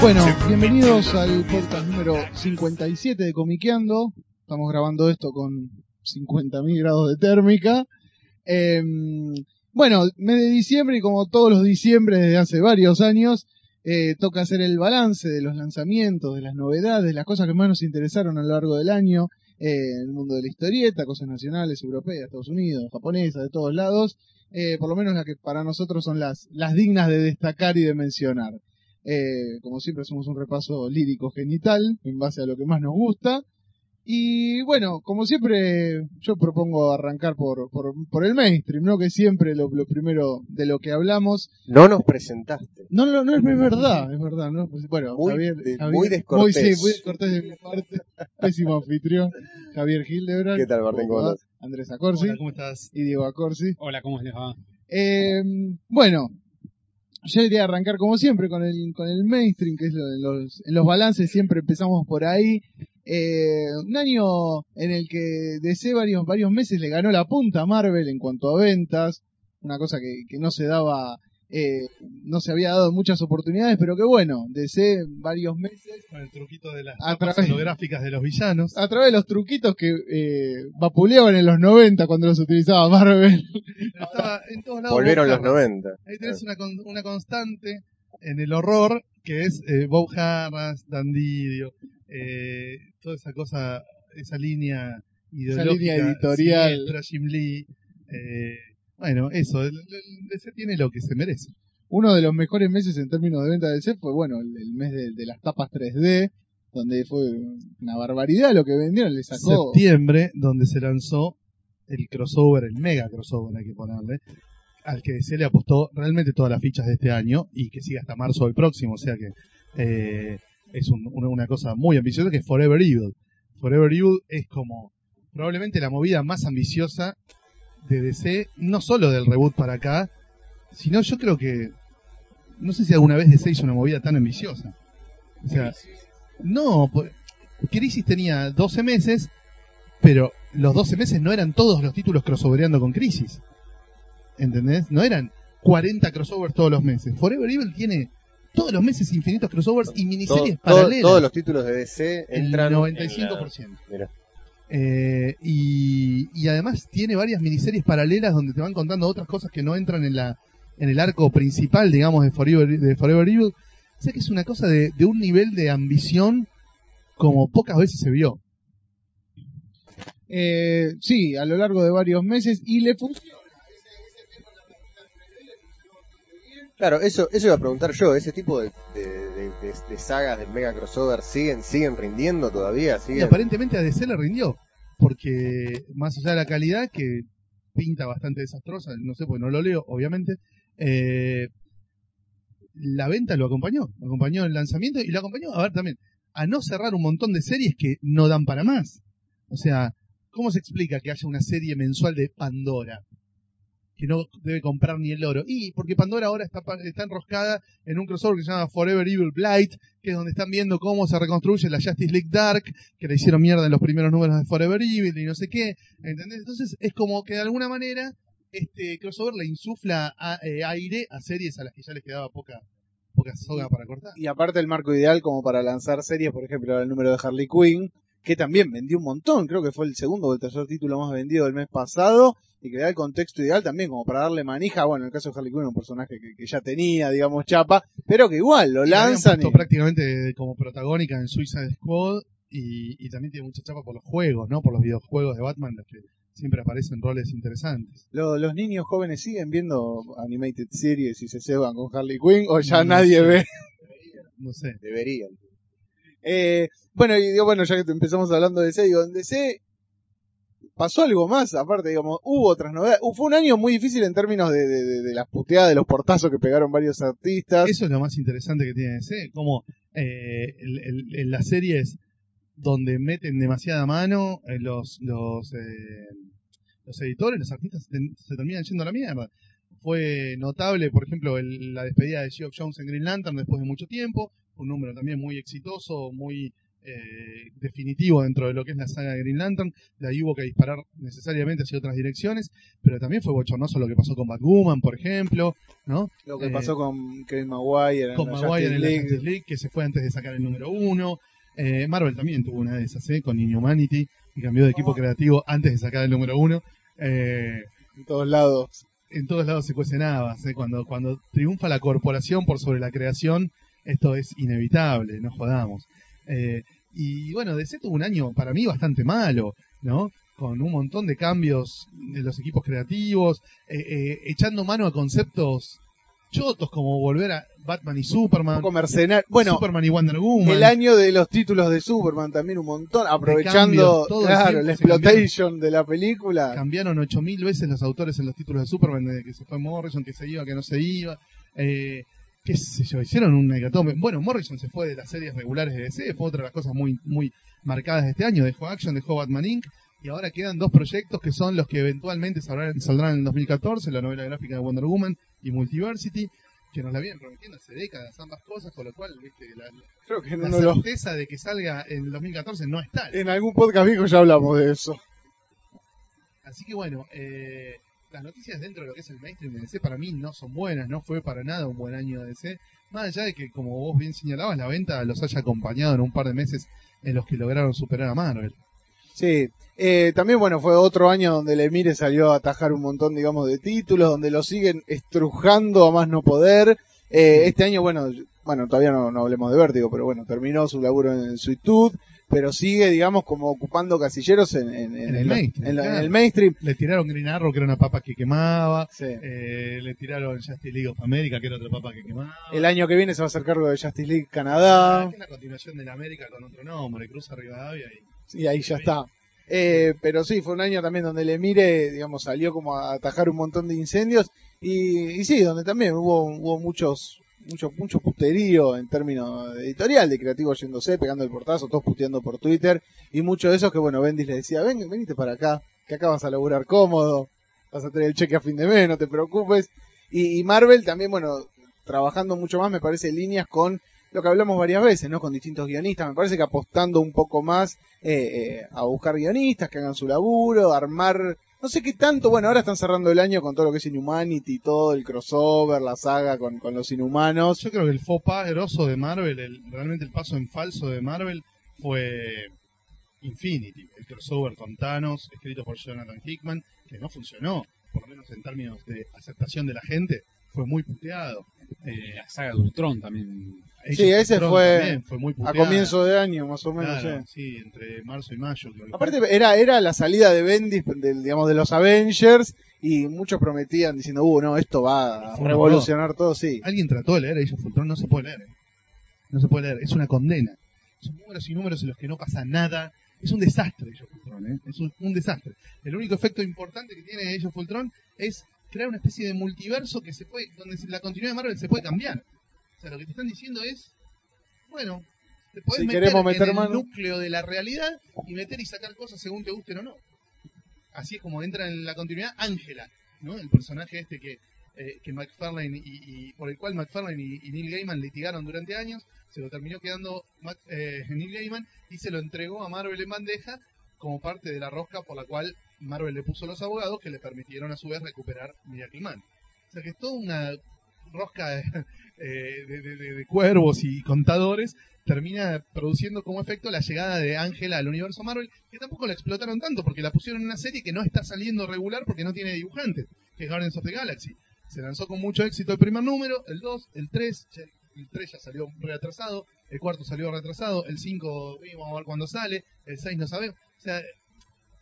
Bueno, bienvenidos al podcast número 57 de Comiqueando. Estamos grabando esto con 50.000 grados de térmica. Em, bueno, mes de diciembre y como todos los diciembre desde hace varios años, eh, toca hacer el balance de los lanzamientos, de las novedades, de las cosas que más nos interesaron a lo largo del año eh, en el mundo de la historieta, cosas nacionales, europeas, Estados Unidos, japonesas, de todos lados, eh, por lo menos las que para nosotros son las, las dignas de destacar y de mencionar. Eh, como siempre hacemos un repaso lírico genital en base a lo que más nos gusta. Y bueno, como siempre, yo propongo arrancar por, por, por el mainstream, ¿no? Que siempre lo, lo primero de lo que hablamos. No nos presentaste. No, no, no es verdad, es verdad, ¿no? Pues, bueno, Muy Javier, de- Javier- muy descortés. Muy, sí, muy descortés de mi parte. Pésimo anfitrión. Javier Hildebrand. ¿Qué tal, Martín? ¿Cómo andás? Andrés Acorsi. Hola, ¿cómo estás? Y Diego Acorsi. Hola, ¿cómo les va? Eh, bueno, yo quería arrancar como siempre con el, con el mainstream, que es lo los, en los balances siempre empezamos por ahí. Eh, un año en el que DC varios, varios meses le ganó la punta a Marvel en cuanto a ventas, una cosa que, que no se daba, eh, no se había dado muchas oportunidades, pero que bueno, DC varios meses Con el truquito de las holográficas de los villanos. a través de los truquitos que eh, vapuleaban en los 90 cuando los utilizaba Marvel. Estaba en todos lados. Volvieron Bob los Harras. 90. Ahí tenés una, con- una constante en el horror que es eh, Bob Harras, Dan Didio, eh, toda esa cosa, esa línea ideológica. línea editorial. siniestra, Jim Lee. eh, bueno, eso, el, DC tiene lo que se merece. uno de los mejores meses en términos de venta de DC fue, bueno, el, mes de, las tapas 3D, donde fue una barbaridad lo que vendieron, le sacó... septiembre, donde se lanzó el crossover, el mega crossover hay que ponerle, al que se le apostó realmente todas las fichas de este año y que sigue hasta marzo del próximo, o sea que eh, es un- una cosa muy ambiciosa que es Forever Evil. Forever Evil es como probablemente la movida más ambiciosa de DC, no solo del reboot para acá, sino yo creo que no sé si alguna vez DC hizo una movida tan ambiciosa. O sea, no, pues, Crisis tenía 12 meses, pero los 12 meses no eran todos los títulos crossovereando con Crisis. ¿Entendés? No eran 40 crossovers todos los meses. Forever Evil tiene todos los meses infinitos crossovers y miniseries todo- paralelas. todos los títulos de DC el entran. 95%. en la- Mira, Eh, y, y además tiene varias miniseries paralelas donde te van contando otras cosas que no entran en la en el arco principal, digamos, de Forever, de Forever Evil. O sea que es una cosa de, un nivel de ambición como pocas veces se vio. Eh, sí, a lo largo de varios meses, y le funcionó. Claro, eso, eso iba a preguntar yo. Ese tipo de, de, de- de- de sagas del mega crossover siguen, siguen rindiendo todavía. Y Siguen. aparentemente a DC le rindió. Porque más allá de la calidad, que pinta bastante desastrosa, no sé, porque no lo leo, obviamente, eh, la venta lo acompañó. Lo acompañó el lanzamiento y lo acompañó, a ver también, a no cerrar un montón de series que no dan para más. O sea, ¿cómo se explica que haya una serie mensual de Pandora? Que no debe comprar ni el oro. Y porque Pandora ahora está, está enroscada en un crossover que se llama Forever Evil Blight, que es donde están viendo cómo se reconstruye la Justice League Dark, que le hicieron mierda en los primeros números de Forever Evil y no sé qué. ¿Entendés? Entonces es como que de alguna manera este crossover le insufla a- eh, aire a series a las que ya les quedaba poca, poca soga para cortar. Y aparte el marco ideal como para lanzar series, por ejemplo, el número de Harley Quinn, que también vendió un montón, creo que fue el segundo o el tercer título más vendido del mes pasado, y que da el contexto ideal también como para darle manija, bueno, en el caso de Harley Quinn un personaje que, que ya tenía, digamos, chapa, pero que igual lo lanzan y... prácticamente como protagónica en Suicide Squad y, y también tiene mucha chapa por los juegos, ¿no? Por los videojuegos de Batman, los que siempre aparecen roles interesantes. Lo- ¿Los niños jóvenes siguen viendo animated series y se ceban con Harley Quinn o ya No nadie sé. ve? No sé. Deberían. Eh, bueno, y digo, bueno, ya que empezamos hablando de DC, digo, en DC pasó algo más, aparte, digamos, hubo otras novedades. Fue un año muy difícil en términos de, de- las puteadas, de los portazos que pegaron varios artistas. Eso es lo más interesante que tiene DC, como eh, el- en las series donde meten demasiada mano, eh, los los eh, los editores, los artistas se, se terminan yendo a la mierda. Fue notable, por ejemplo, el- la despedida de Geoff Jones en Green Lantern después de mucho tiempo, un número también muy exitoso, muy eh, definitivo dentro de lo que es la saga de Green Lantern. De ahí hubo que disparar necesariamente hacia otras direcciones, pero también fue bochornoso lo que pasó con Batwoman, por ejemplo, ¿no? Lo que Eh, pasó con Kevin Maguire en con la Maguire en la League. League, que se fue antes de sacar el número uno. Eh, Marvel también tuvo una de esas, ¿eh? con Inhumanity, y cambió de equipo creativo antes de sacar el número uno. Eh, en todos lados. en todos lados se cuecen habas, cuando, cuando triunfa la corporación por sobre la creación, esto es inevitable, no jodamos. Eh, y bueno, DC tuvo un año para mí bastante malo, ¿no? Con un montón de cambios de los equipos creativos, eh, eh, echando mano a conceptos chotos como volver a Batman y Un Superman. Bueno, Superman y Wonder Woman. el año de los títulos de Superman también un montón, aprovechando cambios, claro, la exploitation de la película. Cambiaron 8000 veces los autores en los títulos de Superman, desde que se fue Morrison, que se iba, que no se iba. Eh, qué sé yo, hicieron un hecatombe. Bueno, Morrison se fue de las series regulares de DC, fue otra de las cosas muy, muy marcadas de este año. Dejó Action, dejó Batman Inc. Y ahora quedan dos proyectos que son los que eventualmente saldrán, saldrán en 2014, la novela gráfica de Wonder Woman y Multiversity, que nos la vienen prometiendo hace décadas ambas cosas, con lo cual, viste, la, Creo que la certeza de que salga en el 2014 no está. en algún podcast viejo ya hablamos de eso. Así que bueno, eh, las noticias dentro de lo que es el mainstream de DC para mí no son buenas, no fue para nada un buen año de DC. Más allá de que, como vos bien señalabas, la venta los haya acompañado en un par de meses en los que lograron superar a Marvel. Sí, eh, también bueno, fue otro año donde el Emire salió a atajar un montón, digamos, de títulos, donde lo siguen estrujando a más no poder. Eh, este año, bueno, bueno, todavía no, no hablemos de Vértigo, pero bueno, terminó su laburo en Tooth, pero sigue, digamos, como ocupando casilleros en, en- en En el mainstream, claro. el. Le tiraron Green Arrow, que era una papa que quemaba. Sí. eh, le tiraron Justice League of America, que era otra papa que quemaba. El año que viene se va a hacer cargo de Justice League Ah, Canadá, que es la continuación de la América con otro nombre, Cruza Rivadavia y y ahí ya está. Eh, pero sí, fue un año también donde el Emire, digamos, salió como a atajar un montón de incendios y, y sí, donde también hubo, hubo muchos, mucho, mucho puterío en términos editorial, de creativo yéndose, pegando el portazo, todos puteando por Twitter y muchos de esos que, bueno, Bendis le decía, ven, venite para acá, que acá vas a laburar cómodo, vas a tener el cheque a fin de mes, no te preocupes. Y, y Marvel también, bueno, trabajando mucho más, me parece, líneas con lo que hablamos varias veces, ¿no? Con distintos guionistas. Me parece que apostando un poco más eh, eh, a buscar guionistas que hagan su laburo, armar. No sé qué tanto. Bueno, ahora están cerrando el año con todo lo que es Inhumanity, todo el crossover, la saga con, los inhumanos. Yo creo que el faux pas de Marvel, el, realmente el paso en falso de Marvel, fue Infinity, el crossover con Thanos, escrito por Jonathan Hickman, que no funcionó, por lo menos en términos de aceptación de la gente, fue muy puteado. Eh, La saga de Ultron también. Sí, Age of ese Ultron fue fue muy A comienzo de año, más o menos. Claro, sí. sí, entre marzo y mayo. creo Aparte, fue. era, era la salida de Bendis, del, digamos, de los Avengers. Y muchos prometían diciendo, uh, no, esto va a revolucionar todo, sí. alguien trató de leer Age of Ultron, no se puede leer. No se puede leer, es una condena. Son números y números en los que no pasa nada. Es un desastre Age of Ultron, ¿eh? es un, un desastre. El único efecto importante que tiene Age of Ultron es crear una especie de multiverso que se puede, donde la continuidad de Marvel se puede cambiar. O sea, lo que te están diciendo es, bueno, te podés Si meter queremos meter en el núcleo de la realidad y meter y sacar cosas según te gusten o no. Así es como entra en la continuidad Ángela, ¿no? El personaje este que, eh, que McFarlane y, y- por el cual McFarlane y, y Neil Gaiman litigaron durante años, se lo terminó quedando Mac- eh, Neil Gaiman y se lo entregó a Marvel en bandeja como parte de la rosca por la cual Marvel le puso los abogados que le permitieron a su vez recuperar Miracle Man. O sea que es toda una rosca de, eh, de- de- cuervos y contadores termina produciendo como efecto la llegada de Ángela al universo Marvel, que tampoco la explotaron tanto porque la pusieron en una serie que no está saliendo regular porque no tiene dibujantes, que es Guardians of the Galaxy. Se lanzó con mucho éxito el primer número, el 2, el 3, ya- el 3 ya salió retrasado, el cuarto salió retrasado, el 5 vamos a ver cuándo sale, el 6 no sabemos. O sea,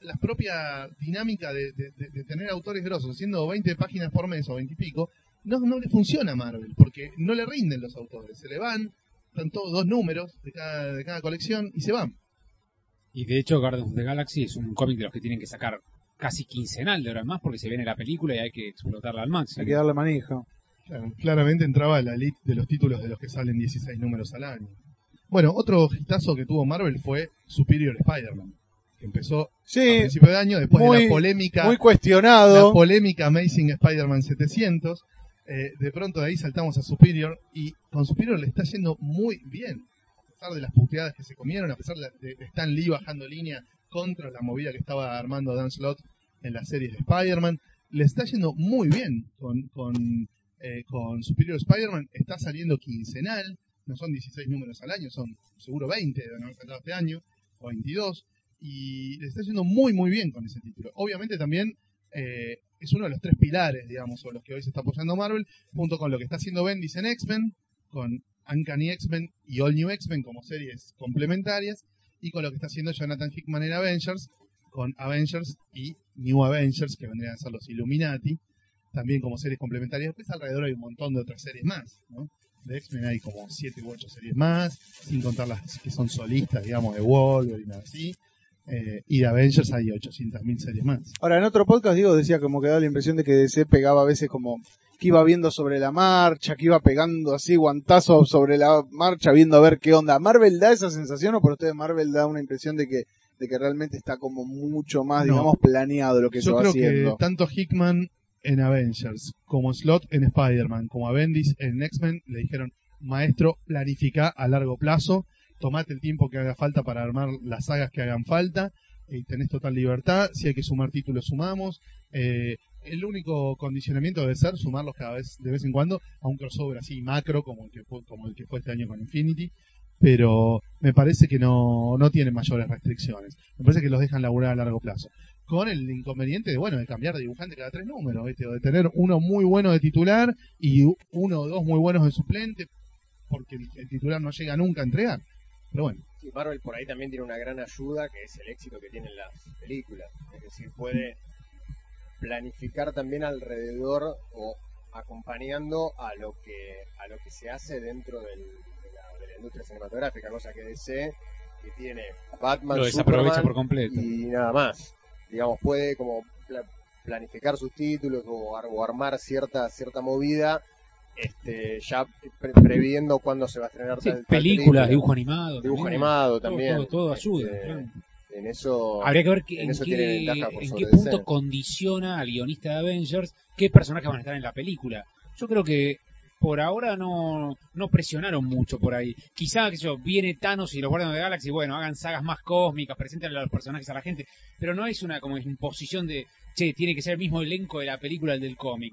la propia dinámica de, de- de- de tener autores grosos haciendo 20 páginas por mes o 20 y pico, no, no le funciona a Marvel, porque no le rinden los autores, se le van, están todos dos números de cada, de cada colección y se van. Y de hecho, Guardians of the Galaxy es un cómic de los que tienen que sacar casi quincenal de ahora en más porque se viene la película y hay que explotarla al máximo. Hay que darle manija. Claro, claramente entraba la elite de los títulos de los que salen 16 números al año. Bueno, otro hitazo que tuvo Marvel fue Superior Spider-Man, empezó a Sí, principio de año, después de la polémica, muy la cuestionado. polémica Amazing Spider-Man 700. eh, de pronto de ahí saltamos a Superior y con Superior le está yendo muy bien. A pesar de las puteadas que se comieron, a pesar de, de Stan Lee bajando línea contra la movida que estaba armando Dan Slott en las series de Spider-Man, le está yendo muy bien con, con, eh, con Superior Spider-Man. Está saliendo quincenal, no son 16 números al año, son seguro 20 de haber sacado este año, o 22, y le está yendo muy, muy bien con ese título. Obviamente también eh, es uno de los tres pilares, digamos, sobre los que hoy se está apoyando Marvel, junto con lo que está haciendo Bendis en X-Men, con Uncanny X-Men y All New X-Men como series complementarias, y con lo que está haciendo Jonathan Hickman en Avengers, con Avengers y New Avengers, que vendrían a ser los Illuminati, también como series complementarias. Después alrededor hay un montón de otras series más, ¿no? De X-Men hay como 7 u 8 series más, sin contar las que son solistas, digamos, de Wolverine, así. Eh, y de Avengers hay 800.000 series más. Ahora, en otro podcast, Diego decía como que daba la impresión de que DC pegaba a veces como que iba viendo sobre la marcha, que iba pegando así guantazos sobre la marcha, viendo a ver qué onda. ¿Marvel da esa sensación o por ustedes Marvel da una impresión de que, de que realmente está como mucho más, No. digamos, planeado lo que se Yo va creo haciendo? que tanto Hickman en Avengers, como Slot en Spider-Man, como a Bendis en X-Men, le dijeron, maestro, planifica a largo plazo, tomate el tiempo que haga falta para armar las sagas que hagan falta, y tenés total libertad, si hay que sumar títulos, sumamos. Eh, el único condicionamiento debe ser sumarlos cada vez, de vez en cuando, a un crossover así macro, como el que fue, como el que fue este año con Infinity, pero me parece que no, no tienen mayores restricciones. Me parece que los dejan laburar a largo plazo con el inconveniente de bueno de cambiar de dibujante cada tres números, o de tener uno muy bueno de titular y uno o dos muy buenos de suplente, porque el titular no llega nunca a entregar. Pero bueno, Sí, Marvel por ahí también tiene una gran ayuda que es el éxito que tienen las películas. Es decir, puede planificar también alrededor o acompañando a lo que a lo que se hace dentro del- de, la, de la industria cinematográfica, cosa que DC que tiene Batman, Lo Superman por completo. y nada más. Digamos, puede como pla- planificar sus títulos o, o armar cierta cierta movida este ya pre- previendo cuándo se va a estrenar Sí, tal- tal películas, película. dibujo animado. dibujo también. animado también. Todo, todo ayuda. Este, claro. En eso Habría que ver que- en qué, en qué punto condiciona al guionista de Avengers qué personajes van a estar en la película. Yo creo que por ahora no, no presionaron mucho por ahí. Quizá, que yo, viene Thanos y los Guardianes de la Galaxy, bueno, hagan sagas más cósmicas, presenten a los personajes a la gente, pero no es una como imposición de, che, tiene que ser el mismo elenco de la película del del cómic.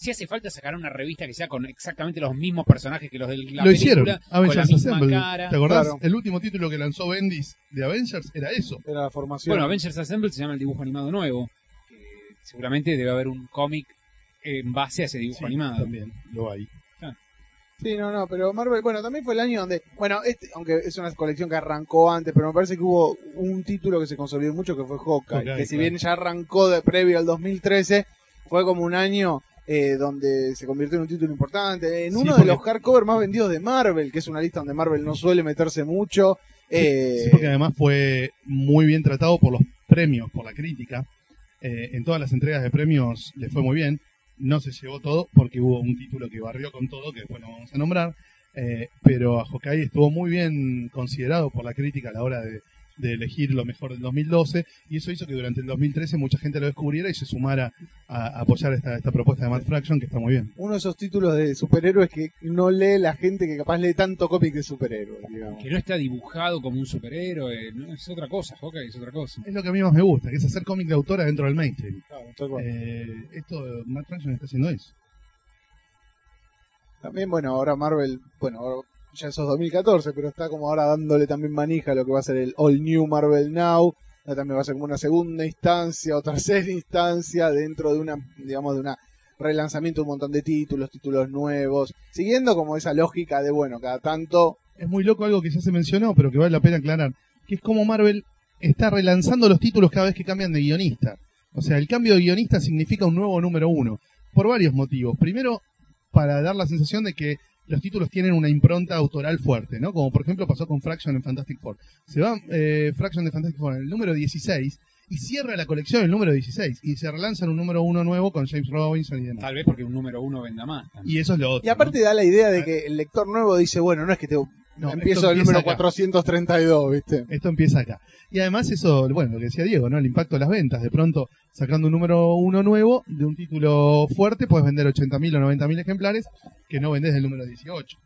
Si hace falta sacar una revista que sea con exactamente los mismos personajes que los de la lo película, hicieron. con la Avengers misma Assemble. cara. ¿Te acordás? Claro. El último título que lanzó Bendis de Avengers era eso. Era la formación. Bueno, Avengers Assemble se llama el dibujo animado nuevo. que seguramente debe haber un cómic en base a ese dibujo Sí, animado. También lo hay. Sí, no, no, pero Marvel, bueno, también fue el año donde, bueno, este, aunque es una colección que arrancó antes, pero me parece que hubo un título que se consolidó mucho que fue Hawkeye, Hawkeye, que si claro. bien ya arrancó de previo al 2013, fue como un año eh, donde se convirtió en un título importante, en Sí, uno de los hardcover más vendidos de Marvel, que es una lista donde Marvel no suele meterse mucho. eh, Sí, porque además fue muy bien tratado por los premios, por la crítica. Eh, en todas las entregas de premios le fue muy bien. No se llevó todo porque hubo un título que barrió con todo, que después lo vamos a nombrar. Eh, pero a Hawkeye estuvo muy bien considerado por la crítica a la hora de, de elegir lo mejor del 2012 y eso hizo que durante el 2013 mucha gente lo descubriera y se sumara a, a apoyar esta, esta propuesta de Matt Fraction que está muy bien. uno de esos títulos de superhéroes que no lee la gente que capaz lee tanto cómic de superhéroes, digamos. Que no está dibujado como un superhéroe, no, es otra cosa, Hawkeye es otra cosa. Es lo que a mí más me gusta, que es hacer cómic de autora dentro del mainstream. Claro. Eh, esto, Matt Fraction está haciendo eso. También, bueno, ahora Marvel, bueno, ahora ya eso es 2014, pero está como ahora dándole también manija a lo que va a ser el All New Marvel Now. También va a ser como una segunda instancia o tercera instancia dentro de una, digamos, de una relanzamiento de un montón de títulos, títulos nuevos, siguiendo como esa lógica de, bueno, cada tanto, es muy loco algo que ya se mencionó, pero que vale la pena aclarar, que es como Marvel está relanzando los títulos cada vez que cambian de guionista. O sea, el cambio de guionista significa un nuevo número uno, por varios motivos. Primero, para dar la sensación de que los títulos tienen una impronta autoral fuerte, ¿no? Como por ejemplo pasó con Fraction en Fantastic Four. Se va eh, Fraction de Fantastic Four en el número 16 y cierra la colección el número 16 y se relanzan un número uno nuevo con James Robinson y demás. Tal vez porque un número uno venda más. también. Y eso es lo otro. Y aparte da la idea de que el lector nuevo dice, bueno, no es que te No, empiezo del número acá. 432, ¿viste? Esto empieza acá. Y además eso, bueno, lo que decía Diego, ¿no? El impacto de las ventas. De pronto, sacando un número uno nuevo de un título fuerte, puedes vender 80.000 o 90.000 ejemplares que no vendés del número 18.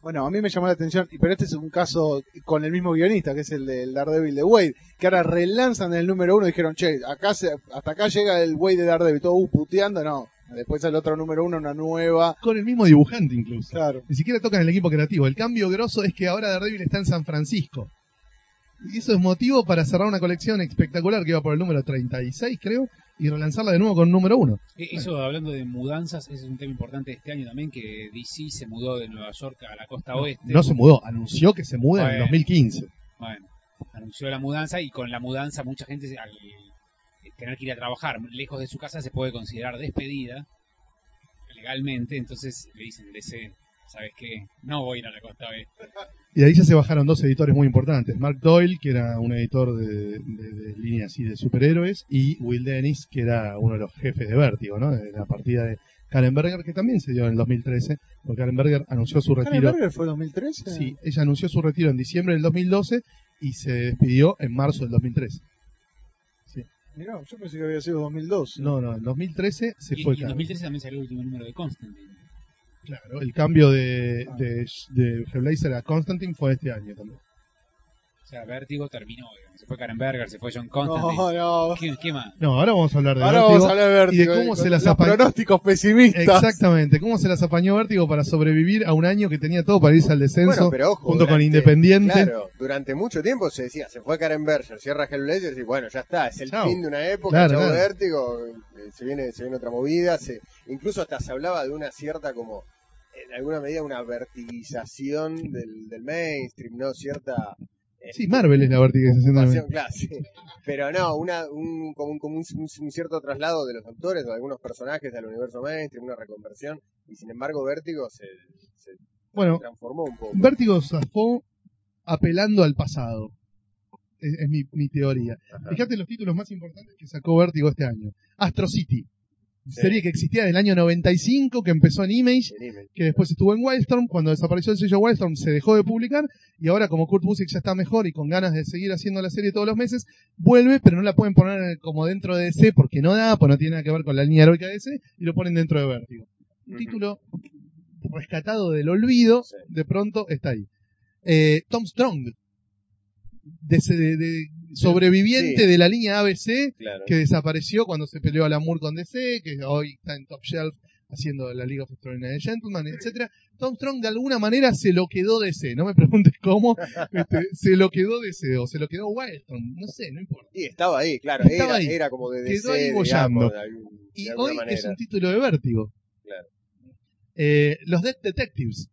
Bueno, a mí me llamó la atención, pero este es un caso con el mismo guionista, que es el del Daredevil de Wade, que ahora relanzan el número uno y dijeron, che, acá se- hasta acá llega el Wade de Daredevil, todo uh, puteando, no. Después el otro número uno, una nueva. Con el mismo dibujante incluso. Claro. Ni siquiera tocan el equipo creativo. El cambio grosso es que ahora Daredevil está en San Francisco. Y eso es motivo para cerrar una colección espectacular que iba por el número 36, creo, y relanzarla de nuevo con número 1. Eh, Eso hablando de mudanzas, ese es un tema importante de este año también, que DC se mudó de Nueva York a la costa oeste. No se mudó, anunció que se muda en el Bueno. 2015. Bueno, anunció la mudanza y con la mudanza mucha gente al tener que ir a trabajar lejos de su casa se puede considerar despedida legalmente, entonces le dicen DC, ¿sabes qué? No voy a ir a la costa oeste. Y ahí ya se bajaron dos editores muy importantes. Mark Doyle, que era un editor de, de, de línea así de superhéroes, y Will Dennis, que era uno de los jefes de Vértigo, ¿no? De la partida de Karen Berger, que también se dio en el 2013, porque Karen Berger anunció su ¿Karen retiro. Berger fue 2013? Sí, ella anunció su retiro en diciembre del 2012 y se despidió en marzo del 2013. Mirá, yo pensé que había sido 2012. No, no, en 2013 se Y, fue y en Karen. 2013 también salió el último número de Constantine. Claro, el cambio de, de, de Hellblazer a Constantine fue este año también. O sea, Vértigo terminó, digamos. se fue Karen Berger, se fue John Constantine. No, no. ¿Qué, qué más? No, ahora vamos a hablar de Ahora Vértigo. vamos a hablar de Vértigo. y de cómo eh, se las apañó. pronósticos pesimistas. Exactamente, cómo se las apañó Vértigo para sobrevivir a un año que tenía todo para irse al descenso Bueno, pero ojo, junto con Independiente. Claro, durante mucho tiempo se decía, se fue Karen Berger, cierra Hellblazer y bueno, ya está, es el Chao. fin de una época, Claro, claro. vértigo, eh, se viene, se viene otra movida, se, incluso hasta se hablaba de una cierta como, en alguna medida una vertigización del, del mainstream, ¿no? Cierta... eh, Sí, Marvel es la sí. Pero no, una, un, como, un, como un, cierto traslado de los autores o de algunos personajes al universo mainstream, una reconversión, y sin embargo Vértigo se, se Bueno, transformó un poco. Vértigo zafó apelando al pasado. Es, es mi, mi teoría. Ajá. Fíjate los títulos más importantes que sacó Vértigo este año. Astro City. Sí. Serie que existía del año 95, que empezó en Image, En Image. que después estuvo en Wildstorm. Cuando desapareció el sello Wildstorm se dejó de publicar. Y ahora, como Kurt Busiek ya está mejor y con ganas de seguir haciendo la serie todos los meses, vuelve, pero no la pueden poner el- como dentro de DC porque no da, pues no tiene nada que ver con la línea heroica de DC, y lo ponen dentro de Vértigo. Un título rescatado del olvido, Sí. de pronto está ahí. Eh, Tom Strong, de, de- de sobreviviente Sí. de la línea ABC, Claro. que desapareció cuando se peleó a la Moore con DC, que hoy está en Top Shelf haciendo la League of Extraordinary Gentlemen, etcétera. Tom Strong de alguna manera se lo quedó DC, no me preguntes cómo, este, se lo quedó DC o se lo quedó Wildstorm, no sé, no importa. Y estaba ahí, claro, Estaba era, ahí. era como de Quedó DC, ahí boyando. de algún- Y hoy manera. es un título de vértigo. Claro. Eh, los Dead Detectives,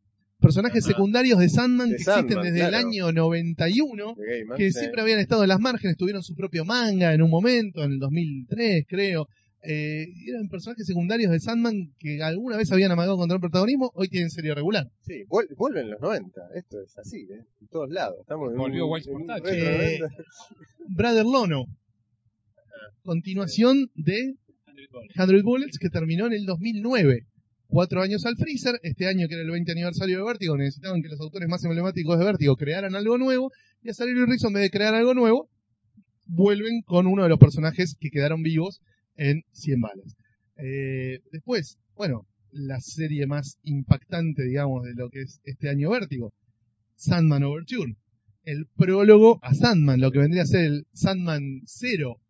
personajes Ajá. secundarios de Sandman De que existen desde el año 91, De Gaiman, que sí. siempre habían estado en las márgenes, tuvieron su propio manga en un momento, en el 2003 creo. Eh, eran personajes secundarios de Sandman que alguna vez habían amagado contra un protagonismo, hoy tienen serie regular. Sí, vuel- vuelven los 90, esto es así, ¿eh? en todos lados. Estamos en Volvió un, en un Eh, 90. Brother Lono, continuación de 100 Bullets que terminó en el 2009. Cuatro años al freezer, este año que era el 20 aniversario de Vértigo, necesitaban que los autores más emblemáticos de Vértigo crearan algo nuevo, y a en vez de crear algo nuevo, vuelven con uno de los personajes que quedaron vivos en 100 balas. Eh, después, bueno, la serie más impactante, digamos, de lo que es este año Vértigo, Sandman Overture. El prólogo a Sandman, lo que vendría a ser el Sandman 0,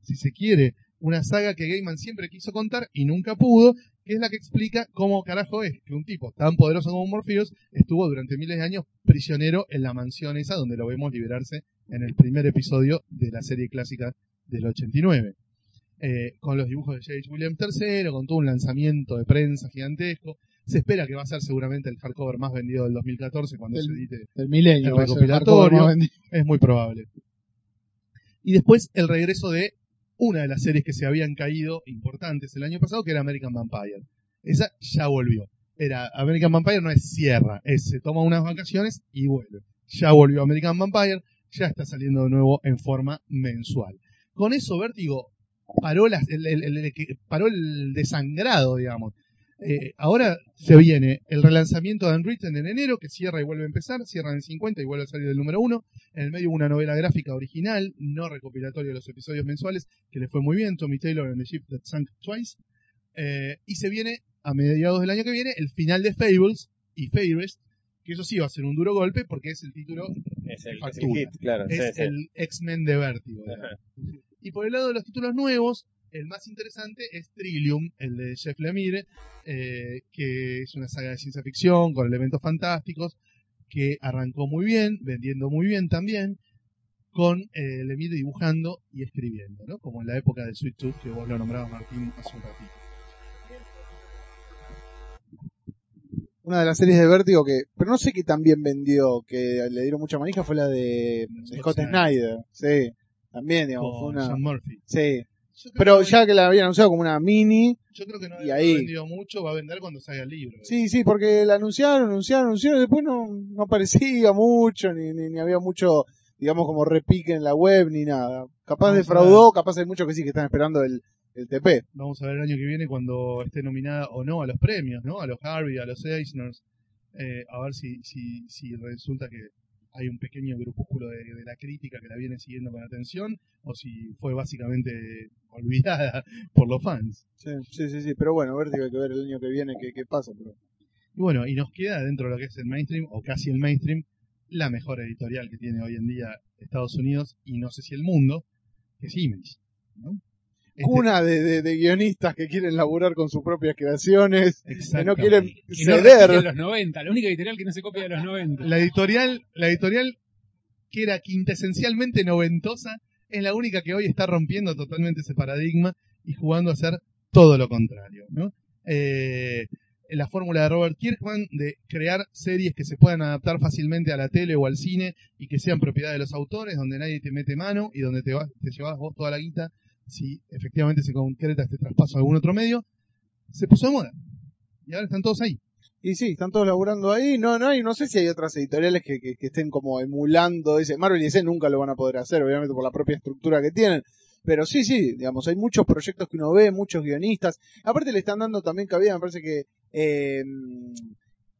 si se quiere, una saga que Gaiman siempre quiso contar y nunca pudo, que es la que explica cómo carajo es que un tipo tan poderoso como Morpheus estuvo durante miles de años prisionero en la mansión esa donde lo vemos liberarse en el primer episodio de la serie clásica del 89. Eh, con los dibujos de J.H. Williams III, con todo un lanzamiento de prensa gigantesco. Se espera que va a ser seguramente el hardcover más vendido del 2014 cuando se edite milenio. El ser recopilatorio. es muy probable. Y después el regreso de una de las series que se habían caído importantes el año pasado, que era American Vampire. Esa ya volvió. Era American Vampire no es cierra, es se toma unas vacaciones y vuelve. Ya volvió American Vampire, ya está saliendo de nuevo en forma mensual. Con eso Vértigo paró, las- el, paró el desangrado, digamos. Eh, ahora se viene el relanzamiento de Unwritten en enero, que cierra y vuelve a empezar, cierra en el 50 y vuelve a salir del número 1. En el medio una novela gráfica original, no recopilatorio de los episodios mensuales, que le fue muy bien, Tommy Taylor and the Ship That Sank Twice. Eh, y se viene, a mediados del año que viene, el final de Fables y Fairest, que eso sí va a ser un duro golpe porque es el título, Es el, es el hit, claro. es sí. el X-Men de Vértigo. Y por el lado de los títulos nuevos, el más interesante es Trillium, el de Jeff Lemire, eh, que es una saga de ciencia ficción con elementos fantásticos, que arrancó muy bien, vendiendo muy bien también, con eh, Lemire dibujando y escribiendo, ¿no? Como en la época de Sweet Tooth, que vos lo nombrabas, Martín, hace un ratito. Una de las series de Vértigo que, pero no sé qué también vendió, que le dieron mucha manija, fue la de, Scott Scott Snyder. Sí, también, digamos, fue una... Sean Murphy. Sí, pero que- ya que la habían anunciado como una mini, Yo creo que no y ha ahí- vendido mucho, va a vender cuando salga el libro. Sí, sí, porque la anunciaron, anunciaron, anunciaron, y después no, no aparecía mucho, ni, ni, ni había mucho, digamos, como repique en la web, ni nada. Capaz defraudó, capaz hay muchos que sí que están esperando el, el TP. Vamos a ver el año que viene cuando esté nominada o no a los premios, ¿no? A los Harvey, a los Eisners. Eh, a ver si, si, si resulta que hay un pequeño grupúsculo de, de la crítica que la viene siguiendo con atención o si fue básicamente olvidada por los fans. Sí, sí, sí, sí, pero bueno, Vértigo hay que ver el año que viene qué, qué pasa. Pero... Y bueno, y nos queda dentro de lo que es el mainstream, o casi el mainstream, la mejor editorial que tiene hoy en día Estados Unidos y no sé si el mundo, que es Image. ¿no? Cuna de, de, de guionistas que quieren laburar con sus propias creaciones, que no quieren no ceder. repite los 90, la única editorial que no se copia de los 90. La editorial, la editorial que era quintesencialmente noventosa, es la única que hoy está rompiendo totalmente ese paradigma y jugando a hacer todo lo contrario, ¿no? Eh, la fórmula de Robert Kirkman de crear series que se puedan adaptar fácilmente a la tele o al cine y que sean propiedad de los autores, donde nadie te mete mano y donde te, vas, te llevas vos toda la guita si efectivamente se concreta este traspaso a algún otro medio, se puso de moda. Y ahora están todos ahí. Y sí, están todos laburando ahí. No, no hay, no sé si hay otras editoriales que, que, estén como emulando ese. Marvel y DC nunca lo van a poder hacer, obviamente por la propia estructura que tienen. Pero sí, sí, digamos, hay muchos proyectos que uno ve, muchos guionistas. Aparte le están dando también cabida, me parece que eh,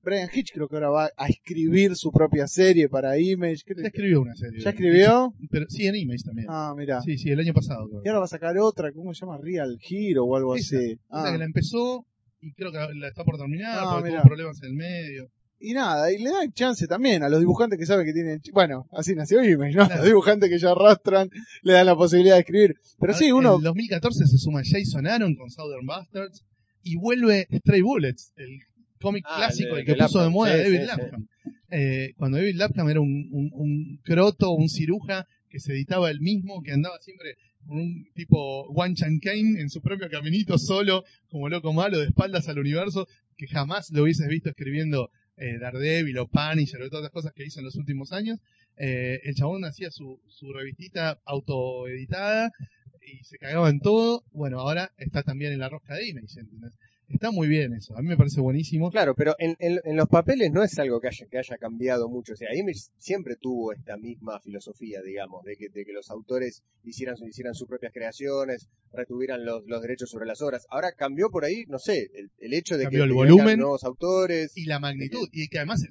Brian Hitch creo que ahora va a escribir su propia serie para Image. Ya escribió una serie. ¿Ya escribió? Pero sí, en Image también. Ah, mira. Sí, sí, el año pasado. creo. Y ahora va a sacar otra, ¿cómo se llama? Real Hero o algo Esa, así. Ah. que la empezó y creo que la está por terminar Ah, porque mirá. tuvo problemas en el medio. Y nada, y le dan chance también a los dibujantes que saben que tienen... Bueno, así nació Image, ¿no? Claro. Los dibujantes que ya arrastran le dan la posibilidad de escribir. Pero sí, uno... En 2014 se suma Jason Aaron con Southern Bastards y vuelve Stray Bullets, el cómic Ah, clásico, el que puso de moda sí, David sí, Lapham. Eh, cuando David Lapham era un, un, un croto, un ciruja que se editaba él mismo, que andaba siempre con un tipo One Chan Kane en su propio caminito solo, como loco malo, de espaldas al universo, que jamás lo hubieses visto escribiendo eh, Daredevil o Punisher o todas las cosas que hizo en los últimos años. Eh, el chabón hacía su, su revistita autoeditada y se cagaba en todo. Bueno, ahora está también en la rosca de Image, ¿entendés? Está muy bien eso, a mí me parece buenísimo. Claro, pero en, en- en los papeles no es algo que haya, que haya cambiado mucho. O sea, Image siempre tuvo esta misma filosofía, digamos, de que, de que los autores hicieran, hicieran sus propias creaciones, retuvieran los, los derechos sobre las obras. Ahora cambió por ahí, no sé, el, el hecho de Cambió que el volumen. nuevos autores. y la magnitud, y que además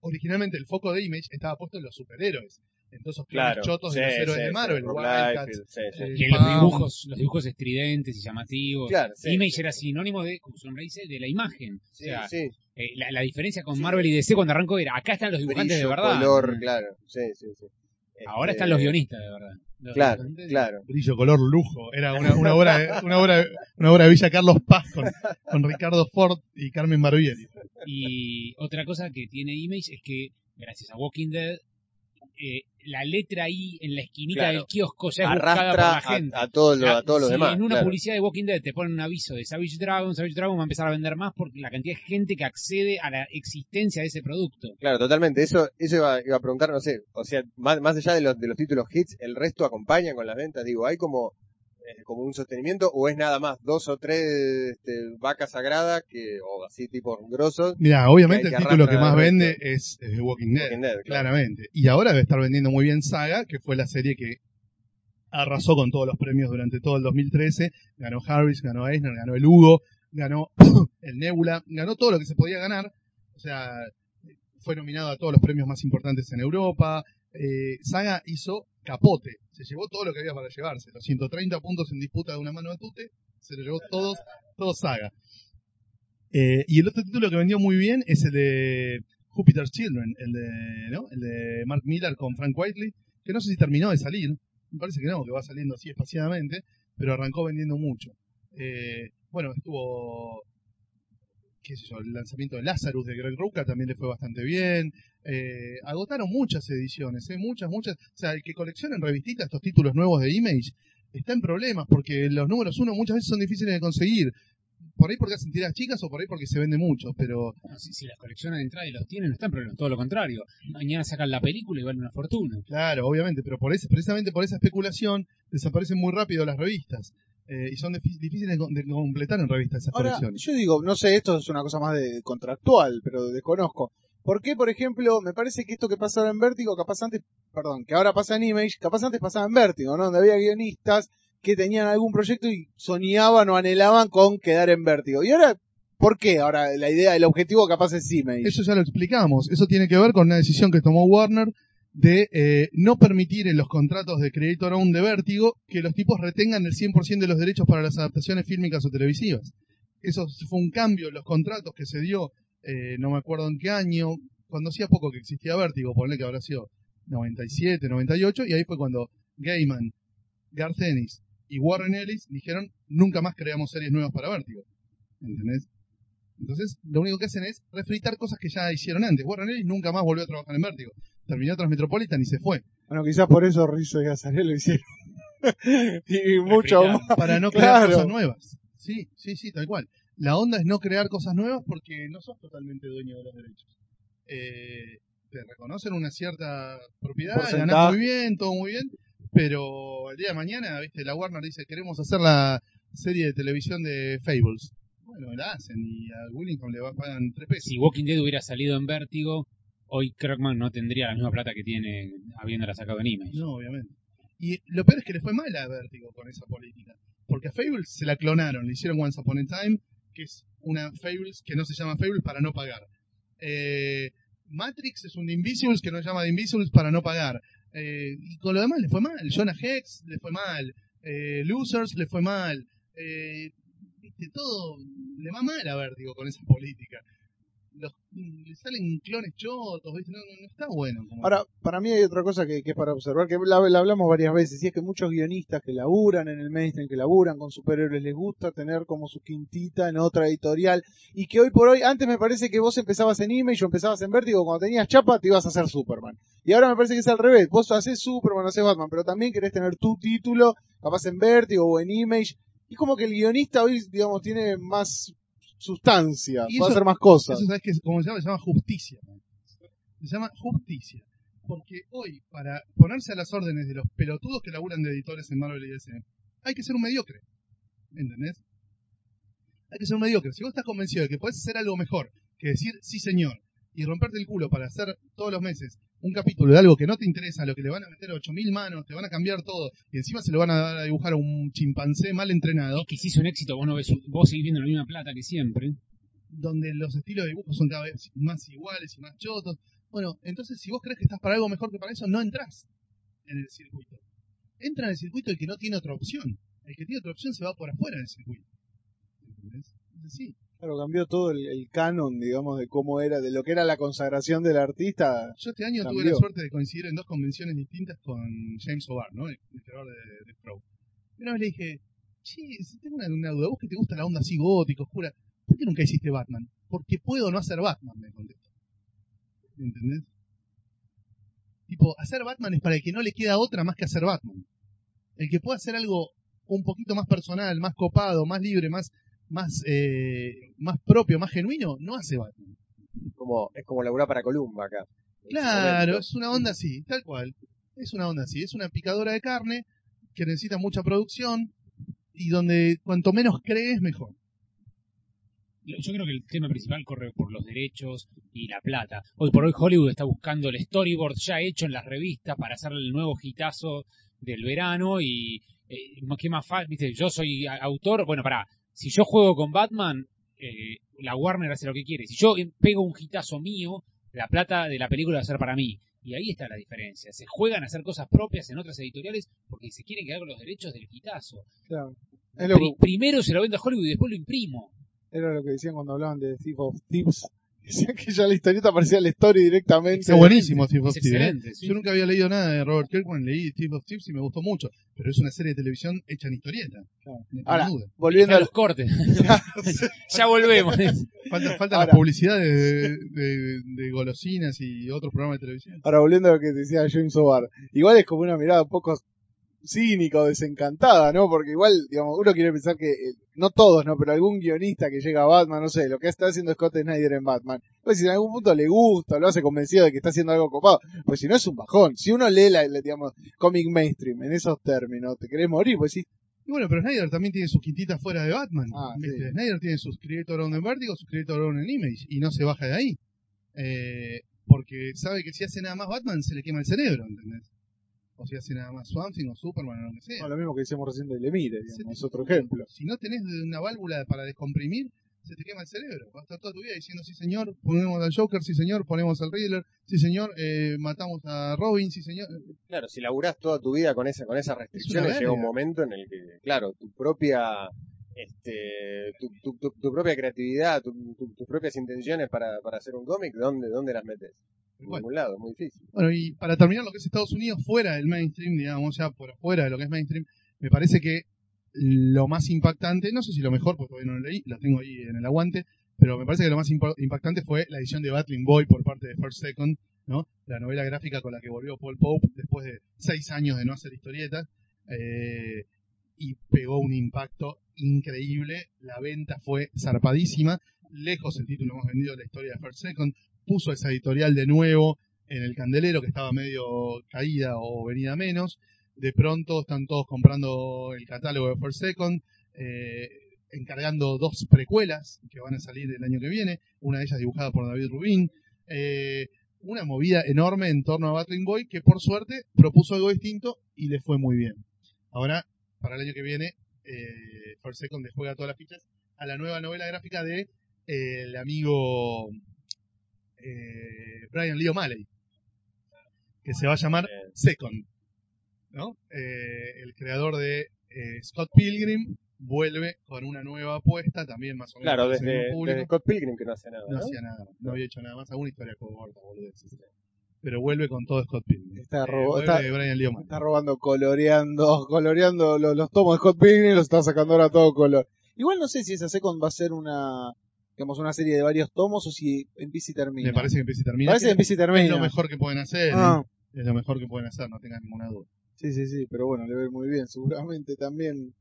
originalmente el foco de Image estaba puesto en los superhéroes, en todos esos Claro, chotos de los héroes sí, de Marvel, Wildcats, Liefeld, sí, sí. eh, los dibujos, los dibujos estridentes y llamativos. Claro, sí, Image sí, era sí. sinónimo de, como su nombre dice, de la imagen. Sí, o sea, sí. eh, la, la diferencia con Sí. Marvel y DC cuando arrancó era, acá están los dibujantes Brillo, de verdad. color, claro. Sí, sí, sí. Ahora Este, están los guionistas de verdad. Los Claro. Brillo, color, lujo. Era una, una obra de, una obra una obra de Villa Carlos Paz con, con Ricardo Ford y Carmen Barbieri. Y otra cosa que tiene Image es que, gracias a Walking Dead, eh, la letra ahí en la esquinita Claro. del kiosco ya es buscada por la gente. a, a todos los, a todos los si demás. En una claro. publicidad de Walking Dead te ponen un aviso de Savage Dragon, Savage Dragon va a empezar a vender más porque la cantidad de gente que accede a la existencia de ese producto. Claro, totalmente. Eso, eso iba, iba a preguntar, no sé, o sea, más, más allá de los, de los títulos hits, ¿el resto acompaña con las ventas? Digo, ¿hay como, como un sostenimiento o es nada más dos o tres este, vacas sagradas que, o así tipo grosos? Mira, obviamente Que- el que título que más el vende es, Walking Dead, Walking Dead, claro. claramente. Y ahora debe estar vendiendo muy bien Saga, que fue la serie que arrasó con todos los premios durante todo el 2013. Ganó Harris, ganó Eisner, ganó el Hugo, ganó el Nebula, ganó todo lo que se podía ganar. O sea, fue nominado a todos los premios más importantes en Europa. Eh, Saga hizo capote, se llevó todo lo que había para llevarse. Los 130 puntos en disputa de una mano de Tute, se lo llevó todos, todo Saga. Eh, y el otro título que vendió muy bien es el de Jupiter's Children, el de, ¿no? el de Mark Miller con Frank Whiteley, que no sé si terminó de salir, me parece que no, que va saliendo así espaciadamente, pero arrancó vendiendo mucho. Eh, bueno, estuvo, qué sé yo, el lanzamiento de Lazarus de Greg Rucka también le fue bastante bien. Eh, agotaron muchas ediciones, ¿eh? muchas, muchas. O sea, el que colecciona en revistitas estos títulos nuevos de Image está en problemas porque los números uno muchas veces son difíciles de conseguir. Por ahí porque hacen tiras chicas o por ahí porque se vende mucho, pero No, si, si las coleccionan de entrada y los tienen, no están problemas, todo lo contrario. Mañana sacan la película y vale una fortuna. Claro, obviamente, pero por ese, precisamente por esa especulación desaparecen muy rápido las revistas. Eh, y son difí- difíciles de, co- de completar en revistas esas Ahora, colecciones. yo digo, no sé, esto es una cosa más de contractual, pero desconozco. ¿Por qué, por ejemplo, me parece que esto que pasa ahora en Vértigo, capaz antes, perdón, que ahora pasa en Image, capaz antes pasaba en Vértigo, ¿no? Donde había guionistas que tenían algún proyecto y soñaban o anhelaban con quedar en Vértigo. Y ahora, ¿por qué? Ahora la idea, el objetivo capaz es Image. Eso ya lo explicamos. Eso tiene que ver con una decisión que tomó Warner de eh, no permitir en los contratos de Creator Own de Vértigo que los tipos retengan el 100% de los derechos para las adaptaciones fílmicas o televisivas. Eso fue un cambio en los contratos que se dio, eh, no me acuerdo en qué año, cuando hacía poco que existía Vértigo, ponle que habrá sido 97, 98, y ahí fue cuando Gaiman, Garth Ennis y Warren Ellis dijeron nunca más creamos series nuevas para Vértigo. ¿Entendés? Entonces, lo único que hacen es refritar cosas que ya hicieron antes. Warren Ellis nunca más volvió a trabajar en Vértigo. Terminó Transmetropolitan y se fue. Bueno, quizás por eso Rizzo y Azarel lo hicieron. y mucho más. Para no crear Claro. cosas nuevas. Sí, sí, sí, tal cual. La onda es no crear cosas nuevas porque no sos totalmente dueño de los derechos. Eh, te reconocen una cierta propiedad, ganás muy bien, todo muy bien, pero el día de mañana, viste, la Warner dice, queremos hacer la serie de televisión de Fables. Bueno, la hacen y a Willington le va- pagan tres pesos. Si Walking Dead hubiera salido en Vértigo, hoy Kirkman no tendría la misma plata que tiene habiéndola sacado en Image. No, obviamente. Y lo peor es que le fue mal a Vértigo con esa política. Porque a Fables se la clonaron, le hicieron Once Upon a Time, que es una Fables que no se llama Fables para no pagar. Eh, Matrix es un The Invisibles que no se llama The Invisibles para no pagar. Eh, y con lo demás le fue mal. Jonah Hex le fue mal. Eh, Losers le fue mal. Eh, viste, todo le va mal a Vértigo con esa política. Los, le salen clones chotos. No, no- está bueno. como- Ahora, para mí hay otra cosa que, que es para observar, que la, la hablamos varias veces, y es que muchos guionistas que laburan en el mainstream, que laburan con superhéroes, les gusta tener como su quintita en otra editorial, y que hoy por hoy, antes me parece que vos empezabas en Image o empezabas en Vértigo, cuando tenías chapa te ibas a hacer Superman. Y ahora me parece que es al revés, vos haces Superman, haces Batman, pero también querés tener tu título, capaz en Vértigo o en Image, y como que el guionista hoy, digamos, tiene más sustancia, Y puede eso- hacer más cosas. Eso sabes que como se llama, se llama justicia. Se llama justicia. Porque hoy, para ponerse a las órdenes de los pelotudos que laburan de editores en Marvel y DC, hay que ser un mediocre. ¿Entendés? Hay que ser un mediocre. Si vos estás convencido de que podés hacer algo mejor que decir sí señor y romperte el culo para hacer todos los meses un capítulo de algo que no te interesa, lo que le van a meter 8000 manos, te van a cambiar todo y encima se lo van a dar a dibujar a un chimpancé mal entrenado, que si un éxito, vos no ves, vos seguís viendo la misma plata que siempre. donde los estilos de dibujo son cada vez más iguales y más chotos. Bueno, entonces si vos crees que estás para algo mejor que para eso, no entras en el circuito. Entra en el circuito el que no tiene otra opción. El que tiene otra opción se va por afuera del circuito. ¿Entendés? Entonces, sí. Claro, cambió todo el, el canon, digamos, de cómo era, de lo que era la consagración del artista. Yo este año tuve la suerte de coincidir en dos convenciones distintas con James O'Barr, ¿no? El, el creador de, de. Y una vez le dije, si tengo una, una duda, vos que te gusta la onda así gótica, oscura, ¿por qué nunca hiciste Batman? Porque puedo no hacer Batman, me contestó. ¿Entendés? Tipo, hacer Batman es para el que no le queda otra más que hacer Batman. El que pueda hacer algo un poquito más personal, más copado, más libre, más, más, eh, más propio, más genuino, no hace Batman. Como, es como laburar para Columba acá. Claro, es una onda así, tal cual. Es una onda así. Es una picadora de carne que necesita mucha producción y donde cuanto menos crees, mejor. Yo creo que el tema principal corre por los derechos y la plata. Hoy por hoy Hollywood está buscando el storyboard ya hecho en las revistas para hacer el nuevo hitazo del verano y eh, qué más fácil, viste, yo soy autor, bueno, para si yo juego con Batman, eh, la Warner hace lo que quiere. Si yo pego un hitazo mío, la plata de la película va a ser para mí. Y ahí está la diferencia. Se juegan a hacer cosas propias en otras editoriales porque se quieren quedar con los derechos del hitazo. Claro. Pri- primero se lo vendo a Hollywood y después lo imprimo. Era lo que decían cuando hablaban de Thief of Thieves. Decían que ya la historieta aparecía en la story directamente. Está buenísimo Thief of Es Thieves, ¿eh? sí. Yo nunca había leído nada de Robert Kirkman, leí Thief of Thieves y me gustó mucho, pero es una serie de televisión hecha en historieta. Claro. Ahora, duda. volviendo A los cortes. ya volvemos. Falta, falta la publicidad de, de- de golosinas y otros programas de televisión. Ahora volviendo a lo que decía James O'Barr, igual es como una mirada un poco cínica o desencantada, ¿no? Porque igual, digamos, uno quiere pensar que, eh, no todos, ¿no? Pero algún guionista que llega a Batman, no sé, lo que está haciendo Scott Snyder en Batman, pues si en algún punto le gusta, lo hace convencido de que está haciendo algo copado, pues si no es un bajón. Si uno lee la, la, digamos, cómic mainstream en esos términos, te querés morir, pues sí, Y bueno, pero Snyder también tiene sus quintitas fuera de Batman. Ah, sí. Snyder tiene sus Creator on the Vertigo, sus Creator on the Image, y no se baja de ahí. Eh, porque sabe que si hace nada más Batman se le quema el cerebro, ¿entendés? O si hace nada más Thing o Superman o lo que sea. no, lo mismo que decíamos recién de Lemire, digamos, es otro ejemplo. Si no tenés una válvula para descomprimir, se te quema el cerebro. Vas a estar toda tu vida diciendo, sí señor, ponemos al Joker, sí señor, ponemos al Riddler, sí señor, eh, matamos a Robin, sí señor. Claro, si laburás toda tu vida con esa, con esas restricciones, llega un momento en el que, claro, tu propia, este, tu, tu, tu- tu propia creatividad, tu- tu- tus propias intenciones para, para hacer un cómic, ¿dónde, ¿dónde las metes? En Bueno. ningún lado, es muy difícil. Bueno, y para terminar lo que es Estados Unidos, fuera del mainstream, digamos, ya por afuera de lo que es mainstream, me parece que lo más impactante, no sé si lo mejor, porque todavía no lo leí, lo tengo ahí en el aguante, pero me parece que lo más impa- impactante fue la edición de Battling Boy por parte de First Second, ¿no? La novela gráfica con la que volvió Paul Pope después de seis años de no hacer historietas, eh, y pegó un impacto increíble, la venta fue zarpadísima, lejos el título más vendido de la historia de First Second, puso esa editorial de nuevo en el candelero que estaba medio caída o venida menos. De pronto están todos comprando el catálogo de First Second, eh, encargando dos precuelas que van a salir el año que viene, una de ellas dibujada por David Rubin. Eh, una movida enorme en torno a Battling Boy que por suerte propuso algo distinto y le fue muy bien. Ahora, para el año que viene, eh, First Second le juega todas las fichas a la nueva novela gráfica de eh, el amigo eh, Brian Lee O'Malley, que se va a llamar Second, ¿no? Eh, el creador de eh, Scott Pilgrim vuelve con una nueva apuesta, también más o menos claro, desde, Scott Pilgrim que no hace nada, no ¿no? hacía nada, no había hecho nada más, alguna historia corta, boludeces. Pero vuelve con todo Scott Pilgrim. Está Eh, robo- está-. Está robando, coloreando, coloreando los, los tomos de Scott Pilgrim y los está sacando ahora a todo color. Igual no sé si esa Second va a ser una, digamos, una serie de varios tomos o si empieza y termina. Me parece que empieza y termina. Parece que empieza y termina. es lo mejor que pueden hacer. Ah. Es lo mejor que pueden hacer, no tengan ninguna duda. sí, sí, sí, pero bueno, le ve muy bien, seguramente también.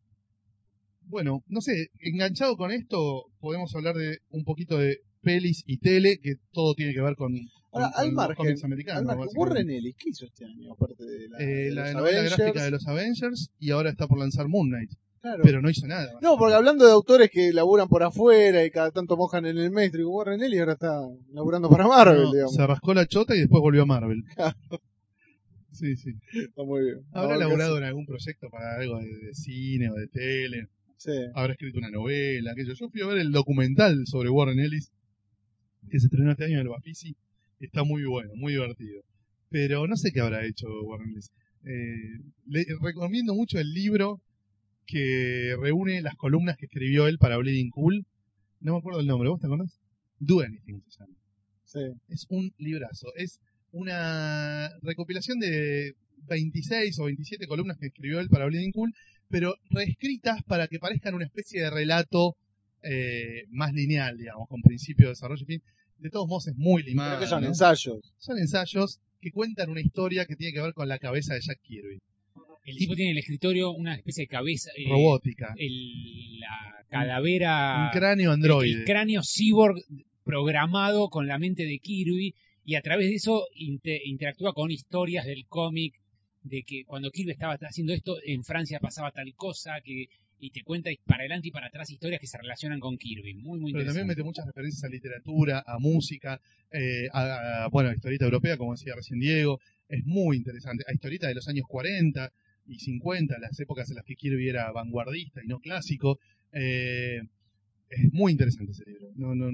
Bueno, no sé, enganchado con esto, podemos hablar de un poquito de pelis y tele, que todo tiene que ver con- Ahora, al margen, al. Warren Ellis, ¿qué hizo este año? Aparte de la, Eh, de la los gráfica de los Avengers y ahora está por lanzar Moon Knight, Claro. pero no hizo nada. No, porque hablando de autores que laburan por afuera y cada tanto mojan en el mainstream, Warren Ellis ahora está laburando para Marvel, No, digamos. se rascó la chota y después volvió a Marvel. Sí, sí. Está muy bien. Habrá Ahora laburado en algún proyecto para algo de, de cine o de tele. Sí. Habrá escrito una novela, aquello. Yo fui a ver el documental sobre Warren Ellis que se estrenó este año en el Bafisi. Está muy bueno, muy divertido. Pero no sé qué habrá hecho Warren Ellis. Eh, le recomiendo mucho el libro que reúne las columnas que escribió él para Bleeding Cool. No me acuerdo el nombre, ¿vos te acordás? Do Anything se llama. Sí. Es un librazo. Es una recopilación de 26 o 27 columnas que escribió él para Bleeding Cool, pero reescritas para que parezcan una especie de relato eh, más lineal, digamos, con principio de desarrollo y fin. De todos modos es muy. Creo que son ¿no? ensayos. Son ensayos que cuentan una historia que tiene que ver con la cabeza de Jack Kirby. El tipo tiene en el escritorio una especie de cabeza. eh, Robótica. el- la calavera. un cráneo androide. el cráneo cyborg programado con la mente de Kirby y a través de eso inte- interactúa con historias del cómic de que cuando Kirby estaba haciendo esto en Francia pasaba tal cosa que y te cuenta para adelante y para atrás historias que se relacionan con Kirby muy muy pero también interesante mete muchas referencias a literatura, a música, eh, a, a, bueno, a historieta europea, como decía recién Diego, es muy interesante, a historieta de los años 40, y 50, las épocas en las que Kirby era vanguardista y no clásico. Eh, es muy interesante ese libro. No, no,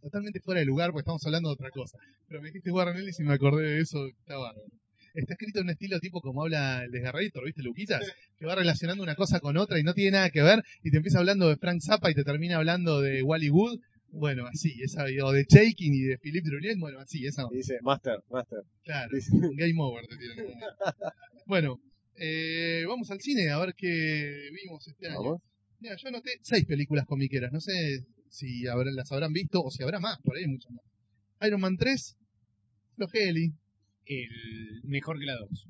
totalmente fuera de lugar porque estamos hablando de otra cosa. Pero me dijiste Warren Ellis y me acordé de eso, está bárbaro. Está escrito en un estilo tipo como habla el desgarradito, ¿viste, Luquitas? Que va relacionando una cosa con otra y no tiene nada que ver y te empieza hablando de Frank Zappa y te termina hablando de Wally Wood. Bueno, así, esa, o de Shaking y de Philippe Drulien, bueno, así, esa. Dice, Master, Master. Claro, Dice- Game Over te tiran. Bueno, eh, vamos al cine a ver qué vimos este año. Vamos. Mira, yo anoté seis películas comiqueras. No sé si habrá- las habrán visto o si habrá más, por ahí hay muchas más. Iron Man 3, Flogeli. El mejor que la 2.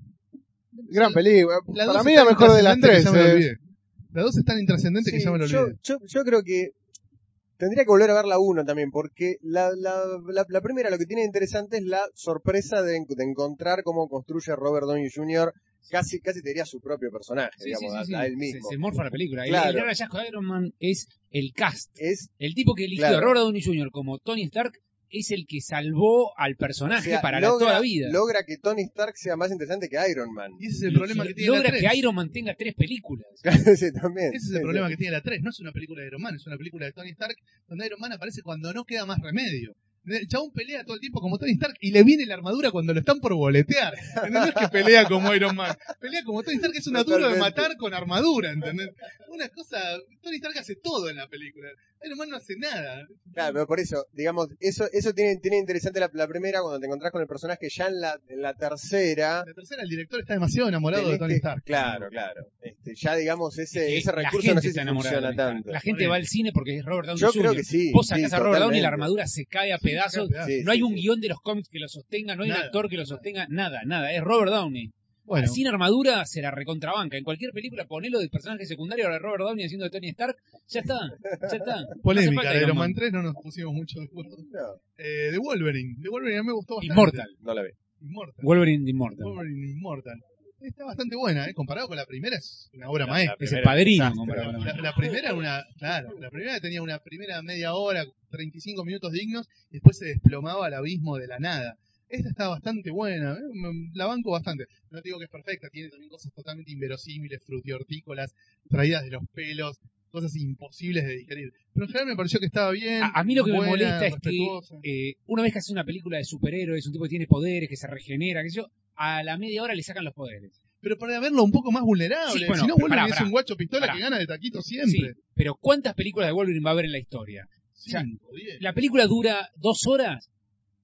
Gran película. La Para mí la mejor de las tres. eh. La dos es tan intrascendente que ya me lo yo, olvidé. yo, yo creo que tendría que volver a ver la 1 también, porque la, la, la, la primera lo que tiene de interesante es la sorpresa de, en- de encontrar cómo construye Robert Downey Jr. casi, casi te diría su propio personaje, Sí, sí, digamos, sí, a- sí. a él Se, mismo. se morfa la película. El- Claro. El, gran hallazgo de Iron Man es el cast. Es, El tipo que eligió Claro. a Robert Downey Jr. como Tony Stark es el que salvó al o personaje sea, para la- logra, toda la vida. logra que Tony Stark sea más interesante que Iron Man. Y ese es el problema que tiene la Logra 3. que Iron Man tenga tres películas. sí, también. Ese es Sí, el problema sí. que tiene la 3. No es una película de Iron Man, es una película de Tony Stark donde Iron Man aparece cuando no queda más remedio. El chabón pelea todo el tiempo como Tony Stark y le viene la armadura cuando lo están por boletear. ¿Entendés? No es que pelea como Iron Man. Pelea como Tony Stark, es una duro de matar con armadura, ¿entendés? Una cosa... Tony Stark hace todo en la película. Iron Man no hace nada. Claro, pero por eso, digamos, eso, eso tiene, tiene interesante la, la primera cuando te encontrás con el personaje ya en la, en la tercera. La tercera, el director está demasiado enamorado de Tony Stark. Claro, claro. Este, ya digamos, ese, ese recurso no sé si funciona tanto. La gente va al cine porque es Robert Downey Yo Jr. creo que sí. Vos sí, sacás a Robert Downey y la armadura se cae a pedazos. Sí, no hay sí, un sí. guion de los cómics que lo sostenga, no hay un Nada. actor que lo sostenga, nada, nada. Es Robert Downey. Bueno, Sin armadura se la recontrabanca. En cualquier película ponelo del personaje secundario de Robert Downey haciendo de Tony Stark. Ya está, ya está. No polémica falta de Iron Iron Man Man. 3, no nos pusimos mucho de acuerdo. No, Eh, de Wolverine. De Wolverine a mí me gustó bastante. Immortal. no la ve. Immortal. Wolverine Immortal. Wolverine Immortal. Está bastante buena, ¿eh? Comparado con la primera, es una obra La- maestra. la Es el primera padrino. la- La, la primera era una, claro, la primera tenía una primera media hora, 35 minutos dignos, y después se desplomaba al abismo de la nada. Esta está bastante buena, ¿eh? La banco bastante. No te digo que es perfecta, tiene también cosas totalmente inverosímiles, frutihortícolas, traídas de los pelos, cosas imposibles de digerir. Pero en general me pareció que estaba bien. A, a mí lo que me molesta es respetuosa. que eh, una vez que hace una película de superhéroes, un tipo que tiene poderes, que se regenera, que yo, a la media hora le sacan los poderes. Pero para verlo un poco más vulnerable. Sí, bueno, si no, Wolverine pará, es un guacho pistola Pará. que gana de taquito Sí, siempre. pero ¿cuántas películas de Wolverine va a haber en la historia? Cinco, diez. La película dura dos horas.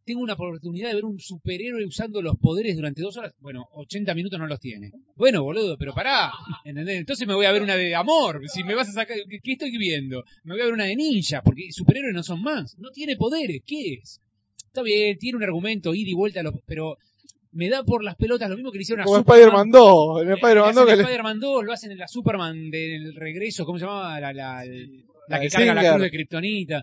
Tengo una oportunidad de ver un superhéroe usando los poderes durante dos horas. Bueno, 80 minutos no los tiene. Bueno, boludo, pero pará. ¿entendés? Entonces me voy a ver una de amor. Si me vas a sacar. ¿Qué estoy viendo? Me voy a ver una de ninja, porque superhéroes no son más. No tiene poderes. ¿Qué es? Está bien, tiene un argumento, ida y vuelta, pero me da por las pelotas lo mismo que le hicieron a Como Superman. Spider-Man 2. En Eh, Spider-Man le 2 hacen que en le- Spider-Man 2, lo hacen en la Superman del regreso, ¿cómo se llamaba? La, la, la La que carga la cruz de Kryptonita.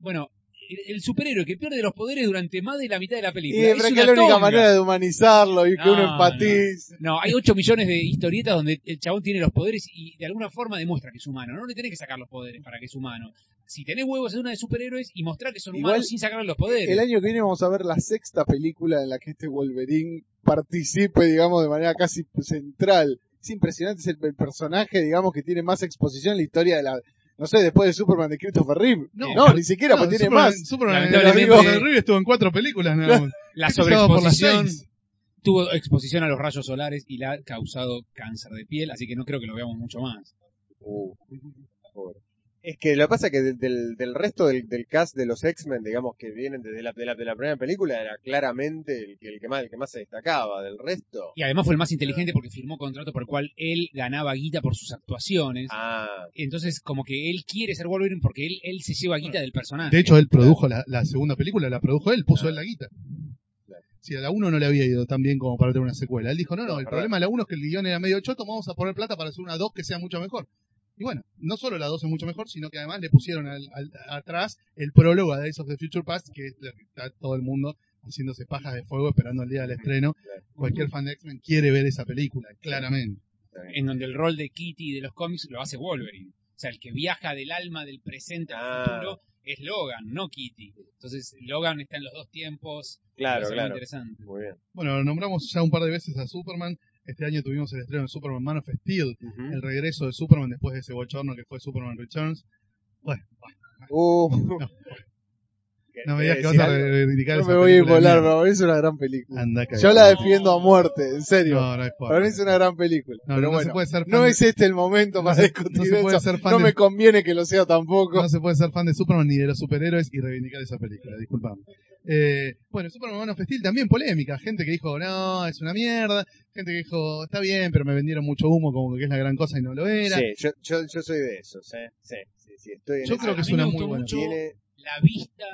Bueno, el, el superhéroe que pierde los poderes durante más de la mitad de la Y película. pero es es que es la única tonga. manera de humanizarlo y que No, uno empatice. No, hay 8 millones de historietas donde el chabón tiene los poderes y de alguna forma demuestra que es humano. No le tenés que sacar los poderes para que es humano. Si tenés huevos en una de superhéroes y mostrar que son Igual, humanos sin sacarle los poderes. El año que viene vamos a ver la sexta película en la que este Wolverine participe, digamos, de manera casi central. Es impresionante, es el, el personaje, digamos, que tiene más exposición en la historia de la... No sé, después de Superman de Christopher Reeve. No, ni siquiera, No, pues tiene Superman, más. Superman, Christopher Reeve estuvo en cuatro películas nada más. La sobreexposición tuvo exposición a los rayos solares y le ha causado cáncer de piel, así que no creo que lo veamos mucho más. Uh, pobre. Es que lo que pasa es que del, del, resto del, del cast de los X-Men, digamos que vienen desde la, de la, de la primera película, era claramente el que, el que más, el que más se destacaba. Del resto, Y además fue el más inteligente porque firmó contrato por el cual él ganaba guita por sus actuaciones. ah, Entonces, como que él quiere ser Wolverine porque él, él se lleva guita del personaje. De hecho, él produjo la, la segunda película, la produjo él, puso Ah. él la guita. Si a la 1 no le había ido tan bien como para tener una secuela. Él dijo, no, no, el problema de la 1 es que el guion era medio choto, vamos a poner plata para hacer una 2 que sea mucho mejor. Y bueno, no solo la 2 es mucho mejor, sino que además le pusieron al- al- atrás el prólogo a Days of the Future Past, que es lo que está todo el mundo haciéndose pajas de fuego esperando el día del estreno. Claro. Cualquier fan de X-Men quiere ver esa película, claramente. En donde el rol de Kitty de los cómics lo hace Wolverine. O sea, el que viaja del alma del presente al Ah. futuro es Logan, no Kitty. Entonces, Logan está en los dos tiempos. claro, muy claro. interesante. Muy bien. Bueno, nombramos ya un par de veces a Superman. Este año tuvimos el estreno de Superman Man of Steel, el regreso de Superman después de ese bochorno que fue Superman Returns. Bueno, Uh, no me digas que ¿Querés vas a reivindicar No me voy a inmolar, pero es una gran película. Anda. Yo la defiendo a muerte, en serio. No, no es por- Para mí es una gran película. No, pero no, no bueno, se puede ser fan no es este el momento no para se- discutir no se puede eso. ser fan no de- me conviene que lo sea tampoco. No se puede ser fan de Superman ni de los superhéroes y reivindicar esa película, disculpame. Eh, bueno, Superman Man of Steel también polémica. Gente que dijo, no, es una mierda. Gente que dijo, está bien, pero me vendieron mucho humo como que es la gran cosa y no lo era. Sí, yo, yo, yo soy de esos, ¿eh? Sí, sí, sí. Estoy en Yo esa- creo que es una muy buena. mucho Tiene- la vista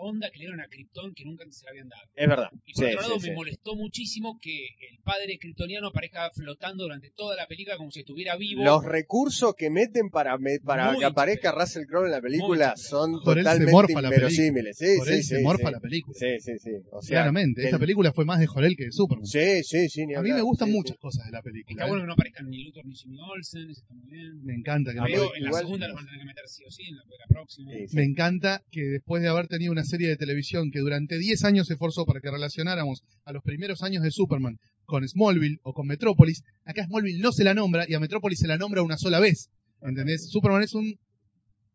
onda que le dieron a Krypton que nunca se la habían dado. Es verdad. Y por Sí, otro lado sí, me sí. molestó muchísimo que el padre kryptoniano aparezca flotando durante toda la película como si estuviera vivo. Los recursos que meten para, me- para Muy que aparezca. Russell Crowe en la película Muy son Por totalmente morfa la película. inverosímiles. Sí, Por sí, él sí, se morfa sí. la película. Sí, sí, sí. O sea, Claramente, esta el- película fue más de Jorel que de Superman. Sí, sí, sí. ni A mí me gustan Sí, muchas sí. cosas de la película. Está ¿eh? bueno que no aparezcan ni Luthor ni Jimmy Olsen, eso está muy bien. Me encanta que no en la segunda los van a tener que meter sí o sí, en la, la próxima. Sí, sí. Me encanta que después de haber tenido una serie de televisión que durante 10 años se esforzó para que relacionáramos a los primeros años de Superman con Smallville o con Metrópolis, acá Smallville no se la nombra y a Metrópolis se la nombra una sola vez. ¿Entendés? Superman es un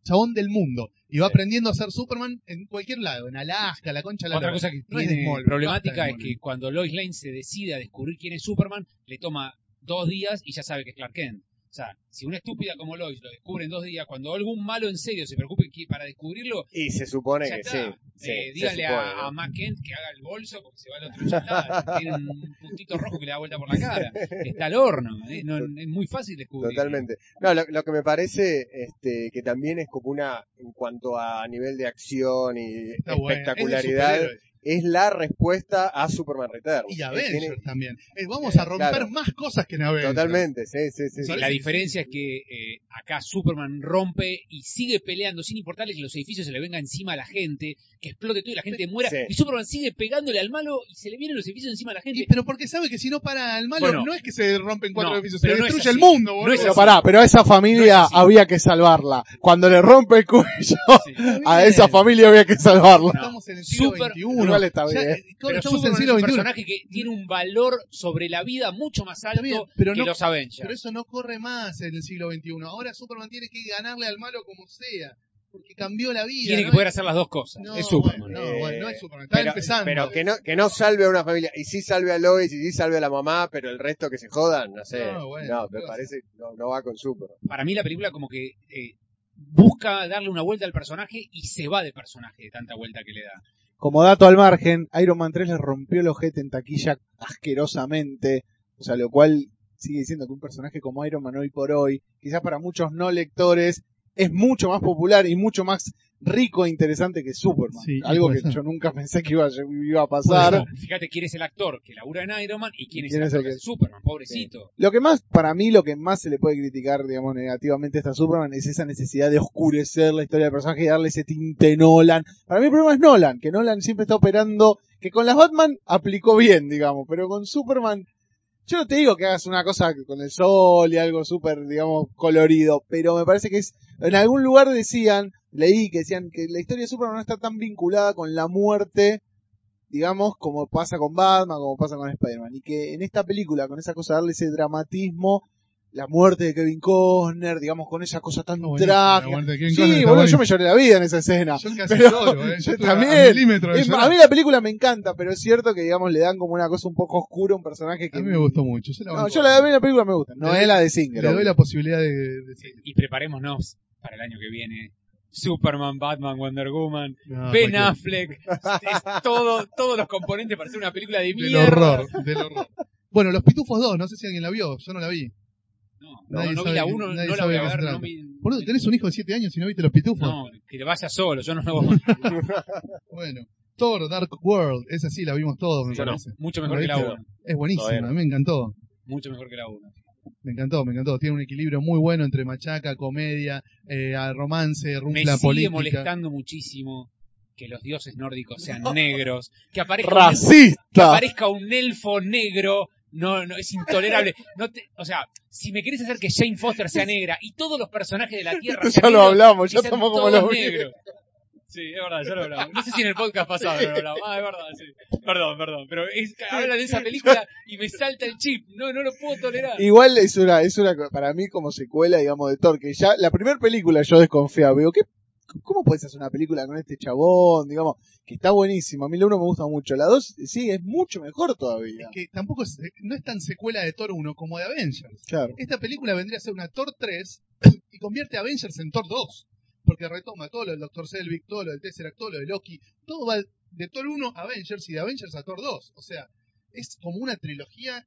chabón del mundo y va Sí. aprendiendo a ser Superman en cualquier lado, en Alaska, la concha de la Otra cosa que No tiene Smallville, problemática es que cuando Lois Lane se decide a descubrir quién es Superman, le toma dos días y ya sabe que es Clark Kent. O sea, si una estúpida como Lois lo descubre en dos días, cuando algún malo en serio se preocupe para descubrirlo, Y se supone ya que está. sí. Eh, dígale supone, a, ¿no? a Mac Kent que haga el bolso porque se va al otro chalada. Tiene un puntito rojo que le da vuelta por la cara. Está al horno. eh, no- es muy fácil descubrir. Totalmente. No, lo, lo que me parece este, que también es como una, en cuanto a nivel de acción y Está bueno. Es de espectacularidad. Es la respuesta a Superman Returns. Y Eh, Avengers tiene- también. Eh, vamos Eh, a romper claro. más cosas que en Avengers. Totalmente, sí, sí, sí. La diferencia es que eh, acá Superman rompe y sigue peleando sin importarle que los edificios se le venga encima a la gente, que explote todo y la gente muera. Sí. Y Superman sigue pegándole al malo y se le vienen los edificios encima a la gente. Y- pero porque sabe que si no para el malo, Bueno. no es que se rompen cuatro No, edificios, se no es destruye el mundo, No boludo. es Pero pará, pero a esa familia No es así. había que salvarla. Cuando le rompe el cuello Sí. a esa familia había que salvarla. Estamos en el siglo Super- XXI. Igual está bien. eh, Pero estamos en Superman el siglo es un XXI. personaje que tiene un valor sobre la vida mucho más alto bien, pero que no- los Avengers. Pero eso no corre más en el siglo XXI. Ahora Superman tiene que ganarle al malo como sea. Porque cambió la vida. Tiene ¿no? que poder hacer las dos cosas. No, es Superman. bueno, no, bueno, no es Superman. Está Pero, empezando. pero que no que no salve a una familia y sí salve a Lois y sí salve a la mamá pero el resto que se jodan no sé No, no, bueno, me cosa. parece no, no va con Superman Para mí la película como que eh, busca darle una vuelta al personaje y se va de personaje de tanta vuelta que le da. Como dato al margen, Iron Man 3 le rompió el ojete en taquilla asquerosamente. O sea, lo cual sigue diciendo que un personaje como Iron Man hoy por hoy, quizás para muchos no lectores, es mucho más popular y mucho más rico e interesante que Superman. Sí, Algo que ser. yo nunca pensé que iba, a- iba a pasar. Fíjate quién es el actor que labura en Iron Man y quién es ¿Quién el es actor el que que- hace Superman, pobrecito. Lo que más, para mí, lo que más se le puede criticar, digamos, negativamente a esta Superman es esa necesidad de oscurecer la historia del personaje y darle ese tinte Nolan. Para mí el problema es Nolan, que Nolan siempre está operando, que con las Batman aplicó bien, digamos, pero con Superman, yo no te digo que hagas una cosa con el sol y algo súper, digamos, colorido, pero me parece que es, en algún lugar decían, leí que decían que la historia de Superman no está tan vinculada con la muerte, digamos, como pasa con Batman, como pasa con Spider-Man. Y que en esta película, con esa cosa, darle ese dramatismo, la muerte de Kevin Costner, digamos, con esa cosa tan No, trágica. la muerte de Kevin Sí, boludo, yo me lloré la vida en esa escena. Yo casi pero- lloro, eh. yo también. A Es- a mí la película me encanta, pero es cierto que, digamos, le dan como una cosa un poco oscura a un personaje que... A mí me gustó mucho. Yo la, No, yo la, a mí la película me gusta. No es la de Singer. le doy la posibilidad de, de. Y preparémonos para el año que viene. Superman, Batman, Wonder Woman, No, Ben cualquier- Affleck, es todo, todos los componentes para hacer una película de Del mierda. horror, del horror. Bueno, Los Pitufos 2, no sé si alguien la vio, yo no la vi. No, Nadie no, no vi la que- 1, nadie no la voy a ver. No, vi- Boludo, tenés un hijo de 7 años y no viste Los Pitufos. no, que le vaya solo, yo no lo Bueno, Thor, Dark World, esa sí la vimos todos, me Yo no, parece. mucho ¿La mejor que la viste? 1. Es buenísima, no. a mí me encantó. Mucho mejor que la 1. Me encantó, me encantó. Tiene un equilibrio muy bueno entre machaca, comedia, eh, romance, Me rufla sigue política. molestando muchísimo que los dioses nórdicos sean negros, que aparezca, un, que ¡Racista! aparezca un elfo negro, no, no, es intolerable. No te, o sea, si me querés hacer que Jane Foster sea negra y todos los personajes de la Tierra ya lo hablamos, ya estamos como los negros. Sí, es verdad, ya lo hablamos. No sé si en el podcast pasado lo hablamos. Ah, es verdad, sí. Perdón, perdón. Pero es, habla de esa película y me salta el chip. No, no lo puedo tolerar. Igual es una, es una, para mí como secuela, digamos, de Thor, que ya, la primera película yo desconfiaba, digo, ¿qué, ¿cómo puedes hacer una película con este chabón? Digamos, que está buenísimo, a mí la uno me gusta mucho, la dos, sí, es mucho mejor todavía. Es que tampoco es, no es tan secuela de Thor 1 como de Avengers. Claro. Esta película vendría a ser una Thor 3 y convierte a Avengers en Thor 2. Porque retoma todo lo del Dr. Selvig, todo lo del Tesseract, todo lo de Loki. Todo va de Thor 1 a Avengers y de Avengers a Thor 2. O sea, es como una trilogía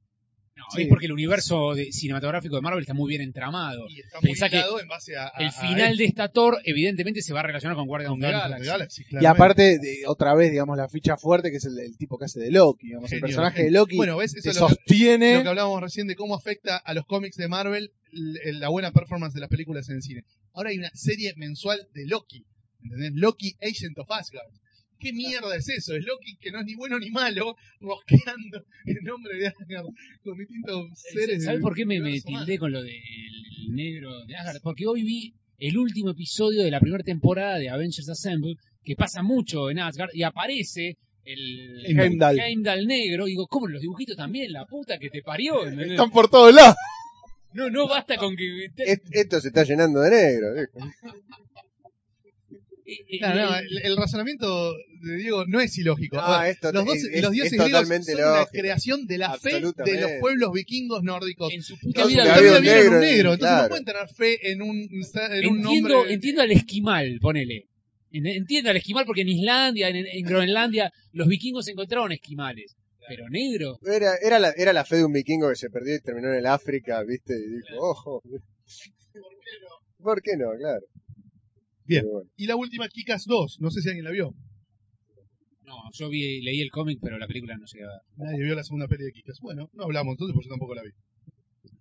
No, Sí. es porque el universo de- cinematográfico de Marvel está muy bien entramado. y está muy Pensá que en base a, a- El final de esta Thor, evidentemente, se va a relacionar con Guardians of Galaxy. Galaxy, Y aparte, de- otra vez, digamos, la ficha fuerte, que es el, el tipo que hace de Loki, digamos, el personaje de Loki Bueno, ¿ves? Eso que es lo que, sostiene... lo que hablábamos recién de cómo afecta a los cómics de Marvel la buena performance de las películas en el cine. Ahora hay una serie mensual de Loki. ¿Entendés? Loki Agent of Asgard. ¿Qué mierda es eso? Es Loki que no es ni bueno ni malo, rosqueando en nombre de Asgard con distintos seres. ¿Sabes por qué me, me tildé con lo del negro de Asgard? Porque hoy vi el último episodio de la primera temporada de Avengers Assemble, que pasa mucho en Asgard, y aparece el Heimdall. Heimdall negro, y digo, ¿cómo los dibujitos también? La puta que te parió. Están por todos lados. No, no basta con que... Esto se está llenando de negro. No, no, el- razonamiento de Diego no es ilógico. No, A ver, esto los, dos- es- los dioses es griegos son la creación de la fe de los pueblos vikingos nórdicos. en su puta vida había un viene en un negro, entonces no claro. pueden tener fe en un, en un entiendo, nombre. entiendo al esquimal, ponele. En- Entiendo al esquimal porque en Islandia, en, en Groenlandia, los vikingos encontraron esquimales. Pero negro, Era, era, la, era la fe de un vikingo que se perdió y terminó en el África, ¿viste? Y dijo, ojo. ¿Por qué no? Claro. Bien. Bueno. Y la última, Kikas 2, no sé si alguien la vio. no, yo vi, leí el cómic, pero la película no llegaba. Nadie vio la segunda peli de Kikas. Bueno, no hablamos entonces porque yo tampoco la vi.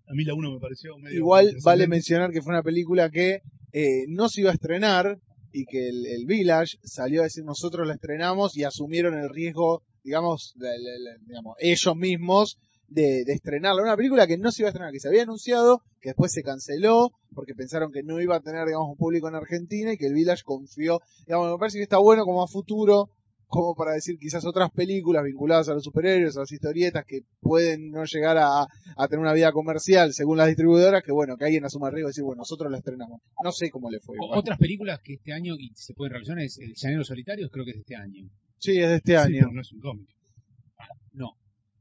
A mí la 1 me pareció medio. Igual vale mencionar que fue una película que eh, no se iba a estrenar y que el, el Village salió a decir nosotros la estrenamos y asumieron el riesgo, digamos, de- de- de- digamos ellos mismos de, de estrenarla. Una película que no se iba a estrenar, que se había anunciado, que después se canceló porque pensaron que no iba a tener, digamos, un público en Argentina y que el Village confió. Digamos, me parece que está bueno como a futuro, como para decir quizás otras películas vinculadas a los superhéroes, a las historietas que pueden no llegar a, a tener una vida comercial según las distribuidoras, que bueno, que alguien asuma el riesgo de decir, bueno, nosotros la estrenamos. No sé cómo le fue. Otras películas que este año, y se pueden relacionar, es El Llanero Solitarios, creo que es de este año. Sí, es de este Sí, año. pero no es un cómic. No.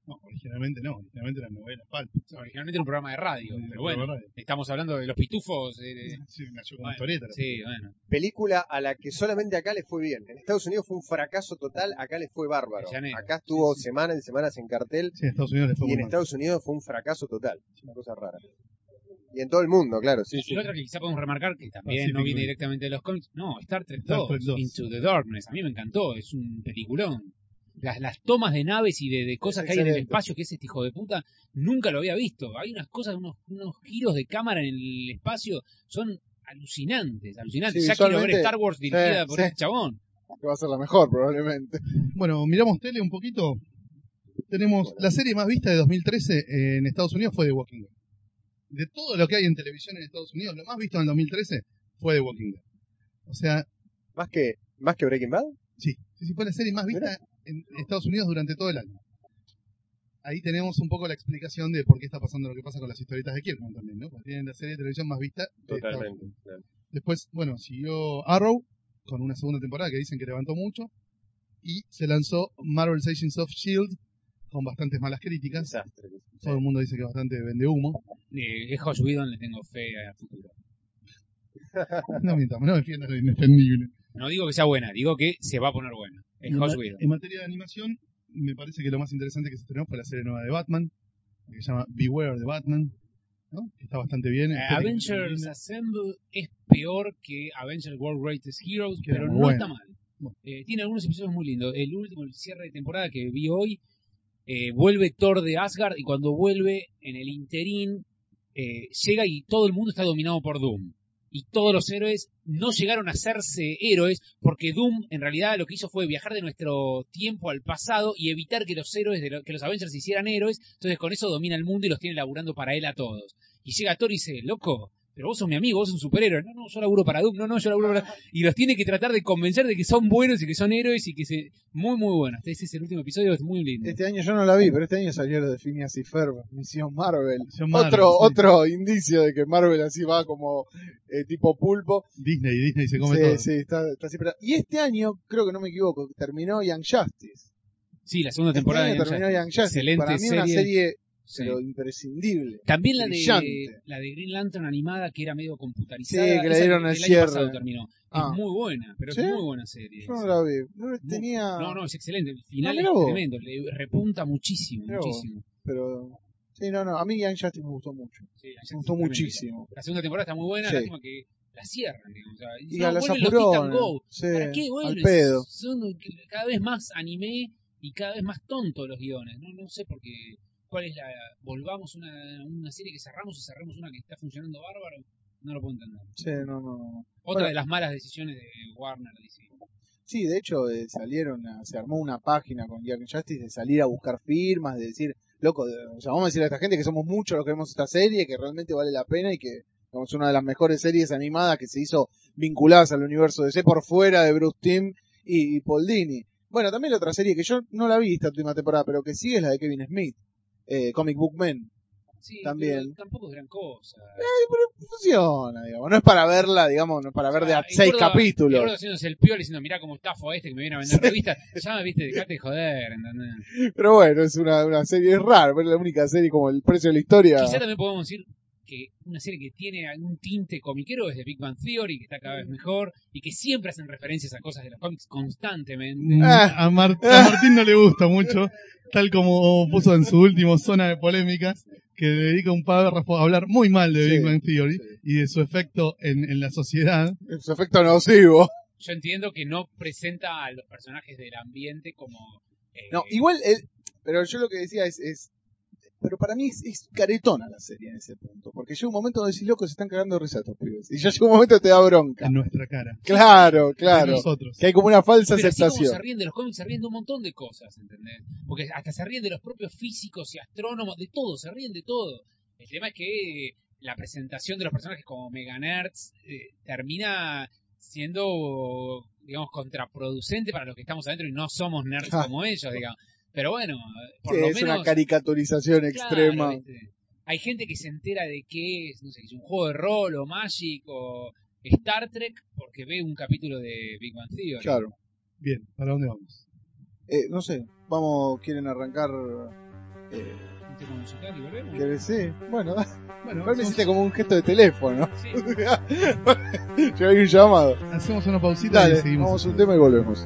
No, originalmente no. Originalmente era novela pulp. Originalmente era un programa de radio, Sí, pero bueno, radio. estamos hablando de los pitufos. eh, de- Sí, nació como bueno, historieta. sí, bueno. Película a la que solamente acá le fue bien. En Estados Unidos fue un fracaso total, acá le fue bárbaro. Acá estuvo semanas y semanas en cartel Sí, en Estados Unidos le fue y en mal. Estados Unidos fue un fracaso total. Una cosa rara. Y en todo el mundo, claro, sí, Y sí. la otra que quizá podemos remarcar, que también Pacific no viene directamente de los cómics, no, Star Trek, Star 2, Trek 2. Into the Darkness, a mí me encantó, es un peliculón. Las, las tomas de naves y de, de cosas que hay en el espacio, que es este hijo de puta, nunca lo había visto. Hay unas cosas, unos, unos giros de cámara en el espacio, son alucinantes, alucinantes. Sí, ya quiero ver Star Wars dirigida sí, por sí. este chabón. Que va a ser la mejor, probablemente. Bueno, miramos tele un poquito. Tenemos la serie más vista de 2013 en Estados Unidos fue The Walking Dead. De todo lo que hay en televisión en Estados Unidos, lo más visto en el 2013 fue The Walking Dead. O sea, Más que, más que Breaking Bad. sí, sí, sí, fue la serie más vista en Estados Unidos durante todo el año. Ahí tenemos un poco la explicación de por qué está pasando lo que pasa con las historietas de Kirkman también, ¿no? Porque tienen la serie de televisión más vista de claro. Después, bueno, siguió Arrow con una segunda temporada que dicen que levantó mucho. Y se lanzó Marvel's Agents of S.H.I.E.L.D. Con bastantes malas críticas. Desastre. Todo el mundo dice que bastante vende humo. Eh, es Josh Whedon, le tengo fe a futuro. No mientamos, no defiendas lo indefendible. No digo que sea buena, digo que se va a poner buena. En, Whedon. en materia de animación, me parece que lo más interesante que se estrenó fue la serie nueva de Batman, que se llama Beware de Batman, ¿no? Que está bastante bien. Eh, Avengers. Assemble es peor que Avengers World Greatest Heroes, Queda pero no bueno. está mal. Bueno. Eh, tiene algunos episodios muy lindos. El último, el cierre de temporada que vi hoy, eh, vuelve Thor de Asgard y cuando vuelve en el interín, eh, llega y todo el mundo está dominado por Doom. Y todos los héroes no llegaron a hacerse héroes porque Doom en realidad lo que hizo fue viajar de nuestro tiempo al pasado y evitar que los héroes, de lo- que los Avengers se hicieran héroes. Entonces con eso domina el mundo y los tiene laburando para él a todos. Y llega Thor y dice, loco, pero vos sos mi amigo, vos sos un superhéroe. No, no, yo laburo para Doom, no, no, yo laburo para... Y los tiene que tratar de convencer de que son buenos y que son héroes y que se... Muy, muy bueno. Este es el último episodio, es muy lindo. Este año yo no la vi, pero este año salió lo de Phineas y Ferb, Misión Marvel. Misión Marvel, otro, sí. otro indicio de que Marvel así va como eh, tipo pulpo. Disney, Disney se come sí, todo. sí, está, está siempre. Y este año, creo que no me equivoco, terminó Young Justice. Sí, la segunda Este temporada año de terminó Young Justice. Excelente Para mí una serie. Sí. pero imprescindible. También la de, la de Green Lantern animada, que era medio computarizada. Sí, que esa dieron el, cierre. terminó. Ah. Es muy buena, pero ¿Sí? es muy buena serie. Yo no la vi. No tenía. No, no, es excelente. El final es tremendo. Le repunta muchísimo, vos. muchísimo. Pero. Sí, no, no. A mí Justice me gustó mucho. Sí, la Me gustó muchísimo. La segunda temporada está muy buena, Sí. lástima que la cierran. o sea, Y no, a las apurones. Sí, ¿Para qué al vuelven? pedo. Son cada vez más anime y cada vez más tontos los guiones. No, no sé por qué. ¿Cuál es la. Volvamos una, una serie que cerramos y cerremos una que está funcionando bárbaro? No lo puedo entender. Sí, no, no. no. Otra Bueno. de las malas decisiones de Warner DC. Sí, de hecho eh, salieron, a- se armó una página con Young Justice de salir a buscar firmas, de decir, loco, de- o sea, vamos a decirle a esta gente que somos muchos los que vemos esta serie, que realmente vale la pena y que es una de las mejores series animadas que se hizo vinculadas al universo DC por fuera de Bruce Timm y, y Paul Dini. Bueno, también la otra serie que yo no la vi esta última temporada, pero que sí es la de Kevin Smith, eh, Comic Book Men. Sí, También. pero tampoco es gran cosa. Funciona, digamos, no es para verla, digamos, no es para ver de a Ah, seis y capítulos. Córdoba haciéndose el piola diciendo, mirá cómo estafo a este que me viene a vender revistas. Ya me viste, dejate de joder, ¿entendés? Pero bueno, es una, una serie rara, pero es la única serie como el precio de la historia. Quizá también podemos decir que una serie que tiene algún tinte comiquero es de Big Bang Theory, que está cada vez mejor, y que siempre hacen referencias a cosas de los cómics constantemente. Mm, Ah. A, Mar- a Martín no le gusta mucho, tal como puso en su último zona de polémicas, que le dedica un párrafo a hablar muy mal de Sí, Big Bang Theory sí. y de su efecto en, en la sociedad. Su efecto nocivo. Yo entiendo que no presenta a los personajes del ambiente como... eh, No, igual, el- pero yo lo que decía es, es pero para mí es, es caretona la serie en ese punto, porque llega un momento donde decís, loco, se están cagando de risa estos pibes. Y ya llega un momento que te da bronca. En nuestra cara. Claro, claro. nosotros. Que hay como una falsa Pero así como se aceptación. ríen de los cómics, se ríen de un montón de cosas, ¿entendés? Porque hasta se ríen de los propios físicos y astrónomos, de todo, se ríen de todo. El tema es que la presentación de los personajes como Mega Nerds eh, termina siendo, digamos, contraproducente para los que estamos adentro y no somos nerds Ah. como ellos, digamos. Pero bueno, por Sí, lo es menos... una caricaturización Claro, extrema. ¿viste? Hay gente que se entera de que es, no sé, es un juego de rol o Magic o Star Trek porque ve un capítulo de Big Bang Theory. Claro. Bien, ¿para dónde vamos? Eh, no sé, vamos, quieren arrancar. Eh, Un tema musical y volvemos. que- sí, bueno, Bueno, igual me hiciste como un gesto de teléfono. Sí. Yo hay un llamado. hacemos una pausita Dale, y seguimos. vamos a un tema y volvemos.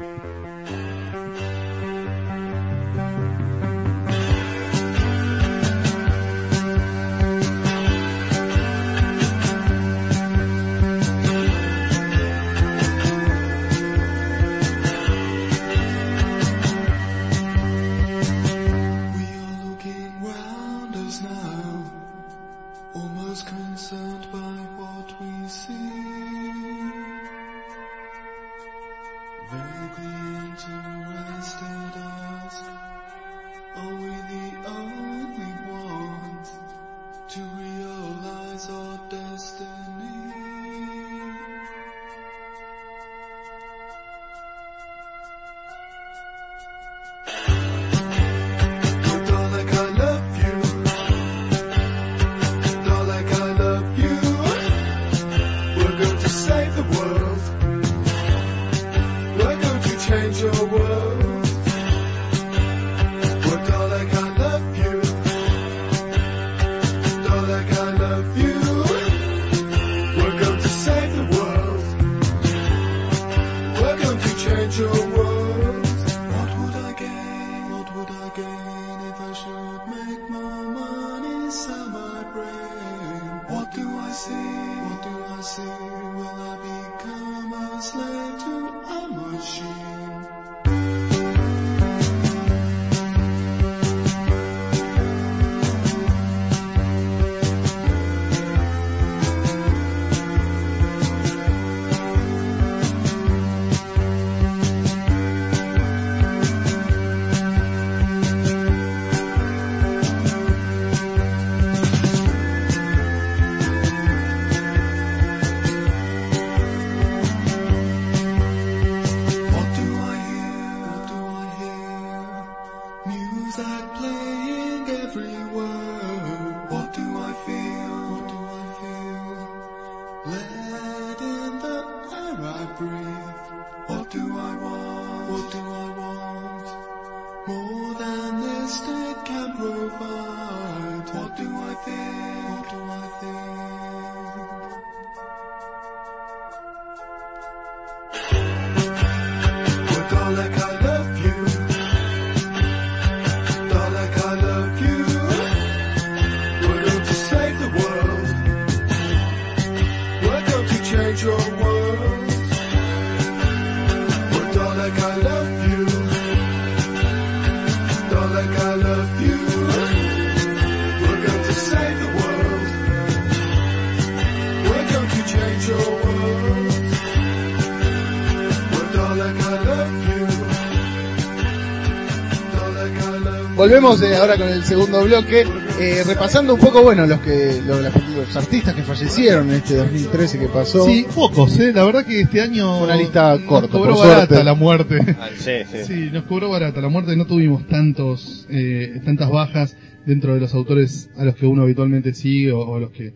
Volvemos eh, ahora con el segundo bloque, eh, repasando un poco, bueno, los que los, los artistas que fallecieron en este 2013 que pasó. Sí, pocos, ¿eh? La verdad que este año. Una lista nos corta, cobró por barata suerte. la muerte. Ah, sí, sí. Sí, nos cobró barata la muerte. No tuvimos tantos, eh, tantas bajas dentro de los autores a los que uno habitualmente sigue o, o a los que,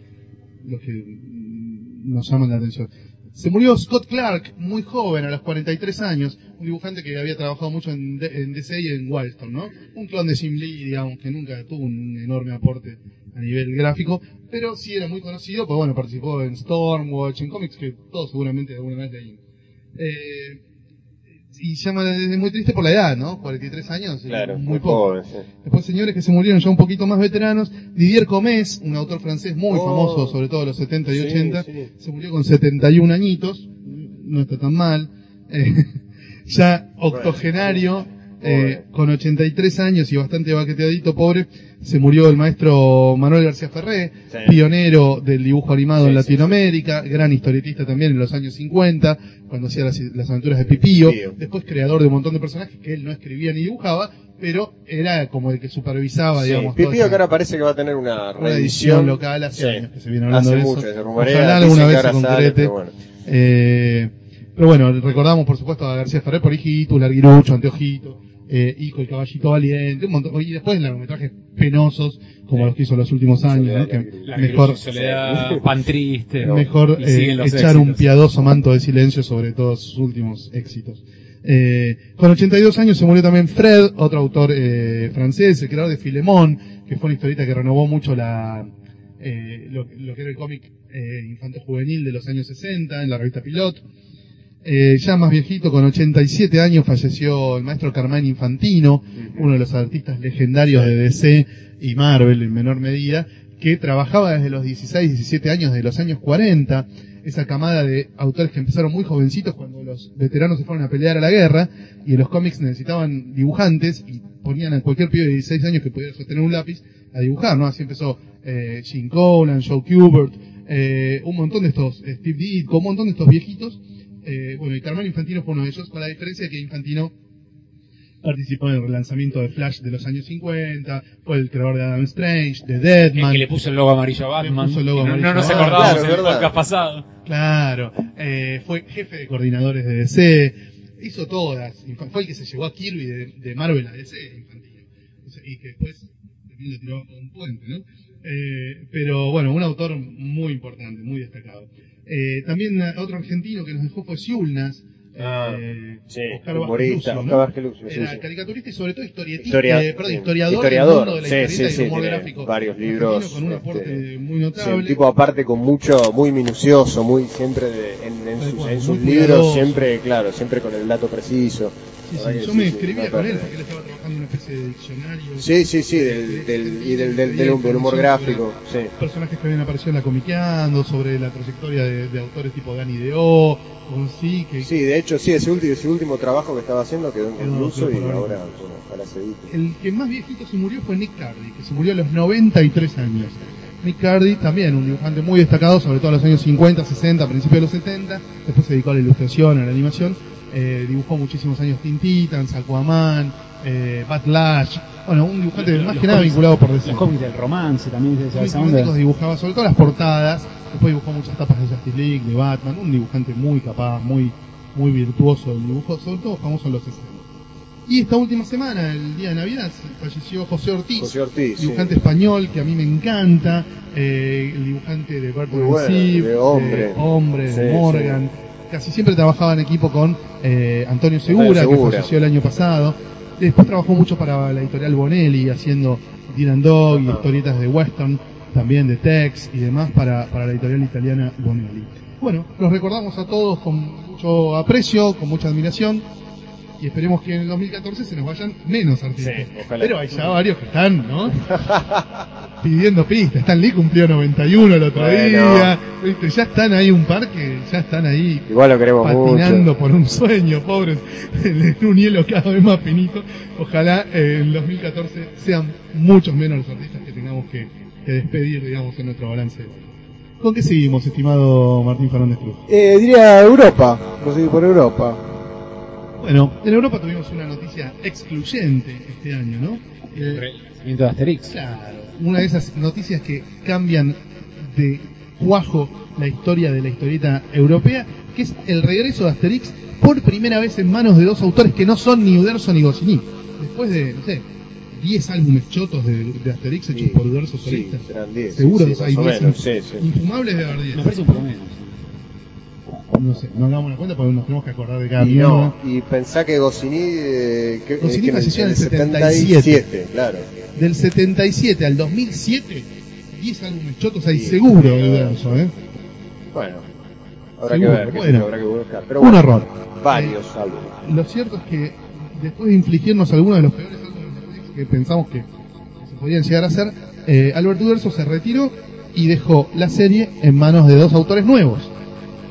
los que mm, nos llaman la atención. Se murió Scott Clark, muy joven, a los 43 años, un dibujante que había trabajado mucho en, DC y en Wildstorm, ¿no? Un clon de Jim Lee, digamos, que nunca tuvo un enorme aporte a nivel gráfico, pero sí era muy conocido, pues bueno, participó en Stormwatch, en cómics que todos seguramente alguna vez leímos. Eh, y llama, es muy triste por la edad, ¿no? 43 años, Claro, muy muy poco. sí. Después señores que se murieron ya un poquito más veteranos. Didier Comés, un autor francés muy Oh. famoso, sobre todo en los 70 y Sí, 80, sí. se murió con 71 añitos, no está tan mal. Eh, ya octogenario, eh, Pobre. con 83 años y bastante baqueteadito, pobre, se murió el maestro Manuel García Ferré, Sí. pionero del dibujo animado Sí, en sí, Latinoamérica, gran historietista también en los años 50, cuando hacía las, las aventuras de Pipío, después creador de un montón de personajes que él no escribía ni dibujaba, pero era como el que supervisaba, Sí, digamos, Pipío que ahora parece que va a tener una una edición reedición local hace Sí. años que se viene hablando Hace de eso. mucho, se rumorea, Ojalá alguna vez se concrete. pero bueno. Eh, pero bueno, recordamos por supuesto a García Ferrer por Hijitus, Larguirucho, Anteojito, eh, Ico, el Caballito Valiente, un montón, y después largometrajes penosos, como los que hizo en los últimos años, ¿no? que. La mejor, Soledad, Pan Triste. mejor eh, siguen los echar un piadoso manto de silencio sobre todos sus últimos éxitos. Eh, con 82 años se murió también Fred, otro autor eh, francés, el creador de Filemón, que fue una historieta que renovó mucho la eh, lo, lo que era el cómic eh, infanto-juvenil de los años 60 en la revista Pilot. Eh, ya más viejito, con 87 años, falleció el maestro Carmine Infantino, uno de los artistas legendarios de DC y Marvel en menor medida, que trabajaba desde los 16, 17 años de los años 40, esa camada de autores que empezaron muy jovencitos cuando los veteranos se fueron a pelear a la guerra y en los cómics necesitaban dibujantes y ponían a cualquier pibe de 16 años que pudiera sostener un lápiz a dibujar, ¿no? Así empezó eh, Gene Colan, Joe Kubert, eh, un montón de estos, eh, Steve Ditko, un montón de estos viejitos. Eh, bueno, y Carmine Infantino fue uno de ellos, con la diferencia que Infantino participó en el relanzamiento de Flash de los años 50, fue el creador de Adam Strange, de El Deadman. que le puso el logo amarillo a Batman. puso el logo que no, no nos acordábamos Claro, en el podcast pasado. Claro, eh, fue jefe de coordinadores de DC, hizo todas, fue el que se llevó a Kirby de, de Marvel a DC, Infantino, y que después también lo tiró a un puente, ¿no? Eh, pero bueno, un autor muy importante, muy destacado. Eh, también otro argentino que nos dejó fue Siulnas, Ah, eh, Sí, Oscar humorista, Lucio, Oscar ¿no? Vázquez Lucio, sí, Era sí. caricaturista y sobre todo historietista, Historia- eh, perdón, sí. historiador, Historiador, del mundo de la sí, sí, y humor gráfico. varios libros, Con un aporte este, muy Sí, notable. un tipo aparte con mucho, muy minucioso, muy siempre de- en, en sus, cual, en sus libros, cuidadoso. siempre, claro, siempre con el dato preciso. Sí, sí, yo me escribía con él porque él estaba trabajando en una especie de diccionario. Sí, sí, sí, del, del, y del, del, del, humor gráfico, sí. Personajes que habían aparecido en la comiqueando, sobre la trayectoria de, de autores tipo Dani Deo, con sí, que Sí, de hecho, sí, ese último, ese último trabajo que estaba haciendo quedó inconcluso y ahora, bueno, ojalá se el que más viejito se murió fue Nick Cardy, que se murió a los 93 años. Nick Cardy, también un dibujante muy destacado, sobre todo en los años 50, 60, principios de los 70, después se dedicó a la ilustración, a la animación, eh, dibujó muchísimos años Teen Titans, Aquaman, eh, Batlash, bueno, un dibujante Los- más los que nada cómics- vinculado por DC. Los cómics del romance también, de esa, onda. dibujaba sobre todo las portadas, después dibujó muchas tapas de Justice League, de Batman, un dibujante muy capaz, muy, muy virtuoso del dibujo, sobre todo famoso en los 60. Y esta última semana, el día de Navidad, falleció José Ortiz, José Ortiz, sí. dibujante español que a mí me encanta, eh, el dibujante de Bert bueno, de Hombre. Hombre, de Sí, Morgan. Casi siempre trabajaba en equipo con eh, Antonio Segura, Segura. que falleció el año pasado. Después trabajó mucho para la editorial Bonelli, haciendo Dylan Dog y historietas de Western, también de Tex y demás para, para la editorial italiana Bonelli. Bueno, los recordamos a todos con mucho aprecio, con mucha admiración y esperemos que en el 2014 se nos vayan menos artistas. Sí. Pero hay ya varios que están, ¿no? Pidiendo pistas. Stan Lee cumplió 91 el otro Bueno. día. ¿Viste? Ya están ahí un par que ya están ahí Igual lo queremos patinando mucho. por un sueño, pobres, en un hielo cada vez más finito. Ojalá eh, en 2014 sean muchos menos los artistas que tengamos que, que despedir, digamos, en nuestro balance ¿Con qué seguimos, estimado Martín Fernández Cruz? Eh, diría Europa, por Europa. Bueno, en Europa tuvimos una noticia excluyente este año, ¿no? El Eh, renacimiento de Asterix. Claro, una de esas noticias que cambian de cuajo la historia de la historieta europea, que es el regreso de Asterix por primera vez en manos de dos autores que no son ni Uderzo ni Goscinny. Después de, no sé, 10 álbumes chotos de, de Asterix hechos por Uderzo Sí, solistas. serán 10. Seguro sí, que hay más o 10 menos, sí, sí. infumables de haber 10. Me parece un poco menos. No sé, no hagamos la cuenta porque nos tenemos que acordar de cada Y no, y pensá que Goscinny, eh, que, Goscinny eh, que en el- falleció en el 77, claro. Del 77 al 2007, 10 álbumes chotos hay Sí, seguro de Uderzo, ¿eh? Bueno, habrá Seguro, que ver, bueno. habrá que buscar. Pero Un error. Varios álbumes. Lo cierto es que después de infligirnos algunos de los peores álbumes que pensamos que se podían llegar a hacer, eh, Albert Uderzo se retiró y dejó la serie en manos de dos autores nuevos,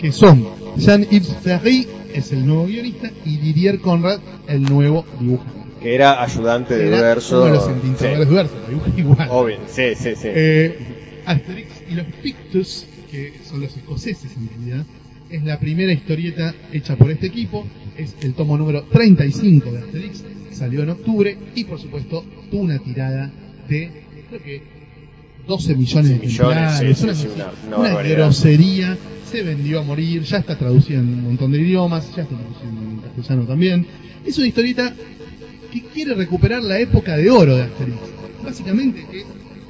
que son Jean-Yves Ferry, es el nuevo guionista, y Didier Conrad, el nuevo dibujante. Que era ayudante de Era Uderzo. uno de los entintadores de Uderzo, dibuja igual. Obvio, sí, sí, sí. Eh, Asterix y los Pictus, que son los escoceses en realidad, es la primera historieta hecha por este equipo, es el tomo número 35 de Asterix, salió en octubre y por supuesto tuvo una tirada de, creo que 12 millones de millones, sí, una, sí, sí, cosa- una- una una barbaridad. grosería, se vendió a morir, ya está traducida en un montón de idiomas, ya está traducida en castellano también. Es una historieta que quiere recuperar la época de oro de Asterix. Básicamente es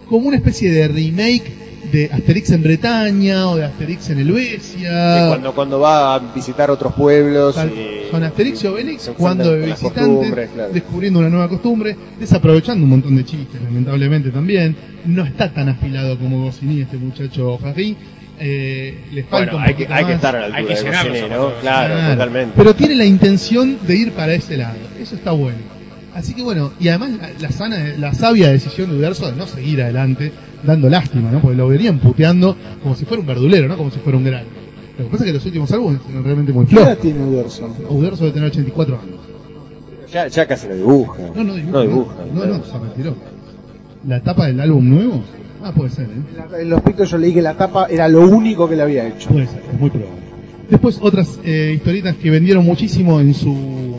como una especie de remake de Asterix en Bretaña o de Asterix en Sí, Helvecia. cuando, cuando va a visitar otros pueblos. Tal- y- Son Asterix y Obelix cuando de visitantes, claro. descubriendo una nueva costumbre, desaprovechando un montón de chistes, lamentablemente también. No está tan afilado como Goscinny, este muchacho Farri. Eh, le falta Bueno, un hay que, hay que estar a la Hay que de Goscinny, ¿no? Claro. totalmente. Pero tiene la intención de ir para ese lado. Eso está bueno. Así que bueno, y además la, la sana, la sabia decisión de Uderzo de no seguir adelante, dando lástima, ¿no? Porque lo venían puteando como si fuera un verdulero, ¿no? Como si fuera un gran. Lo que pasa es que los últimos álbumes eran realmente muy ¿Qué edad flojos. tiene Uderzo? Uderzo debe tener 84 años. Ya, ya casi no dibuja. No, no dibuja. No dibuja. No, no, se retiró. La tapa del álbum nuevo, ah, puede ser, ¿eh? En la- En los pictos yo leí que la tapa era lo único que le había hecho. Puede ser, es muy probable. Después otras eh, historietas que vendieron muchísimo en su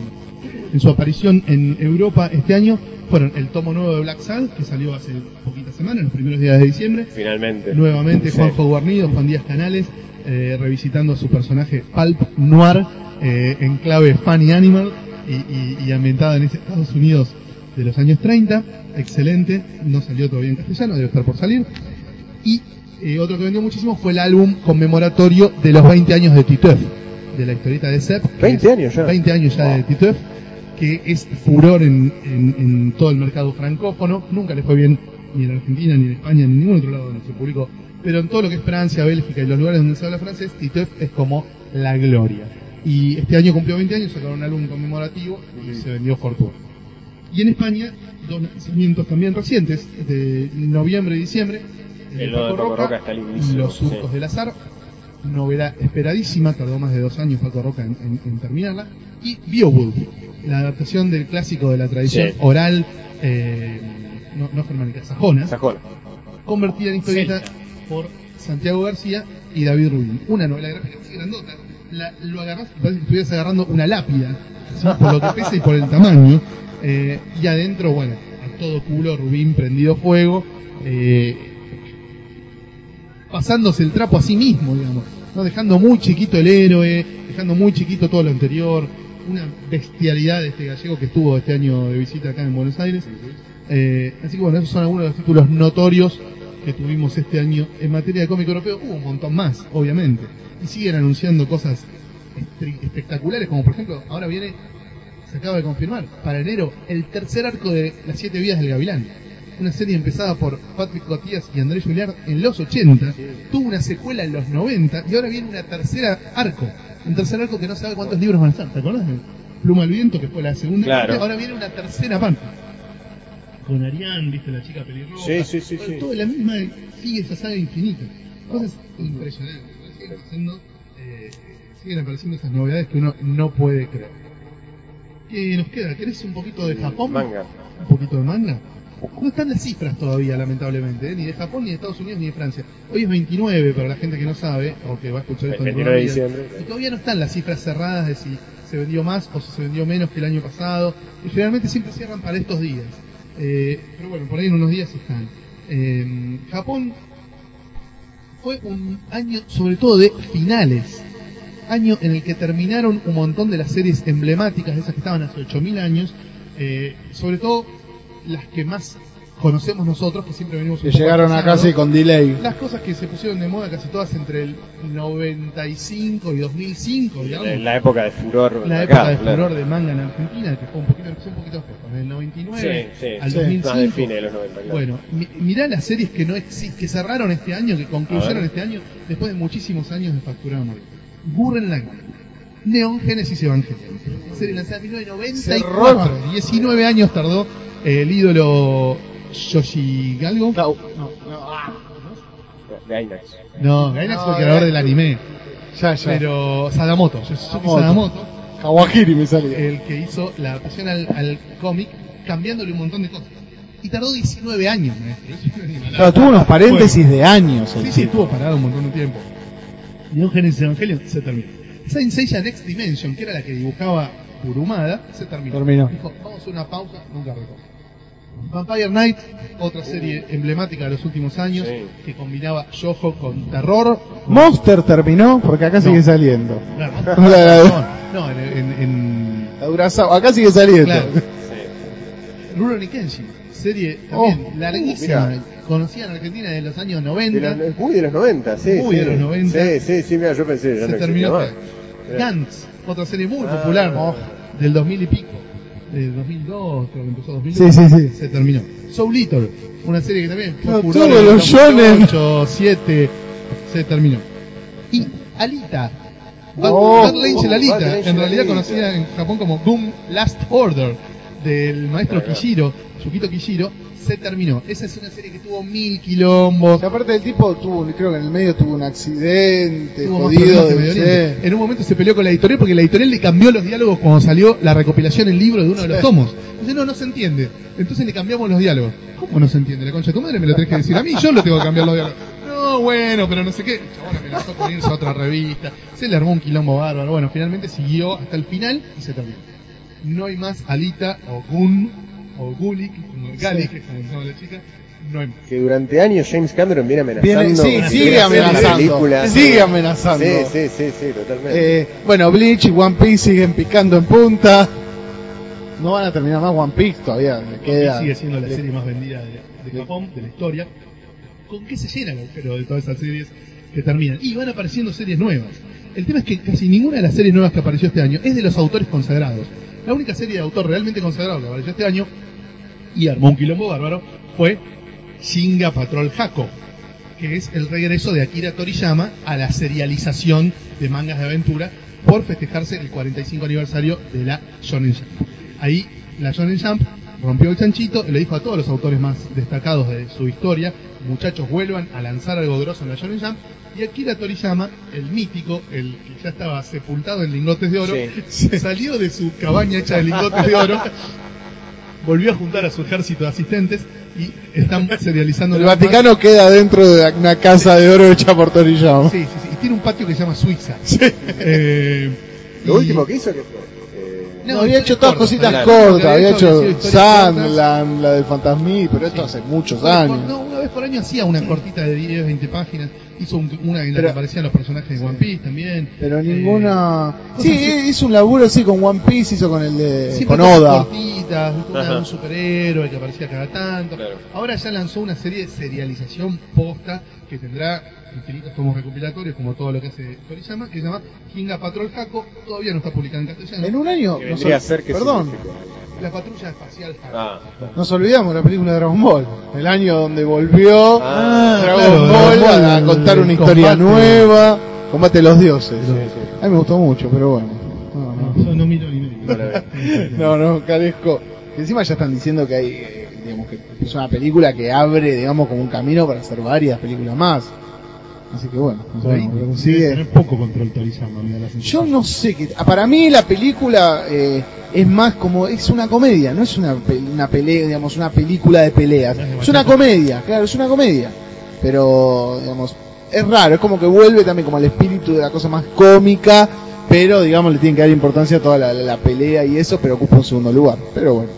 en su aparición en Europa este año fueron el tomo nuevo de Black Sun, que salió hace poquitas semanas, los primeros días de diciembre. Finalmente. Nuevamente Sí. Juanjo Guarnido, Juan Díaz Canales, eh, revisitando a su personaje Pulp Noir eh, en clave Funny Animal y, y- y ambientada en ese Estados Unidos de los años 30. Excelente, no salió todavía en castellano, debe estar por salir. Y eh, otro que vendió muchísimo fue el álbum conmemoratorio de los 20 años de Titeuf, de la historieta de Sepp. que 20 es- años ya. 20 años ya de Titeuf, que es furor en, en- en todo el mercado francófono. Nunca le fue bien ni en Argentina, ni en España, ni en ningún otro lado donde se publicó. Pero en todo lo que es Francia, Bélgica y los lugares donde se habla francés, Titeuf es como la gloria. Y este año cumplió 20 años, sacaron un álbum conmemorativo y se vendió fortuna. Y en España, dos lanzamientos también recientes, de noviembre y diciembre. El de Paco Roca está y. Los surcos sí. del azar, novela esperadísima, tardó más de dos años Paco Roca en, en- en terminarla, y Beowulf, la adaptación del clásico de la tradición Sí. oral, eh, no, no germánica, sajona, Sajona. convertida en historieta Celta. por Santiago García y David Rubin. Una novela gráfica así grandota, la- lo agarrás y parece que estuvieras agarrando una lápida, por lo que pesa y por el tamaño, eh, y adentro, bueno, a todo culo, Rubín prendido fuego, eh, pasándose el trapo a sí mismo, digamos, ¿no? dejando muy chiquito el héroe, dejando muy chiquito todo lo anterior, una bestialidad de este gallego que estuvo este año de visita acá en Buenos Aires. Eh, así que bueno, esos son algunos de los títulos notorios que tuvimos este año en materia de cómic europeo. Hubo un montón más, obviamente, y siguen anunciando cosas espectaculares, como por ejemplo, ahora viene, se acaba de confirmar, para enero, el tercer arco de Las Siete Vidas del Gavilán. Una serie empezada por Patrick Cotías y Andrés Juliard en los 80, tuvo una secuela en los 90 y ahora viene una tercera arco. Un tercer arco que no sabe cuántos libros van a estar, ¿te acuerdas? de Pluma al viento, que fue la segunda Claro. parte, ahora viene una tercera parte. Con Arián, viste, la chica pelirroja. Sí, sí, sí, sí. Todo la misma, sigue esa saga infinita. Cosas impresionantes. Siguen, pasando, eh, siguen apareciendo esas novedades que uno no puede creer. ¿Qué nos queda? ¿Querés un poquito de Japón? Manga. Un poquito de manga. No están las cifras todavía, lamentablemente, ¿eh? ni de Japón, ni de Estados Unidos, ni de Francia. Hoy es 29, para la gente que no sabe, o que va a escuchar esto 29 de diciembre. Y todavía no están las cifras cerradas de si se vendió más o si se vendió menos que el año pasado. Y generalmente siempre cierran para estos días. Eh, pero bueno, por ahí en unos días están. Eh, Japón fue un año sobre todo de finales. Año en el que terminaron un montón de las series emblemáticas, de esas que estaban hace 8000 años. eh, sobre todo las que más conocemos nosotros, que siempre venimos un Que poco llegaron a casi con delay. Las cosas que se pusieron de moda casi todas entre el 95 y 2005, digamos. En la época de furor. La acá, época de claro. furor de manga en Argentina, que fue un poquito, un poquito después, con el 99 Sí, sí, al sí. 2005. Más de fines de los 90, claro. Bueno, mi- mirá las series que no que cerraron este año, que concluyeron este año, después de muchísimos años de facturar a morir. Gurren Lagann, Neon Genesis Evangelion, serie lanzada en 1994, 19 años tardó el ídolo Yoshi Galgo. No, no, no, ah, Gainax. No, Gainax fue No, el creador del anime, ya, ya. pero Sadamoto, Yosuke Sadamoto. Sadamoto, Kawahiri me salía. el que hizo la adaptación al, al cómic, cambiándole un montón de cosas. Y tardó 19 años, Claro, tuvo unos paréntesis de años. el Sí, sí, estuvo parado un montón de tiempo. Neon Genesis Evangelion se terminó. Saint Seiya Next Dimension, que era la que dibujaba Kurumada, se terminó. Terminó. Dijo, vamos a una pausa, nunca retomó. Vampire Knight, otra serie emblemática de los últimos años, Sí. que combinaba Yojo con terror. Monster terminó porque acá No. sigue saliendo. Claro, La- la- no, no, en, en, en La Durazao, acá sigue saliendo. Claro. Sí. Rurouni Kenshin, serie también Oh, larguísima, conocida en Argentina de los años De 90. los- es muy de los 90, sí. Muy sí. de los 90. Sí, sí, sí, mira, yo pensé, ya se no terminó. Gantz, otra serie muy Ah. popular, del 2000 y pico, del 2002, creo que empezó 2000. Sí, sí, sí. Se terminó. Soul Eater, una serie que también fue No, todos los 2008, shonen. 7, se terminó. Y Alita, Bad, Oh, Bad oh, Alita, Bad en realidad conocida en Japón como Doom Last Order, del maestro. Kishiro, Yukito Kishiro, se terminó. Esa es una serie que tuvo mil quilombos, Y aparte el tipo tuvo, creo que en el medio tuvo un accidente, Tuvo jodido. de- Medio. En un momento se peleó con la editorial porque la editorial le cambió los diálogos cuando salió la recopilación en libro de uno de los tomos. Entonces no, no se entiende. Entonces le cambiamos los diálogos. ¿Cómo no se entiende? La concha de tu madre me lo tenés que decir a mí, yo lo tengo que cambiar los diálogos. No, bueno, pero no sé qué. El chabón amenazó con irse a otra revista. Se le armó un quilombo bárbaro. Bueno, finalmente siguió hasta el final y se terminó. No hay más Alita o Gun o Gulik, como Galik, que es como se llama la chica. No hay más. Que durante años James Cameron viene amenazando. Viene, sí, con sigue hacer amenazando. película. Sigue amenazando. Sí, sí, sí, sí, totalmente. Eh, bueno, Bleach y One Piece siguen picando en punta. No van a terminar más One Piece todavía. Le queda. sigue siendo la serie más vendida de, de Japón, de la historia. ¿Con qué se llena el agujero de todas esas series que terminan? Y van apareciendo series nuevas. El tema es que casi ninguna de las series nuevas que apareció este año es de los autores consagrados. La única serie de autor realmente consagrado que apareció este año y armó un quilombo bárbaro fue Shinga Patrol Hako, que es el regreso de Akira Toriyama a la serialización de mangas de aventura por festejarse el 45 aniversario de la Shonen Jump. Ahí la Shonen Jump rompió el chanchito y le dijo a todos los autores más destacados de su historia, muchachos vuelvan a lanzar algo grosso en la Shonen Jump y Akira Toriyama, el mítico, el que ya estaba sepultado en lingotes de oro, se salió de su cabaña hecha de lingotes de oro, volvió a juntar a su ejército de asistentes y están serializando El vez más. Vaticano queda dentro de una casa de oro hecha por Toriyama. Sí, sí, sí. Y tiene un patio que se llama Suiza. Eh, Lo y- último que hizo que fue. No, había hecho todas cositas claro. cortas, había hecho Sandland, la del Fantasmí, pero esto hace muchos por- años. No, una vez por año hacía una cortita de 10, 20 páginas. Hizo un- una en la Pero- que aparecían los personajes de One Piece también. Pero Eh, ninguna. Sí, así. hizo un laburo así con One Piece, hizo con el de. Siempre con Oda. cortitas, una- un superhéroe que aparecía cada tanto. Claro. Ahora ya lanzó una serie de serialización posta que tendrá infinitos tomos recopilatorios como todo lo que hace Toriyama, que se llama Kinga Patrol Hako, todavía no está publicada en castellano. En un año. que vendría a ser que Perdón, significa. La patrulla espacial. Ah, nos olvidamos de la película de Dragon Ball. El año donde volvió Ah, Dragon claro, Ball Dragon Ball, a contar una historia combate. nueva. Combate de los dioses. sí, sí. A mí me gustó mucho, pero bueno. No, no. No, yo no miro ni medio. No. No, no, carezco. Encima ya están diciendo que hay, eh, digamos, que es una película que abre, digamos, como un camino para hacer varias películas más. Así que bueno, consigue. tener poco control Toriyama, me da la Yo no sé qué. Para mí la película eh, es más como es una comedia, no es una, una pelea, digamos, una película de peleas. Es una comedia, claro, es una comedia. Pero, digamos, es raro, es como que vuelve también como al espíritu de la cosa más cómica, pero digamos le tienen que dar importancia a toda la, la pelea y eso, pero ocupa un segundo lugar. Pero bueno.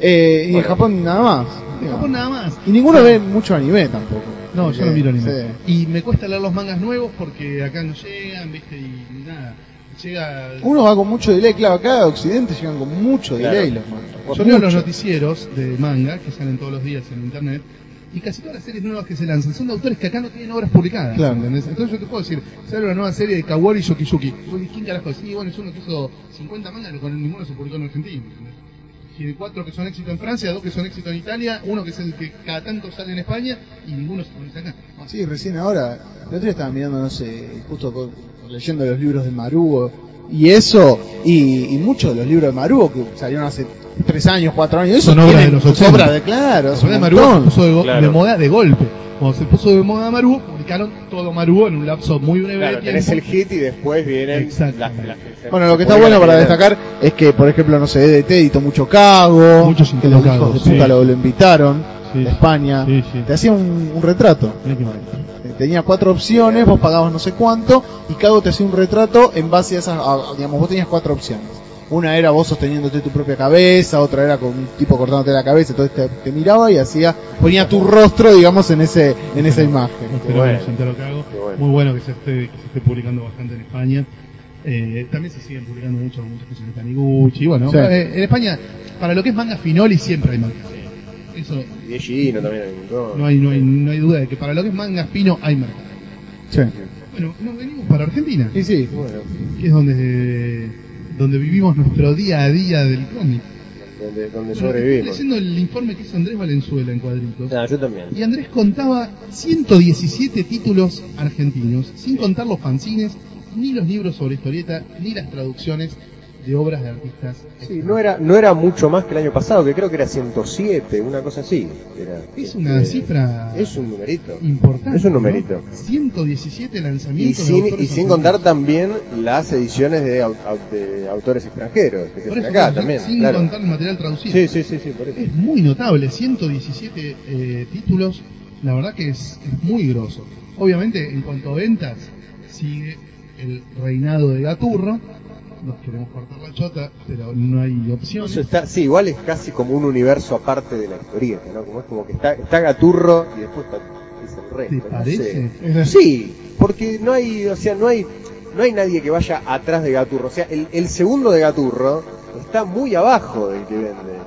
Eh, y en Japón nada más. digamos. Japón nada más. Y ninguno ve mucho anime tampoco. No, yo no miro anime. sí. Y me cuesta leer los mangas nuevos porque acá no llegan, viste, y nada. Llega. Uno va con mucho delay, claro, acá de Occidente llegan con mucho Claro. delay los mangas. Yo leo los noticieros de manga que salen todos los días en internet y casi todas las series nuevas que se lanzan son de autores que acá no tienen obras publicadas. Claro. ¿entendés? Entonces yo te puedo decir, sale una nueva serie de vos decís, ¿Quién carajo? Sí, bueno, es uno que hizo 50 mangas, pero con ninguno se publicó en Argentina. ¿entendés? Tiene cuatro que son éxito en Francia, dos que son éxito en Italia, uno que es el que cada tanto sale en España y ninguno se publica acá. Sí, recién ahora, el otro día estaba mirando, no sé, justo con- leyendo los libros de Marugo y eso, y, y muchos de los libros de Marugo que salieron hace tres años, cuatro años, eso Son obras de los sus 80. obras de claro, verdad, Marugo puso de, Claro. de moda de golpe. Cuando se puso de moda Marugo, publicaron todo Marugo en un lapso muy breve Claro, de tenés el hit y después vienen Exacto. las, las Bueno, lo que está bueno para destacar es que, por ejemplo, no sé, EDT editó mucho Cago, Muchos que los Cago, hijos de sí. puta lo, lo invitaron Sí. de España, Sí, sí. te hacía un, un retrato. Eh, Tenía cuatro opciones, vos pagabas no sé cuánto, y Cago te hacía un retrato en base a esas, a- digamos, vos tenías cuatro opciones. Una era vos sosteniéndote tu propia cabeza, otra era con un tipo cortándote la cabeza, entonces te, te miraba y hacía, ponía tu rostro, digamos, en ese, en esa imagen. Pero bueno. Cago. Qué bueno. Muy bueno que se esté, que se esté publicando bastante en España. Eh, también se siguen publicando mucho, muchas cosas de Taniguchi. Y bueno, Sí. eh, en España, para lo que es manga finoli, siempre hay manga. Eso Y Gino también hay un no hay, no, hay, no hay duda de que para lo que es manga fino hay mercado. Sí. Bueno, nos venimos para Argentina, sí, Bueno, que es donde, donde vivimos nuestro día a día del cómic. donde, donde Bueno, estoy sobrevivimos. leyendo el informe que hizo Andrés Valenzuela en cuadritos. Ah, yo también. Y Andrés contaba 117 títulos argentinos, sin contar los fanzines, ni los libros sobre historieta, ni las traducciones de obras de artistas. Sí, no era, no era mucho más que el año pasado, que creo que era 107, una cosa así. Era, Es una este, cifra Es un numerito. importante. Es un ¿no? numerito. 117 Y lanzamientos. de sin, y sin contar también las ediciones de, au- au- de autores extranjeros que Por eso, acá también. Sin claro. contar el material traducido. Sí, sí, sí, sí, por eso. Es muy notable, 117 eh, títulos, la verdad que es, es muy grosso. Obviamente, en cuanto a ventas, sigue el reinado de Gaturro. Nos queremos cortar la chota, pero no hay opciones. Eso está, sí, igual es casi como un universo aparte de la historieta, ¿no? Como es como que está, está Gaturro y después está, es el resto. ¿Te no parece? sé. Sí, porque no hay, o sea, no hay, no hay nadie que vaya atrás de Gaturro. O sea, el, el segundo de Gaturro está muy abajo del que vende.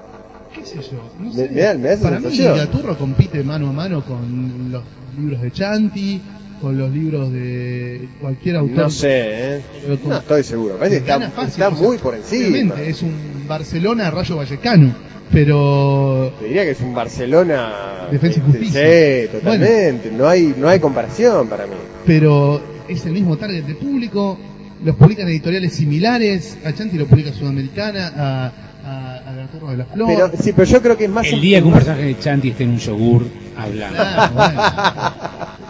¿Qué sé yo? No Me- sé. me da- me da Para mí. Gaturro compite mano a mano con los libros de Chanti, con los libros de cualquier autor. No sé, ¿eh? No estoy seguro. Parece que Gana está, fácil, está o sea, muy por encima. Obviamente, es un Barcelona Rayo Vallecano, pero Te diría que es un Barcelona. Defensa y este, Justicia. Sí, totalmente. No hay, no hay comparación para mí. pero es el mismo target de público, los publican editoriales similares, a Chanti lo publica Sudamericana, a, a, a Gaturro de la Flor. Pero, sí, pero yo creo que es más El día que un personaje de Chanti esté en un yogur hablando. Claro, bueno.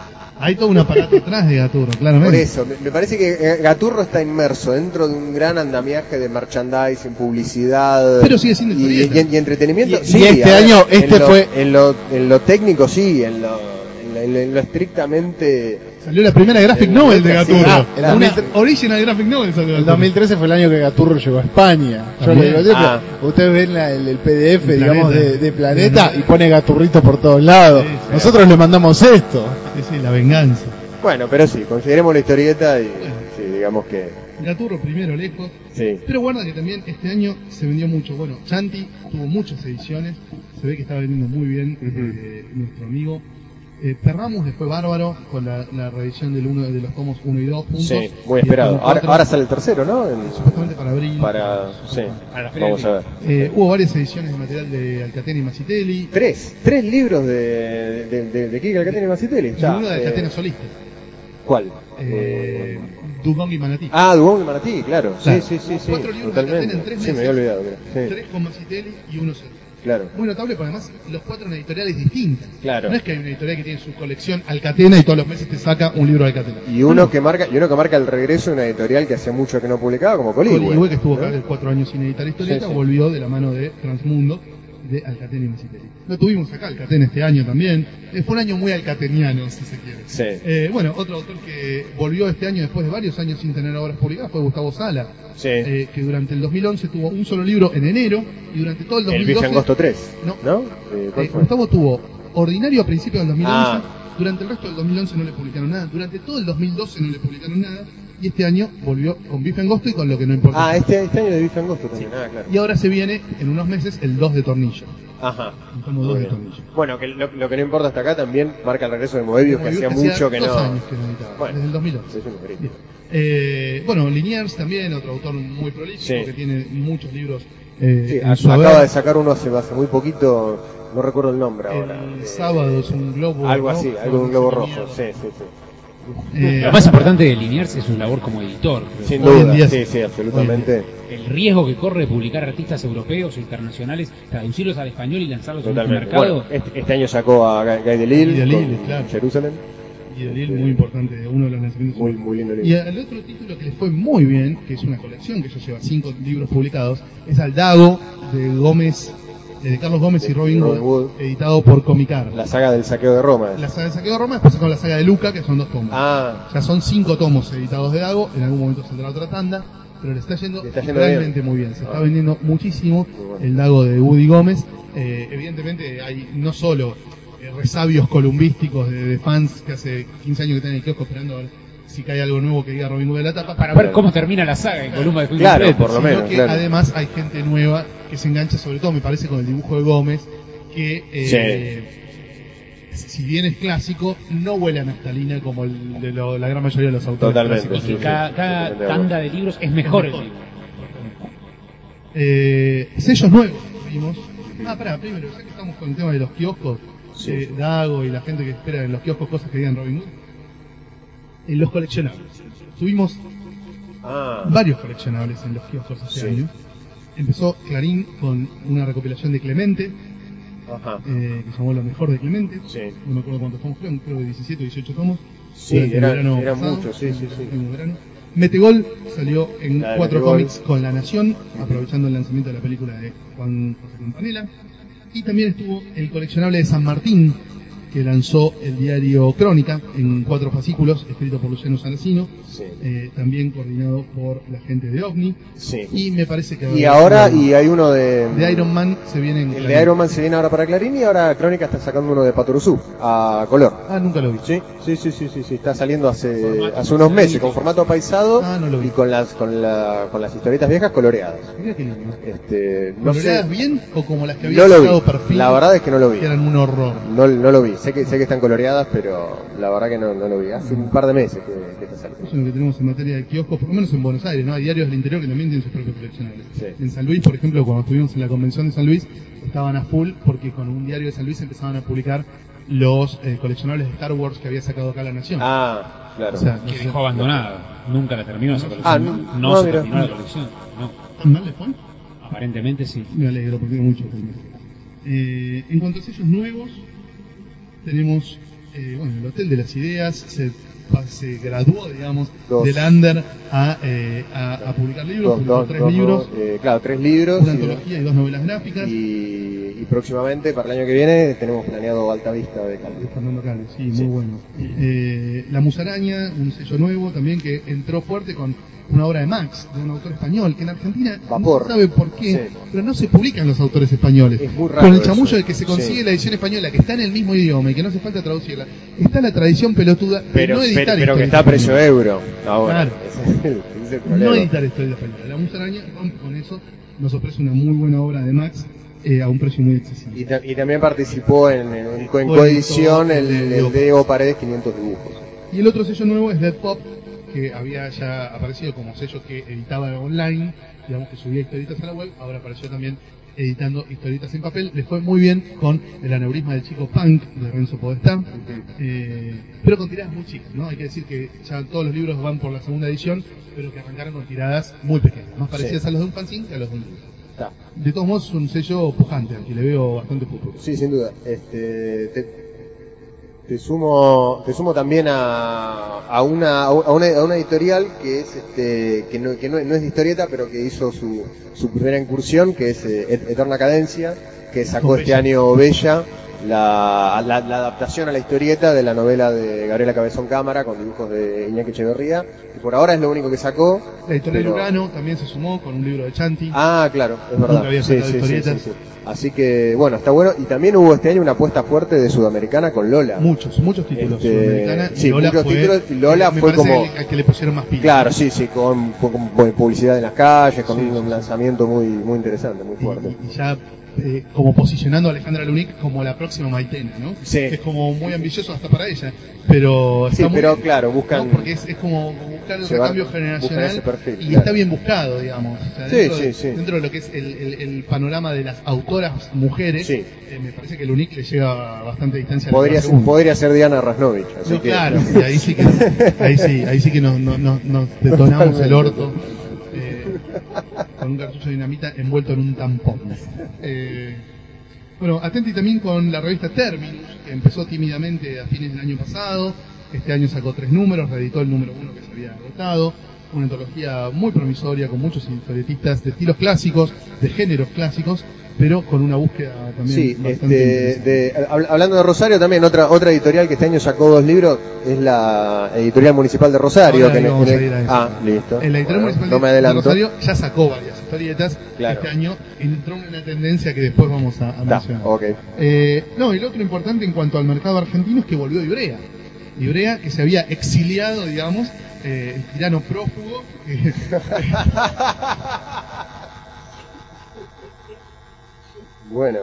Hay todo un aparato atrás de Gaturro, claramente. Por eso, me, parece que eh, Gaturro está inmerso dentro de un gran andamiaje de merchandising, publicidad Pero sigue siendo y, y- y entretenimiento. Y- Sí, y este ver, año, en este lo- fue- En lo, en lo técnico sí, en en lo, en lo- en lo estrictamente... Salió la primera graphic El- novel de sí, Gaturro. ah, el Una 2003 original graphic novel salió El Gaturro. 2013 fue el año que Gaturro llegó a España. Yo le digo, Ah. ustedes ven la- el, el PDF, El digamos, de, de Planeta y pone Gaturrito por todos lados. Sí, sí. Nosotros le mandamos esto. Sí, sí, la venganza. Bueno, pero sí, consideremos la historieta y sí, digamos que... Gaturro primero lejos. Sí. Pero guarda que también este año se vendió mucho. Bueno, Chanti tuvo muchas ediciones. Se ve que está vendiendo muy bien eh, nuestro amigo. Eh, Perramus después bárbaro con la, la reedición del uno, de los tomos 1 y 2 juntos. Sí, muy Y esperado. Ahora, ahora sale el tercero, ¿no? En- Supuestamente para abril. para... Sí, Para la vamos a ver. Eh, hubo varias ediciones de material de Alcatena y Macitelli. Tres, tres libros de, de, de, de Kike Alcatena y Macitelli. Y Ya, uno de eh, Alcatena solista. ¿Cuál? Eh, Dugong y Manatí. Ah, Dubón y Manatí, claro. Claro. Sí, sí, sí, sí. Cuatro libros de Totalmente. Alcatena en tres Sí, me meses. había olvidado. mira. Sí. Tres con Macitelli y uno solo. Claro. muy notable, porque además los cuatro en editoriales distintas. Claro. No es que hay una editorial que tiene su colección Alcatena y todos los meses te saca un libro de Alcatena. Y uno que marca, y uno que marca el regreso de una editorial que hacía mucho que no publicaba, como Coligüe. Coligüe, que estuvo ¿no? acá cuatro años sin editar historieta, Sí, sí. volvió de la mano de Transmundo, de Alcatena y Mesiteri. Lo tuvimos acá, Alcatena, este año también. Eh, fue un año muy alcateniano, si se quiere. Sí. Eh, bueno, otro autor que volvió este año después de varios años sin tener obras publicadas fue Gustavo Sala, Sí. eh, que durante el 2011 tuvo un solo libro en enero y durante todo el el 2012... Bife Angosto 3. No. ¿No? Eh, ¿cuál Eh? Gustavo tuvo Ordinario a principios del 2011, Ah. durante el resto del 2011 no le publicaron nada, durante todo el 2012 no le publicaron nada, y este año volvió con Bife Angosto y con lo que no importa. Ah, este, este año de Bife Angosto también. Ah, claro. Y ahora se viene, en unos meses, el 2 de Tornillo. Ajá. El tomo Muy 2 de bien. Tornillo. Bueno, que lo, lo que no importa hasta acá también marca el regreso de Moebius, que hacía mucho que no. años que no editaba, Bueno. desde el 2011. Es un grito. Bien. Eh, bueno, Liniers también, otro autor muy prolífico, Sí. que tiene muchos libros eh, Sí, su acaba haber. de sacar uno hace, hace muy poquito, no recuerdo el nombre ahora. El sábado es un globo Algo rojo, así, algo de un globo rojo. Sí, sí, sí. Eh, Lo más importante de Liniers es su labor como editor. creo. Sin Hoy en duda, día sí, sí. sí, absolutamente. El riesgo que corre publicar artistas europeos o internacionales, traducirlos al español y lanzarlos Totalmente. mercado. Bueno, este, este año sacó a Guy Delisle, con claro. Jerusalem. y Dalil, muy importante, uno de los lanzamientos. Muy, muy lindo Y libro. el otro título que les fue muy bien, que es una colección que ya lleva cinco libros publicados, es Al Dago de Gómez, de Carlos Gómez y Robin Robin Wood, Wood. editado por Comicar. La saga del saqueo de Roma. La saga de Saqueo de Roma, después con la saga de Luca, que son dos tomos. Ah, Ya son cinco tomos editados de Dago, en algún momento saldrá otra tanda, pero le está yendo, Le está yendo realmente bien. muy bien. Se está Ah. vendiendo muchísimo bueno. el Dago de Woody Gómez. Eh, evidentemente hay no solo eh, resabios columbísticos de, de fans que hace 15 años que están en el kiosco esperando si cae algo nuevo que diga Robin Hood de la tapa, Para ver cómo termina la saga en columna de Claro, por lo sino menos, que claro. además hay gente nueva que se engancha sobre todo, me parece, con el dibujo de Gómez, que eh, si bien es clásico, no huele a naftalina como el de lo- la gran mayoría de los autores Totalmente, Y clásicos. que sí, cada, tanda de libros es mejor el Mejor. libro. Eh, sellos nuevos vimos. Ah, pará, primero, ya que estamos con el tema de los kioscos, Sí. eh, Dago y la gente que espera en los kioscos cosas que digan Robin Hood, en los coleccionables. Tuvimos ah. varios coleccionables en los kioscos este Sí. año. Empezó Clarín con una recopilación de Clemente, Ajá. eh, que se llamó Lo Mejor de Clemente. Sí. No me acuerdo cuántos tomos fueron, creo que 17 o 18 tomos. Sí, eran, pasado, muchos, sí, sí. Metegol salió en La cuatro cómics con La Nación, aprovechando el lanzamiento de la película de Juan José Campanella. Y también estuvo el coleccionable de San Martín, que lanzó el diario Crónica en cuatro fascículos, escrito por Luciano Saracino, Sí. eh, también coordinado por la gente de OVNI. Sí. Y me parece que... Y ahora, y hay uno de... De Iron Man se viene en El Clarín. de Iron Man se viene ahora para Clarín y ahora Crónica está sacando uno de Patoruzú a color. Ah, nunca lo vi. Sí, sí, sí, sí, sí, sí, está saliendo hace, Formato hace unos meses con formato paisado Ah, no y con las con, la, con las historietas viejas coloreadas. Mira qué lindo. Este, no sé, ¿Coloreadas bien o como las que había no sacado perfil? La verdad es que no lo vi. que eran un horror. No, no lo vi. Sé que sé que están coloreadas, pero la verdad que no, no lo vi. Hace un par de meses que, que está saliendo. Eso es lo que tenemos en materia de kioscos, por lo menos en Buenos Aires, ¿no? Hay diarios del interior que también tienen sus propios coleccionables. Sí. En San Luis, por ejemplo, cuando estuvimos en la convención de San Luis, estaban a full porque con un diario de San Luis empezaban a publicar los eh, coleccionables de Star Wars que había sacado acá la Nación. Ah, claro. o sea, no Que dejó abandonada. Nunca la terminó esa colección. Ah, no no, no se mira. terminó la colección. No. ¿tan mal le fue? Aparentemente sí. Me alegro porque mucho. Eh, en cuanto a sellos nuevos, tenemos eh, bueno, el Hotel de las Ideas, se, se graduó, digamos, Dos. del under a, eh, a, a publicar libros, Dos, tres libros, eh, claro, tres libros. una y- antología y dos novelas gráficas. Y, y próximamente, para el año que viene, tenemos planeado Alta Vista de de Calvi. Fernando Cali, sí, Sí. muy bueno. Eh, la Musaraña, un sello nuevo también que entró fuerte con una obra de Max, de un autor español, que en Argentina Vapor. no sabe por qué, Sí. pero no se publican los autores españoles. Es muy raro con el eso. chamullo de que se consigue Sí. la edición española, que está en el mismo idioma y que no hace falta traducirla. Está la tradición pelotuda Pero, no editar pero, pero que está a precio euro ahora. Claro. Ese es el, ese es el problema. No editar historias españolas. La Musaraña rompe con eso, nos ofrece una muy buena obra de Max eh, a un precio muy accesible. Y, ta- y también participó en, en, en coedición el, el el de Evo Paredes 500 dibujos. Y el otro sello nuevo es Dead Pop, que había ya aparecido como sello que editaba online, digamos que subía historietas a la web, ahora apareció también editando historietas en papel. Le fue muy bien con el aneurisma del chico punk de Renzo Podestá, eh, pero con tiradas muy chicas, ¿no? Hay que decir que ya todos los libros van por la segunda edición, pero que arrancaron con tiradas muy pequeñas, más parecidas Sí. a los de un fanzine que a los de un libro. De todos modos, es un sello pujante, al que le veo bastante futuro. Sí, sin duda. Este, te, te sumo, te sumo también a, a, una, a, una, a una editorial que es este, que, no, que no, no es de historieta, pero que hizo su, su primera incursión, que es eh, Et- Eterna Cadencia, que sacó este año Bella, la, la, la adaptación a la historieta de la novela de Gabriela Cabezón Cámara con dibujos de Iñaki Echeverría. Y por ahora es lo único que sacó. La editorial pero- Urano también se sumó con un libro de Chanti. Ah, claro, es verdad. Había Sí, sí, sí. Así que, bueno, está bueno. Y también hubo este año una apuesta fuerte de Sudamericana con Lola. Muchos, muchos títulos. Este, Sudamericana, y sí, Lola muchos fue, títulos, y Lola me fue como- al que le pusieron más pilas. Claro, sí, sí, con, con- con publicidad en las calles, con un, lanzamiento muy muy interesante, muy fuerte. y- y ya eh, como posicionando a Alejandra Lunic como la próxima Maitena, ¿no? Sí. Que es como muy ambicioso hasta para ella. Pero está Sí, muy pero claro, buscan ¿no? Porque es, es como buscar el recambio generacional perfil, y claro. está bien buscado, digamos. O sea, Sí, dentro, sí, de, sí. dentro de lo que es el, el- el panorama de las autoras mujeres, eh, me parece que Lunic le llega a bastante distancia. podría ser, podría ser Diana Rasnovich, así No, que claro, y ahí sí que, ahí sí, ahí sí que nos, nos, nos- detonamos el orto con un cartucho de dinamita envuelto en un tampón. Eh, bueno, atenti también con la revista Terminus, que empezó tímidamente a fines del año pasado. Este año sacó tres números, reeditó el número uno que se había agotado. Una antología muy promisoria con muchos historietistas de estilos clásicos, de géneros clásicos, pero con una búsqueda también Sí, bastante este, de, hab- hablando de Rosario también, otra otra editorial que este año sacó dos libros es la editorial municipal de Rosario. Ahora que en- en a el- ir a eso. ah, listo. En la editorial Bueno, municipal no me de-. Rosario ya sacó varias historietas. Claro. Este año entró en una tendencia que después vamos a, a Está, mencionar. ok. Eh, no, lo otro importante en cuanto al mercado argentino es que volvió Ibrea. Ibrea que se había exiliado, digamos, eh, el tirano prófugo. que- Bueno.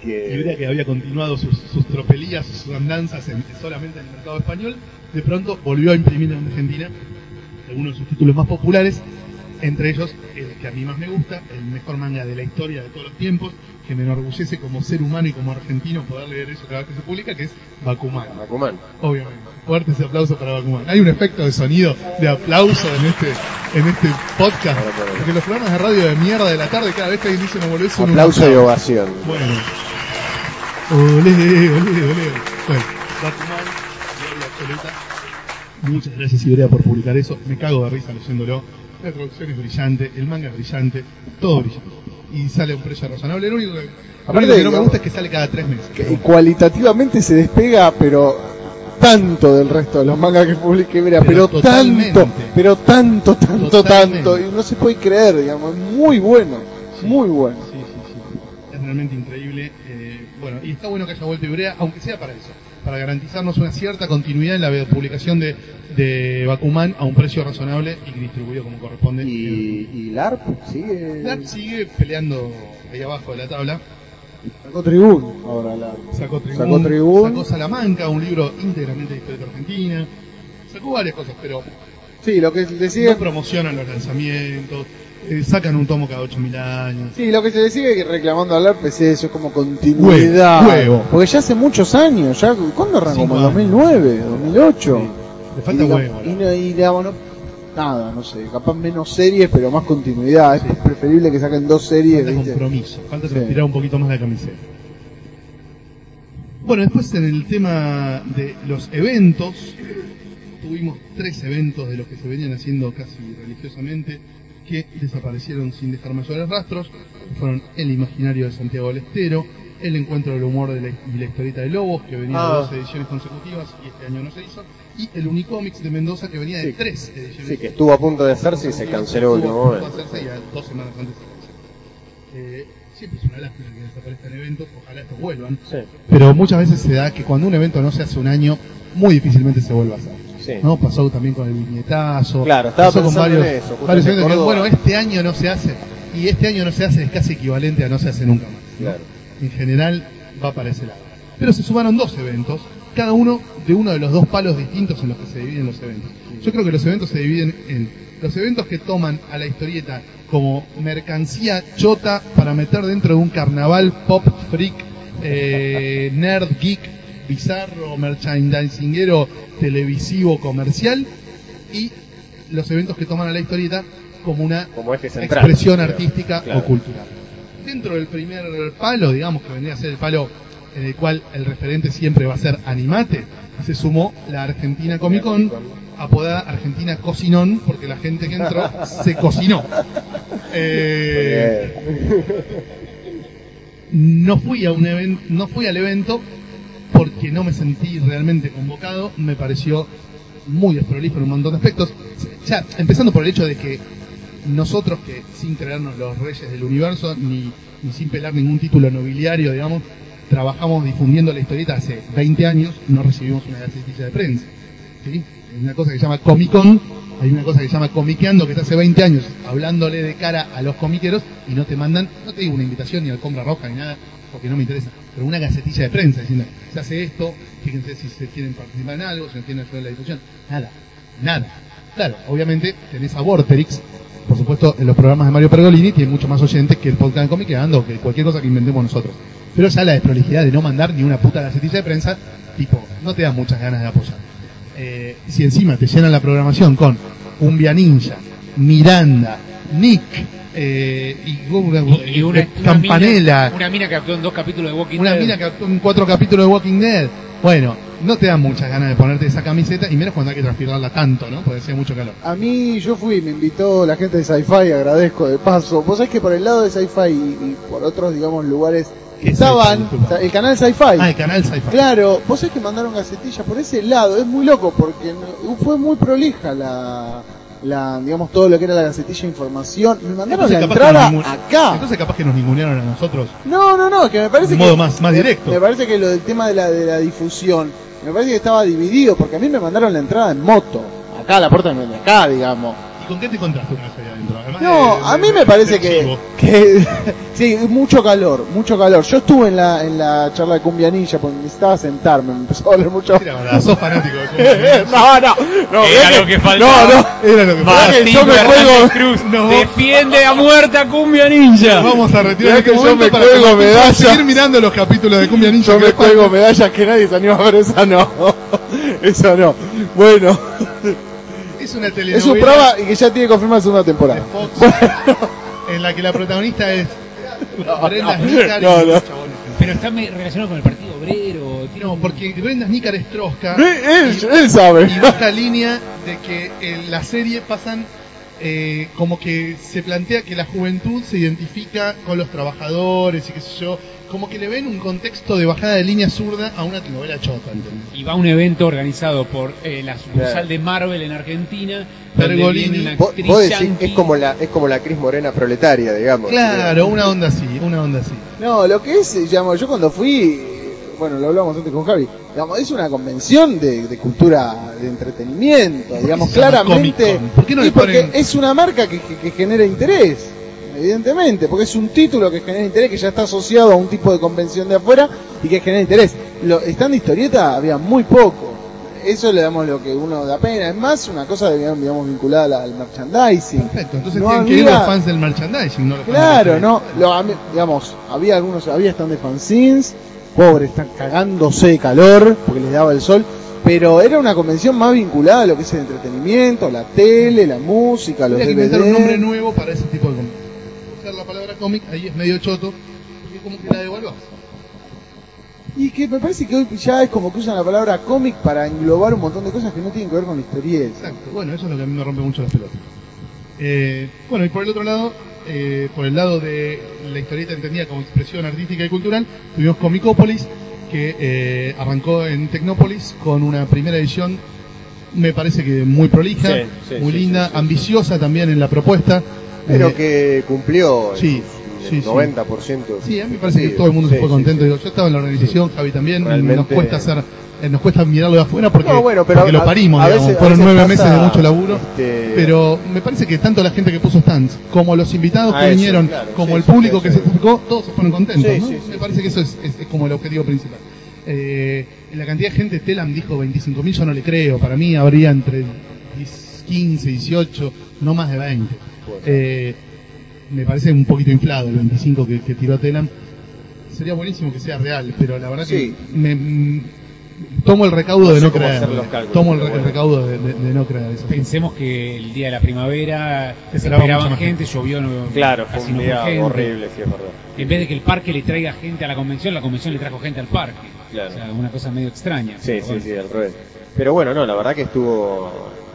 Que... Que había continuado sus, sus tropelías, sus andanzas en- solamente en el mercado español, de pronto volvió a imprimir en Argentina algunos de sus títulos más populares, entre ellos el que a mí más me gusta, el mejor manga de la historia de todos los tiempos, que me enorgullece como ser humano y como argentino poder leer eso cada vez que se publica, que es Bakuman. Bakuman. Obviamente. Fuerte ese aplauso para Bakuman. Hay un efecto de sonido de aplauso en este, en este podcast. Porque los programas de radio de mierda de la tarde, cada vez que alguien dice boludez, son un Aplauso y ovación. Bueno. Olé, olé, olé. Bueno, gloria absoluta. Muchas gracias Ibrea por publicar eso. Me cago de risa leyéndolo. La traducción es brillante, el manga es brillante, todo brillante. Y sale a un precio razonable. Lo único que, Aparte, único que no me gusta es que sale cada tres meses. que cualitativamente se despega, pero tanto del resto de los mangas que publica Ibrea, Pero tanto, pero tanto, tanto, Totalmente. tanto, y no se puede creer, digamos, muy bueno, muy bueno. Sí, sí, sí. Es realmente increíble. eh, bueno, y está bueno que haya vuelto Ibrea, aunque sea para eso, para garantizarnos una cierta continuidad en la publicación de, de Bakuman a un precio razonable y distribuido como corresponde. Y, y LARP sigue. Lab sigue peleando ahí abajo de la tabla. Sacó Tribún ahora la... Sacó Tribún, Sacó Salamanca, un libro íntegramente de historia argentina. Sacó varias cosas, pero Sí, lo que le sigue... no promocionan los lanzamientos, eh, sacan un tomo cada 8000 años. Sí, lo que se le sigue reclamando al ARP es eso, es como continuidad. Huevo, huevo. Porque ya hace muchos años, ya ¿cuándo arrancó? Como en años. 2009, 2008. Le falta y, huevo. y, no- y digamos, no- nada, no sé, capaz menos series, pero más continuidad. Es preferible que saquen dos series, Falta ¿viste? compromiso, falta Sí. transpirar un poquito más la camiseta. Bueno, después en el tema de los eventos, tuvimos tres eventos de los que se venían haciendo casi religiosamente, que desaparecieron sin dejar mayores rastros, fueron El Imaginario de Santiago del Estero, El Encuentro del Humor de la, Historieta de Lobos, que venía Ah. de dos ediciones consecutivas y este año no se hizo, y el Unicomics de Mendoza, que venía de Sí. tres ediciones Sí, que estuvo a punto de hacerse y se canceló el último momento. de hacerse y a dos semanas antes. Eh, siempre es una lástima que desaparezcan eventos, ojalá estos vuelvan. Sí. Pero muchas veces se da que cuando un evento no se hace un año, muy difícilmente se vuelva a hacer. Sí. ¿no? Pasó también con el viñetazo. Claro, estaba pasó con pensando varios, en eso, varios eventos que, bueno, este año no se hace. Y este año no se hace es casi equivalente a no se hace nunca más. ¿no? Claro. En general va para ese lado. Pero se sumaron dos eventos, cada uno de uno de los dos palos distintos en los que se dividen los eventos. Yo creo que los eventos se dividen en los eventos que toman a la historieta como mercancía chota para meter dentro de un carnaval pop freak, eh, nerd geek, bizarro, merchandisingero, televisivo, comercial, y los eventos que toman a la historieta como una Como eje central. expresión artística claro. o cultural. Dentro del primer palo, digamos que vendría a ser el palo en el cual el referente siempre va a ser Animate, se sumó la Argentina Comic Con, apodada Argentina Cocinón, porque la gente que entró se cocinó. Eh, no fui a un evento, no fui al evento porque no me sentí realmente convocado, me pareció muy desprolijo en un montón de aspectos. Ya, empezando por el hecho de que nosotros que sin creernos los reyes del universo, ni, ni sin pelar ningún título nobiliario, digamos, trabajamos difundiendo la historieta hace 20 años, no recibimos una gacetilla de prensa. ¿sí? Una cosa que se llama Comic Con, hay una cosa que se llama Comiqueando, que está hace 20 años hablándole de cara a los comiqueros y no te mandan, no te digo una invitación ni alfombra roja ni nada, porque no me interesa, pero una gacetilla de prensa diciendo, se hace esto, fíjense si se quieren participar en algo, si no quieren hacer la difusión, nada, nada. Claro, obviamente tenés a Vorterix, por supuesto, en los programas de Mario Pergolini tiene mucho más oyentes que el podcast de Comiqueando, que cualquier cosa que inventemos nosotros. Pero ya la desprolijidad de no mandar ni una puta gacetilla de prensa, tipo, no te da muchas ganas de apoyar. Eh, si encima te llenan la programación con Cumbia Ninja, Miranda, Nick, eh, y, Y, y una, eh, una Campanella, mina- una mina que actuó en dos capítulos de Walking una Dead. mina que actuó en cuatro capítulos de Walking Dead. Bueno, no te dan muchas ganas de ponerte esa camiseta y menos cuando hay que transpirarla tanto, ¿no? Porque hacía mucho calor. A mí, yo fui, me invitó la gente de Sci-Fi, agradezco de paso. Vos sabés que por el lado de Sci-Fi y, y por otros, digamos, lugares ¿Qué estaban, el canal Sci-Fi. Ah, el canal Sci-Fi. Claro, vos sabés que mandaron gacetillas por ese lado, es muy loco porque fue muy prolija la, la, digamos, todo lo que era la gacetilla de información. Me mandaron Entonces, la entrada ningun- acá. Entonces capaz que nos ningunearon a nosotros. No, no, no, que me parece De que. modo más- más directo. Me parece que lo del tema de la, de la difusión, me parece que estaba dividido, porque a mí me mandaron la entrada en moto. Acá, la puerta de acá, digamos. ¿Y con qué te encontraste una vez adentro? Además No, de- a mí me parece que, sí, mucho calor, mucho calor. Yo estuve en la, en la charla de Cumbia Ninja porque necesitaba sentarme, me empezó a doler mucho. La verdad, sos fanático de Cumbia Ninja. no, no, no, Era lo que faltaba. No, no, Era lo que Martín yo me cuelgo, Cruz No. defiende a muerta Cumbia Ninja. Vamos a retirar este que yo me pueda medallas. seguir mirando los capítulos de Cumbia Ninja. yo me cuelgo medallas que nadie se anima a ver, esa no, esa no. Bueno, Es una es un telenovela prueba y que ya tiene confirmada segunda de temporada. Fox en la que la protagonista es Brenda no, Snicker y no. Pero está relacionado con el Partido Obrero. tiene No, un- porque Brenda Snicker es trosca Él, él sabe. y va esta línea de que en la serie pasan eh, como que se plantea que la juventud se identifica con los trabajadores y qué sé yo, como que le ven un contexto de bajada de línea zurda a una novela chota, ¿entendés? Y va a un evento organizado por eh, la sucursal de Marvel en Argentina. Pergolini. una Vos, decís, es como la es como la Cris Morena proletaria, digamos. Claro, una onda así, una onda así. No, lo que es, digamos, yo cuando fui, bueno, lo hablamos antes con Javi, digamos, es una convención de, de cultura, de entretenimiento, digamos, claramente. ¿Por qué no Y le porque ponen- es una marca que, que- que genera interés, evidentemente, porque es un título que genera interés, que ya está asociado a un tipo de convención de afuera y que genera interés. Lo, stand de historieta había muy poco. Eso le damos lo que uno da pena. Es más una cosa, digamos, digamos, vinculada al- merchandising. Perfecto, entonces No tienen que ir los fans del merchandising, no los Claro, no, lo, digamos, había algunos, había stand de fanzines, pobres, están cagándose de calor porque les daba el sol, pero era una convención más vinculada a lo que es el entretenimiento, la tele, la música, los que inventar un nombre nuevo para ese tipo de cómic. Usar la palabra cómic ahí es medio choto, porque como que la devaluás. Y que me parece que hoy ya es como que usan la palabra cómic para englobar un montón de cosas que no tienen que ver con la historieta. Exacto, bueno, eso es lo que a mí me rompe mucho las pelotas. Eh, bueno, y por el otro lado, eh, por el lado de la historieta entendida como expresión artística y cultural, tuvimos Comicópolis, que eh, arrancó en Tecnópolis con una primera edición, me parece que muy prolija, Sí, sí, muy sí, linda, sí, sí. ambiciosa también en la propuesta. Pero Eh, que cumplió sí, el sí, sí. 90%. Sí, a mí me parece que todo el mundo se fue contento. yo estaba en la organización, Javi también, y nos Realmente- cuesta hacer, eh, nos cuesta mirarlo de afuera porque, No, bueno, pero porque lo parimos, a digamos. veces- fueron nueve meses de mucho laburo. este, Pero me parece que tanto la gente que puso stands, como los invitados que eso, vinieron, claro, como sí, el público sí, que sí. se acercó, todos se fueron contentos. ¿no? sí, me parece que eso es, es- es como el objetivo principal. Eh, la cantidad de gente, Telam dijo 25.000, yo no le creo. Para mí habría entre 10, 15, 18, no más de 20. Eh, me parece un poquito inflado el 25 que, que tiró Telam. Sería buenísimo que sea real, pero la verdad Sí. que me, mm, tomo el recaudo No de no creer. hacer los cálculos, tomo el, el bueno. recaudo de, de- de no creer eso. Pensemos que el día de la primavera esperaban más gente, llovió no, Claro, fue un día gente. horrible, sí, es verdad. En vez de que el parque le traiga gente a la convención, la convención le trajo gente al parque. Claro. O sea, una cosa medio extraña. Sí, sí, bueno. sí, al revés. Pero bueno, no, la verdad que estuvo,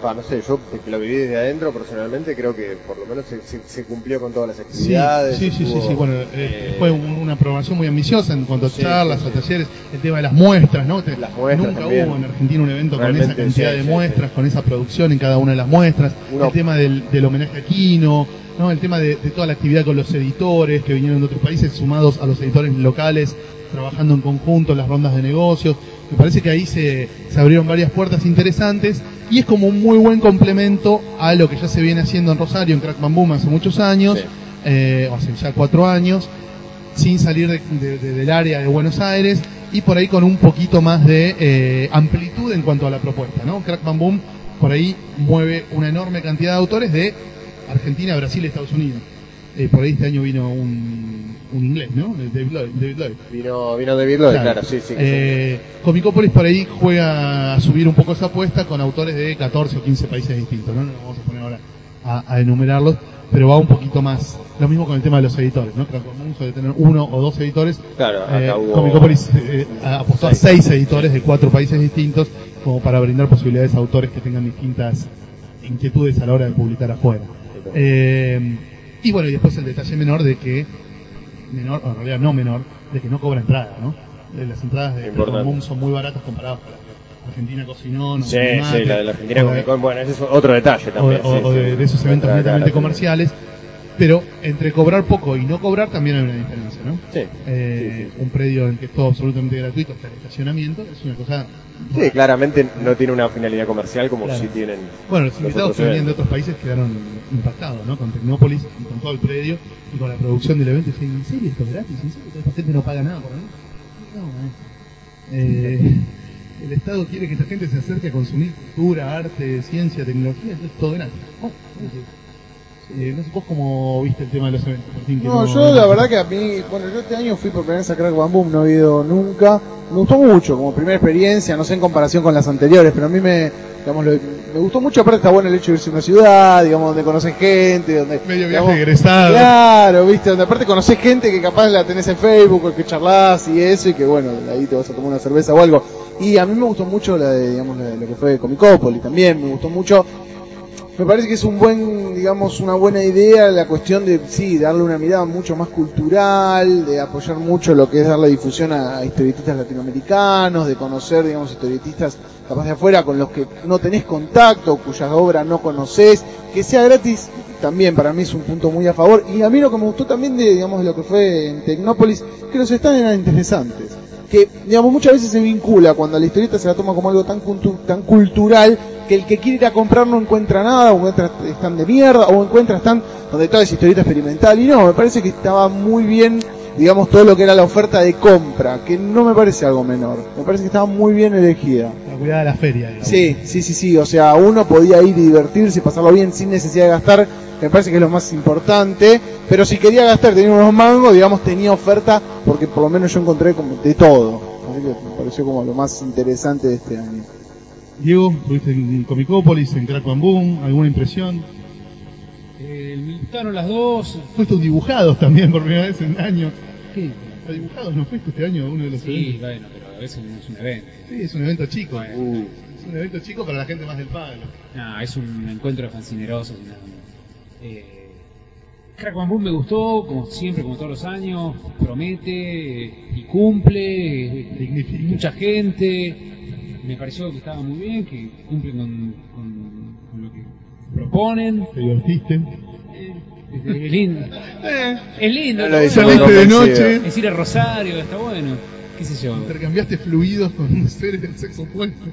va, no sé, yo que lo viví desde adentro personalmente, creo que por lo menos se, se- se cumplió con todas las actividades. sí, sí, sí, estuvo, sí, Bueno, eh, eh, fue un- una programación muy ambiciosa en cuanto a Sí, charlas, sí, a talleres, el tema de las muestras, ¿no? Te- Las muestras Nunca también. hubo en Argentina un evento con esa cantidad de muestras, con esa producción en cada una de las muestras, Uno- el tema del, del homenaje a Quino, ¿no? El tema de, de toda la actividad con los editores que vinieron de otros países, sumados a los editores locales, trabajando en conjunto, las rondas de negocios. Me parece que ahí se, se abrieron varias puertas interesantes y es como un muy buen complemento a lo que ya se viene haciendo en Rosario, en Crack Boom hace muchos años, Sí. eh, o hace ya cuatro años, sin salir de- de- de- del área de Buenos Aires y por ahí con un poquito más de eh, amplitud en cuanto a la propuesta, ¿no? Crack Boom por ahí mueve una enorme cantidad de autores de Argentina, Brasil y Estados Unidos. Eh, por ahí este año vino un, un inglés, ¿no? David Lloyd. David Lloyd. Vino, vino David Lloyd, claro, sí, sí. Eh, Comicópolis por ahí juega a subir un poco esa apuesta con autores de 14 o 15 países distintos, ¿no? No vamos a poner ahora a, a enumerarlos, pero va un poquito más. Lo mismo con el tema de los editores, ¿no? Suele tener uno o dos editores. Claro, acá Eh, hubo... Comicópolis eh, apostó a seis editores de cuatro países distintos como para brindar posibilidades a autores que tengan distintas inquietudes a la hora de publicar afuera. Eh, y bueno, y después el detalle menor de que, menor, o en realidad no menor, de que no cobra entrada, ¿no? Eh, Las entradas de Boom son muy baratas comparadas con las que Argentina cocinó, no Sí, sí, la de la Argentina de- Con, bueno, ese es otro detalle también. o- sí, o sí. de, de esos eventos netamente comerciales, pero entre cobrar poco y no cobrar también hay una diferencia, ¿no? Sí, Eh, sí, sí. un predio en que es todo absolutamente gratuito hasta el estacionamiento es una cosa Sí, claramente no tiene una finalidad comercial como Claro. si tienen. bueno los invitados que venían de otros países quedaron impactados ¿no? con Tecnópolis y con todo el predio y con la producción del evento y ¿en serio esto es gratis? ¿en serio esta gente no paga nada por venir? no eh. Eh, el Estado quiere que esta gente se acerque a consumir cultura, arte, ciencia, tecnología entonces todo gratis Oh, eh, no sé vos cómo viste el tema de los eventos Martín, que No, yo la verdad que a mí, bueno, yo este año fui por primera vez a Crack Bam Boom, no he ido nunca. Me gustó mucho como primera experiencia, no sé en comparación con las anteriores, pero a mí me, digamos, lo- me gustó mucho. Aparte está bueno el hecho de irse a una ciudad, digamos, donde conoces gente, donde... medio viaje digamos, egresado Claro, viste, donde aparte conoces gente que capaz la tenés en Facebook, o que charlas y eso, y que bueno, ahí te vas a tomar una cerveza o algo. Y a mí me gustó mucho la de, digamos, la de lo que fue Comicópolis también, me gustó mucho. Me parece que es un buen, digamos, una buena idea la cuestión de, sí, darle una mirada mucho más cultural, de apoyar mucho lo que es darle difusión a, historietistas latinoamericanos, de conocer, digamos, historietistas capaz de afuera con los que no tenés contacto, cuyas obras no conoces, que sea gratis también para mí es un punto muy a favor. Y a mí lo que me gustó también de, digamos, de lo que fue en Tecnópolis, que los stands eran interesantes. Que, digamos, muchas veces se vincula cuando la historieta se la toma como algo tan, cultu- tan cultural que el que quiere ir a comprar no encuentra nada, o encuentra stand de mierda, o encuentra stand donde todo es historieta experimental. Y no, me parece que estaba muy bien, digamos, todo lo que era la oferta de compra, que no me parece algo menor. Me parece que estaba muy bien elegida. la cuidada de la feria digamos. Sí, sí, sí, sí. O sea, uno podía ir y divertirse, pasarlo bien sin necesidad de gastar. Me parece que es lo más importante. Pero si quería gastar, tenía unos mangos, digamos, tenía oferta, porque por lo menos yo encontré como de todo. Así que me pareció como lo más interesante de este año. Diego, estuviste en Comicópolis, en Crack Boom, ¿alguna impresión? Eh, me gustaron las dos. Fuiste un dibujados también por primera vez en años. ¿Qué? ¿A dibujados no fuiste este año a uno de los Sí, eventos? bueno, pero a veces no es un evento. Sí, es un evento chico. Bueno. Uh, Es un evento chico para la gente más del palo. No, es un encuentro de fancinerosos más. Eh, Crack me gustó, como siempre, como todos los años, promete eh, y cumple, eh, Dignifica. mucha gente, me pareció que estaba muy bien, que cumplen con, con- con lo que proponen, Te divertiste. Eh, es lindo, es lindo, lo está bueno. Saliste de noche, es ir a Rosario, está bueno, qué sé yo. intercambiaste fluidos con seres del sexo opuesto.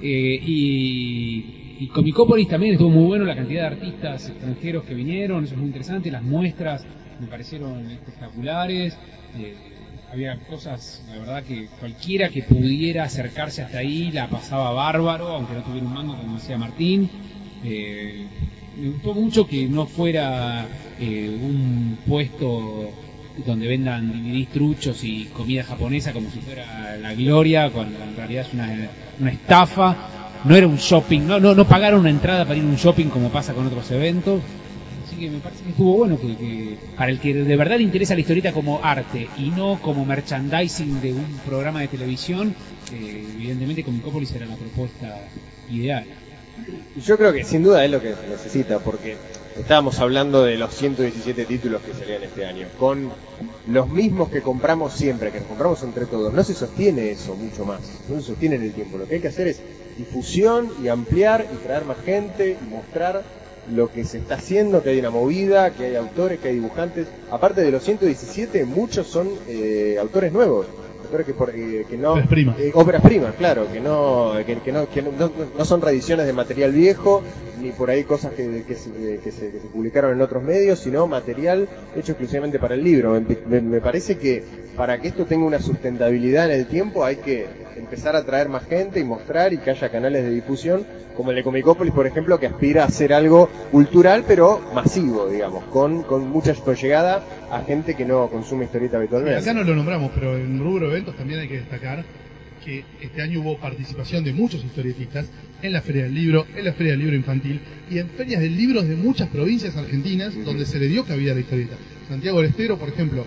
Eh, y, y Comicópolis también estuvo muy bueno la cantidad de artistas extranjeros que vinieron, eso es muy interesante, las muestras me parecieron espectaculares, eh, había cosas, la verdad que cualquiera que pudiera acercarse hasta ahí la pasaba bárbaro, aunque no tuviera un mango como decía Martín. Eh, me gustó mucho que no fuera eh, un puesto donde vendan DVDs truchos y comida japonesa como si fuera la gloria, cuando en realidad es una, una estafa. No era un shopping, no, no, no pagaron una entrada para ir a un shopping como pasa con otros eventos. Así que me parece que estuvo bueno para el que de verdad le interesa la historieta como arte y no como merchandising de un programa de televisión, eh, evidentemente Comicopolis era la propuesta ideal. Yo creo que sin duda es lo que necesita, porque estábamos hablando de los 117 títulos que salían este año, con los mismos que compramos siempre, que nos compramos entre todos. No se sostiene eso mucho más, no se sostiene en el tiempo. Lo que hay que hacer es difusión y ampliar y traer más gente y mostrar lo que se está haciendo, que hay una movida, que hay autores, que hay dibujantes. Aparte de los 117, muchos son eh, autores nuevos. Que, por- eh, que no Obras primas. eh, obras primas, claro, que no que, que no, que no, no- no son reediciones de material viejo, ni por ahí cosas que, que se, que se- que se publicaron en otros medios, sino material hecho exclusivamente para el libro. Me, parece que para que esto tenga una sustentabilidad en el tiempo hay que empezar a traer más gente y mostrar y que haya canales de difusión, como el de Comicópolis, por ejemplo, que aspira a hacer algo cultural, pero masivo, digamos, con, con mucha llegada a gente que no consume historieta habitualmente. Acá no lo nombramos, pero en rubro eventos también hay que destacar que este año hubo participación de muchos historietistas en la Feria del Libro, en la Feria del Libro Infantil y en ferias del libro de muchas provincias argentinas donde se le dio cabida a la historieta. Santiago del Estero, por ejemplo,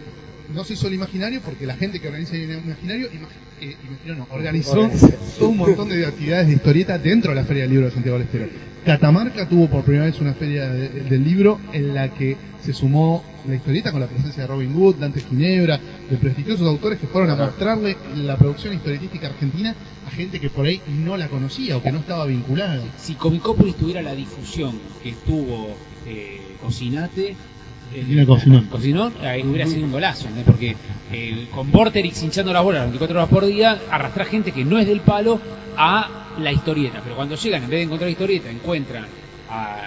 no se hizo el imaginario porque la gente que organiza el imaginario, imag- eh, no, organizó todo un montón de actividades de historieta dentro de la Feria del Libro de Santiago del Estero. Catamarca tuvo por primera vez una feria de- del libro en la que se sumó la historieta con la presencia de Robin Hood, Dante Ginebra, de prestigiosos autores que fueron a mostrarle la producción historietística argentina a gente que por ahí no la conocía o que no estaba vinculada. Si Comicopolis tuviera la difusión que tuvo eh, Cocinate, eh, Mira, Cocinón. Cocinón, ahí hubiera sido un golazo, ¿no? porque eh, con Vorterix hinchando las bolas 24 horas por día, arrastra gente que no es del palo a la historieta. Pero cuando llegan, en vez de encontrar historieta, encuentran a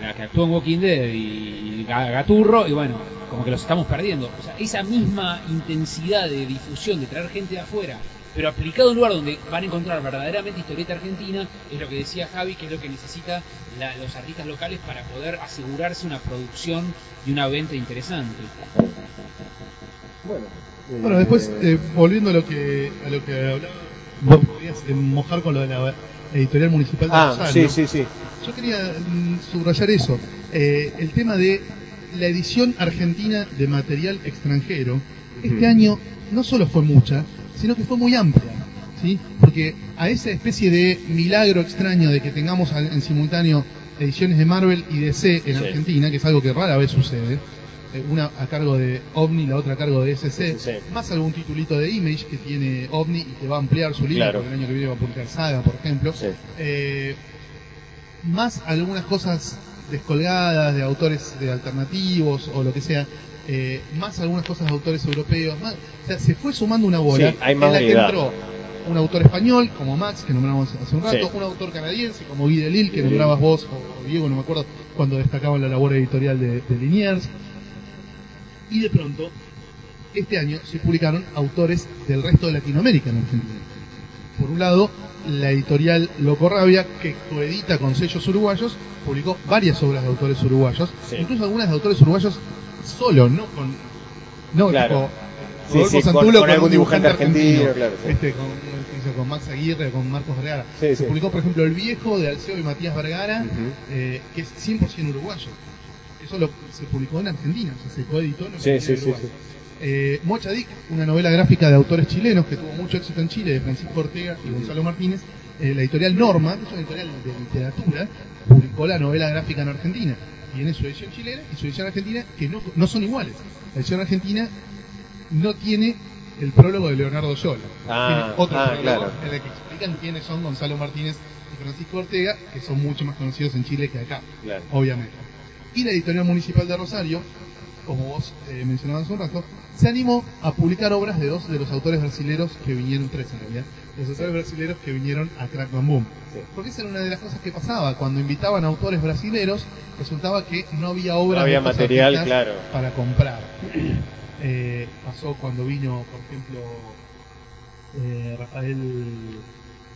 la que actuó en Walking Dead y Ga- Gaturro, y bueno, como que los estamos perdiendo. O sea, esa misma intensidad de difusión, de traer gente de afuera, pero aplicado a un lugar donde van a encontrar verdaderamente historieta argentina, es lo que decía Javi, que es lo que necesita la- los artistas locales para poder asegurarse una producción y una venta interesante. Bueno, eh, Bueno, después, eh, volviendo a lo que a lo que hablaba, vos podías eh, mojar con lo de la editorial municipal de Ah, Rosario. sí, sí, sí. Yo quería mm, subrayar eso, eh, el tema de la edición argentina de material extranjero. Este año no solo fue mucha, sino que fue muy amplia, ¿sí? Porque a esa especie de milagro extraño de que tengamos en simultáneo ediciones de Marvel y DC en Sí. Argentina, que es algo que rara vez sucede, eh, una a cargo de OVNI, la otra a cargo de SC, Sí. más algún titulito de Image que tiene OVNI y que va a ampliar su libro, Claro. porque el año que viene va a publicar Saga, por ejemplo. Sí. Eh, más algunas cosas descolgadas de autores de alternativos o lo que sea, eh, más algunas cosas de autores europeos, más, o sea, se fue sumando una bola Sí, hay más en la que entró un autor español como Max, que nombramos hace un rato, Sí. un autor canadiense como Guy Delisle, que nombrabas vos, o, Diego, no me acuerdo, cuando destacaban la labor editorial de, de Liniers. Y de pronto, este año se publicaron autores del resto de Latinoamérica en Argentina. Por un lado, la editorial Loco Rabia, que coedita con sellos uruguayos, publicó varias obras de autores uruguayos, Sí. incluso algunas de autores uruguayos solo, no con. No, Claro. tipo, Sí, Rodolfo sí, con- algún dibujante argentino, claro, sí. Este, con, hizo con Max Aguirre, con Marcos Vergara. Sí, Se sí. publicó, por ejemplo, El Viejo de Alceo y Matías Vergara, eh, que es 100% uruguayo. Eso lo, se publicó en Argentina, o sea, se coeditó en Argentina sí, sí, sí. Eh, Mocha Dick, una novela gráfica de autores chilenos que tuvo mucho éxito en Chile, de Francisco Ortega y Gonzalo Martínez. Eh, la editorial Norma, que es una editorial de literatura, publicó la novela gráfica en Argentina. Tiene su edición chilena y su edición argentina, que no, no son iguales. La edición argentina no tiene el prólogo de Leonardo Yola. Ah, tiene otro ah, prólogo claro. en el que explican quiénes son Gonzalo Martínez y Francisco Ortega, que son mucho más conocidos en Chile que acá Claro. obviamente. Y la editorial municipal de Rosario, como vos eh, mencionabas hace un rato, se animó a publicar obras de dos de los autores brasileros que vinieron, tres en realidad, los autores brasileros que vinieron a Crack Bam Boom. Sí. Porque esa era una de las cosas que pasaba, cuando invitaban a autores brasileros, resultaba que no había obras No había de material, claro. para comprar. Eh, pasó cuando vino, por ejemplo, eh, Rafael,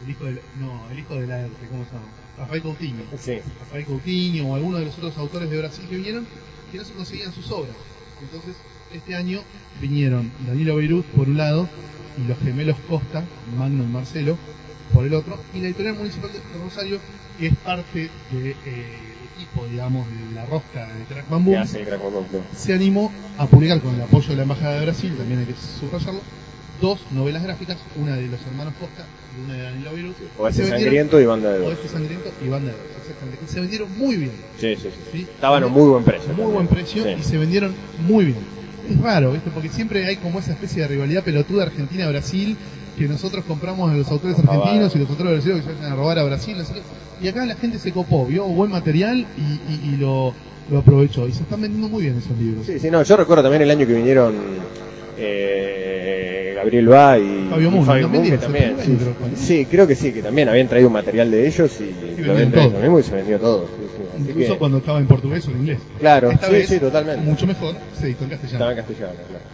el hijo del, no, el hijo de la ¿cómo se llama? Rafael Coutinho. Sí. Rafael Coutinho o alguno de los otros autores de Brasil que vinieron, que no se conseguían sus obras. Entonces Este año vinieron Danilo Beirut por un lado y los gemelos Costa, Magno y Marcelo, por el otro, y la editorial municipal de Rosario, que es parte del equipo, digamos, de la rosca de Crack Bamboo, ¿Qué hace el Crack Bamboo? se animó a publicar con el apoyo de la Embajada de Brasil, también hay que subrayarlo, dos novelas gráficas, una de los hermanos Costa y una de. O Se ese vendieron- sangriento y banda de dos. Oeste Sangriento y Banda de Dos, exactamente. Y se vendieron muy bien. Sí, sí, sí. ¿sí? Estaban a muy buen precio. Muy también. buen precio Sí. y se vendieron muy bien. Es raro, ¿viste? Porque siempre hay como esa especie de rivalidad pelotuda Argentina-Brasil que nosotros compramos a los autores Pavada. argentinos y los autores brasileños que se vayan a robar a Brasil. Y acá la gente se copó, vio buen material y, y- y lo, lo aprovechó. Y se están vendiendo muy bien esos libros. Sí, sí, no, yo recuerdo también el año que vinieron eh, Gabriel Va y Fabio y Fabio también que Sí, creo que sí, que también habían traído un material de ellos y, lo habían vendieron traído todo. lo mismo y se vendió todo. sí, Incluso que- cuando estaba en portugués o en inglés. Claro, Esta sí, vez, sí, totalmente. Mucho mejor, se editó en castellano. Estaba en castellano, claro.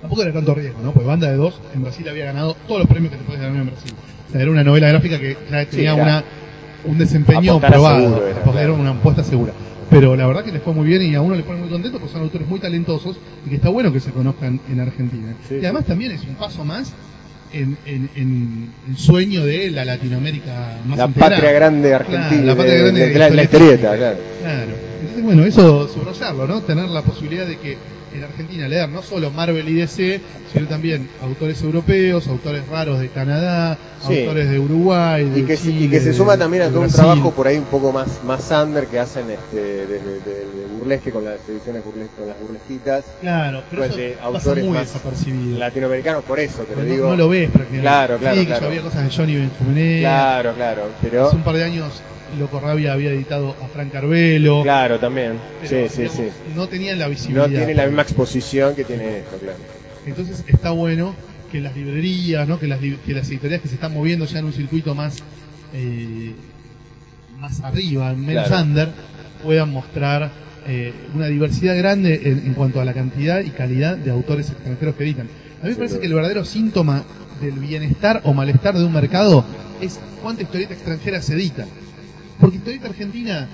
Tampoco era tanto riesgo, ¿no? Pues Banda de Dos en Brasil había ganado todos los premios que te puedes ganar en Brasil. O sea, era una novela gráfica que ya tenía una, un desempeño Apostar probado. seguro era, Apostar- claro. era una apuesta segura. Pero la verdad que les fue muy bien y a uno le pone muy contento porque son autores muy talentosos y que está bueno que se conozcan en Argentina. Sí, y además también es un paso más en, en, en el sueño de la Latinoamérica más La integrada. patria grande argentina, Claro, la patria de- grande de- de de la, la historieta, claro. Claro. Entonces, bueno, eso subrayarlo, ¿no? Tener la posibilidad de que en Argentina leer no solo Marvel y DC, sino también autores europeos, autores raros de Canadá, Sí. autores de Uruguay, de Y que, se- Chile, y que se de- suma también a todo un trabajo por ahí un poco más más under que hacen este, de, de- de- de burlesque con las ediciones burlesque, con las burlesquitas Claro, pero pues, eso de pasa autores muy más desapercibido. latinoamericanos por eso te lo digo no lo ves prácticamente. Claro, claro, Sí, que claro. yo había cosas de Johnny claro claro pero Hace un par de años Loco Rabia había editado a Frank Arbelo. claro también pero, sí sí digamos, sí No tenían la visibilidad. no tiene la misma exposición que tiene esto claro Entonces está bueno que las librerías, ¿no? que, las, que las editoriales que se están moviendo ya en un circuito más eh, más arriba, menos Claro. under, puedan mostrar eh, una diversidad grande en, en cuanto a la cantidad y calidad de autores extranjeros que editan. A mí me parece que el verdadero síntoma del bienestar o malestar de un mercado es cuánta historieta extranjera se edita. Porque historieta argentina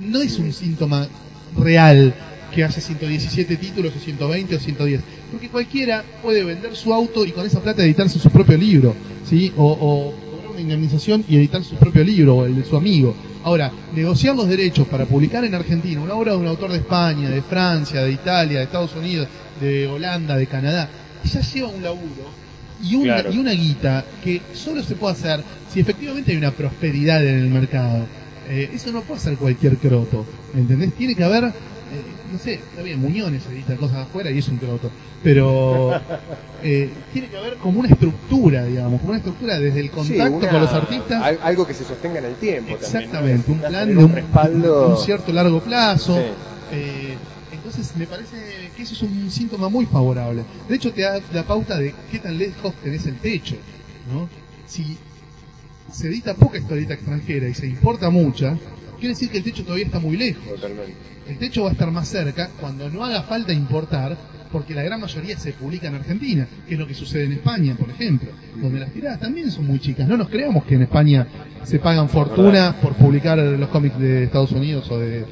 no es un síntoma real que haya 117 títulos o 120 o 110. Porque cualquiera puede vender su auto y con esa plata editarse su propio libro, ¿sí? O, o cobrar una indemnización y editar su propio libro o el de su amigo. Ahora, negociar los derechos para publicar en Argentina una obra de un autor de España, de Francia, de Italia, de Estados Unidos, de Holanda, de Canadá, ya lleva un laburo y una, Claro. y una guita que solo se puede hacer si efectivamente hay una prosperidad en el mercado. Eh, eso no puede hacer cualquier croto, ¿entendés? Tiene que haber, eh, no sé, está bien, Muñones edita cosas afuera y es un croto, pero eh, tiene que haber como una estructura, digamos, como una estructura desde el Sí, contacto una- con los artistas. al- algo que se sostenga en el tiempo Exactamente, un también, ¿no? plan Tener de un, respaldo de un cierto largo plazo. Sí. Entonces me parece que eso es un síntoma muy favorable. De hecho te da la pauta de qué tan lejos tenés el techo. ¿no? Si se edita poca historieta extranjera y se importa mucha, quiere decir que el techo todavía está muy lejos. totalmente El techo va a estar más cerca cuando no haga falta importar, porque la gran mayoría se publica en Argentina, que es lo que sucede en España, por ejemplo, donde las tiradas también son muy chicas. No nos creamos que en España se pagan fortuna por publicar los cómics de Estados Unidos o de,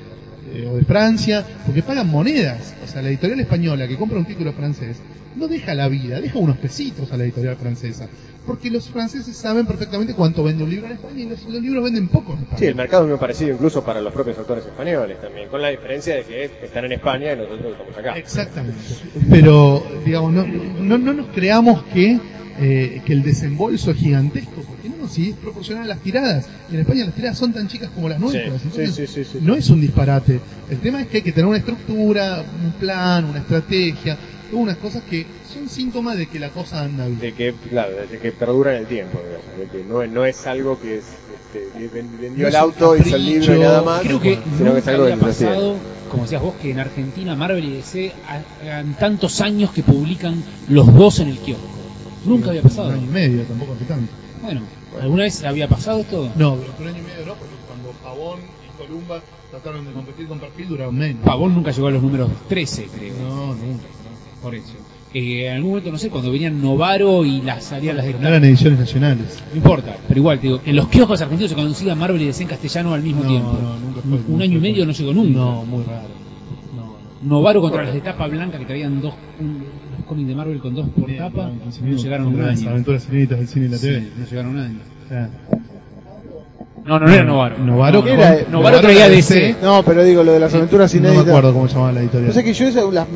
eh, o de Francia, porque pagan monedas. O sea, la editorial española que compra un título francés no deja la vida, deja unos pesitos a la editorial francesa. Porque los franceses saben perfectamente cuánto vende un libro en España y los, los libros venden poco en España. Sí, el mercado es muy parecido incluso para los propios autores españoles también, con la diferencia de que están en España y nosotros estamos acá. Exactamente. Pero, digamos, no, no, no nos creamos que, eh, que el desembolso es gigantesco, porque no, si es proporcional a las tiradas. Y en España las tiradas son tan chicas como las nuestras. Sí, entonces sí, sí, sí, sí. No es un disparate. El tema es que hay que tener una estructura, un plan, una estrategia, todas unas cosas que son síntomas de que la cosa anda bien. De que, claro, de que perdura en el tiempo, digamos, de que no, no es algo que es, este, vendió No el auto, hizo el libro y nada más, Creo que sino que nunca es algo pasado, como decías vos, que en Argentina Marvel y DC hagan tantos años que publican los dos en el kiosco. Nunca había pasado. Un año y medio, tampoco hace tanto. Bueno, ¿alguna vez había pasado esto? No, durante un año y medio no, porque cuando Pavón y Columba trataron de competir con perfil duraron menos. Pavón nunca llegó a los números 13, creo. No, nunca. Por eso. Eh, en algún momento, no sé, cuando venían Novaro y las salían las de No eran ediciones nacionales. No importa, pero igual, te digo, en los kioscos argentinos se conocía Marvel y DC en castellano al mismo No, tiempo. no, nunca fue, un, nunca año y medio no llegó nunca. No, muy raro. No, no. Novaro contra las de tapa blanca que traían dos, un- dos cómics de Marvel con dos por Bien, tapa, bueno, 15 no llegaron a un Las año. aventuras inéditas del cine y la TV. Sí, no llegaron a un año. No, no, no era Novaro. Novaro, No, Novaro Novaro traía DC. No, pero digo, lo de las aventuras No me inéditas. acuerdo cómo se llamaba la editorial. O sea que yo esas, las,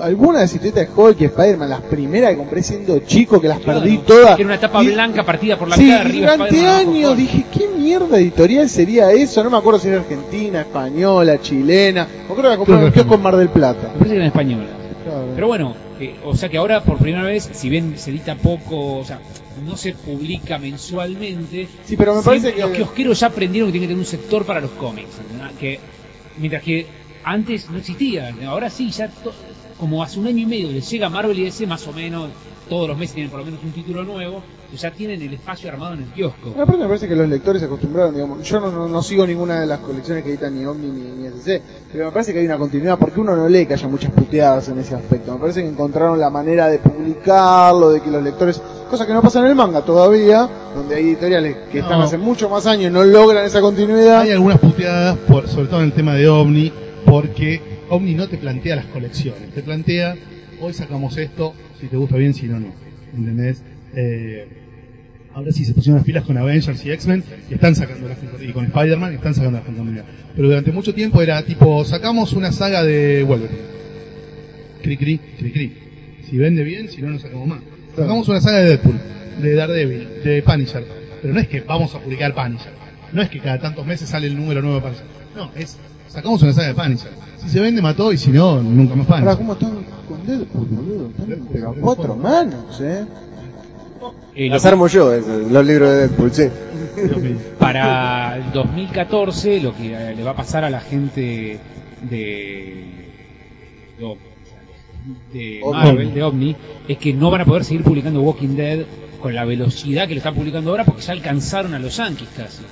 algunas de historietas de Hulk y Spider-Man, las primeras que compré siendo chico, que las Claro, perdí todas. que Era una tapa Y- blanca partida por la Sí, mitad y arriba. durante años dije, ¿qué mierda editorial sería eso? No me acuerdo si era argentina, española, chilena. No creo que la compré en en Mar del Plata. Me parece que era española. Claro. Pero bueno, eh, o sea que ahora por primera vez, si bien se edita poco, o sea, no se publica mensualmente, Sí, pero me parece que... los kiosqueros ya aprendieron que tiene que tener un sector para los cómics. ¿no? Que, mientras que antes no existía, ahora sí, ya como hace un año y medio les llega Marvel y DC más o menos, todos los meses tienen por lo menos un título nuevo, pues ya tienen el espacio armado en el kiosco. Aparte me parece que los lectores se acostumbraron, digamos, yo no, no, no sigo ninguna de las colecciones que editan ni Omni ni, ni SC, pero me parece que hay una continuidad, porque uno no lee que haya muchas puteadas en ese aspecto, me parece que encontraron la manera de publicarlo, de que los lectores, cosa que no pasa en el manga todavía, donde hay editoriales que están hace mucho más años y no logran esa continuidad. Hay algunas puteadas, por, sobre todo en el tema de Omni, porque Omni no te plantea las colecciones, te plantea, hoy sacamos esto, si te gusta bien, si no, no. ¿Entendés? Eh, ahora sí se pusieron las pilas con Avengers y X-Men y están sacando las y con Spider-Man y están sacando las continuidad. Pero durante mucho tiempo era tipo, sacamos una saga de Wolverine. Cri cri, cri cri. Si vende bien, si no, no sacamos más. Sacamos una saga de Deadpool, de Daredevil, de Punisher. Pero no es que vamos a publicar Punisher. No es que cada tantos meses sale el número nuevo de Punisher. No, es, sacamos una saga de Punisher. Si se vende, mató, y si no, nunca más Ahora, Punisher. ¿cómo están con Deadpool, boludo? Están, pero cuatro manos, eh. Eh, lo Las armo yo, esos, los libros de Deadpool, sí. para el 2014 lo que eh, le va a pasar a la gente de de, de Omni. Marvel, de Omni, es que no van a poder seguir publicando Walking Dead con la velocidad que lo están publicando ahora porque ya alcanzaron a los Yankees casi.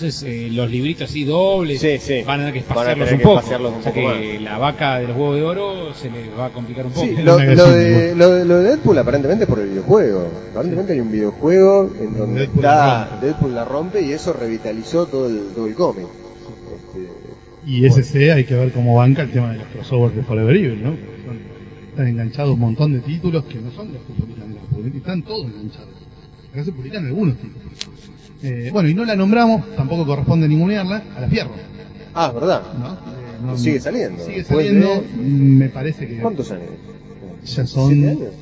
Entonces eh, los libritos así dobles Sí, sí. van a tener que espaciarlos tener un que poco. espaciarlos un o sea poco que la vaca de los huevos de oro se les va a complicar un poco. Sí, lo, de, lo, de- lo de Deadpool aparentemente es por el videojuego. Aparentemente hay un videojuego en donde Deadpool la está rompe. Deadpool la rompe y eso revitalizó todo el, todo el cómic. Este, Y SC hay que ver cómo banca el tema de los crossovers de Forever Evil, ¿no? Son- están enganchados un montón de títulos que no son los que publican las publican- están todos enganchados. Acá se publican algunos títulos. Eh, bueno, y no la nombramos, tampoco corresponde ningunearla, a la Fierro, Ah, ¿verdad? ¿no? Eh, no- Sigue saliendo. Sigue saliendo, de- me parece que ¿Cuántos años? ya son ¿Siete años?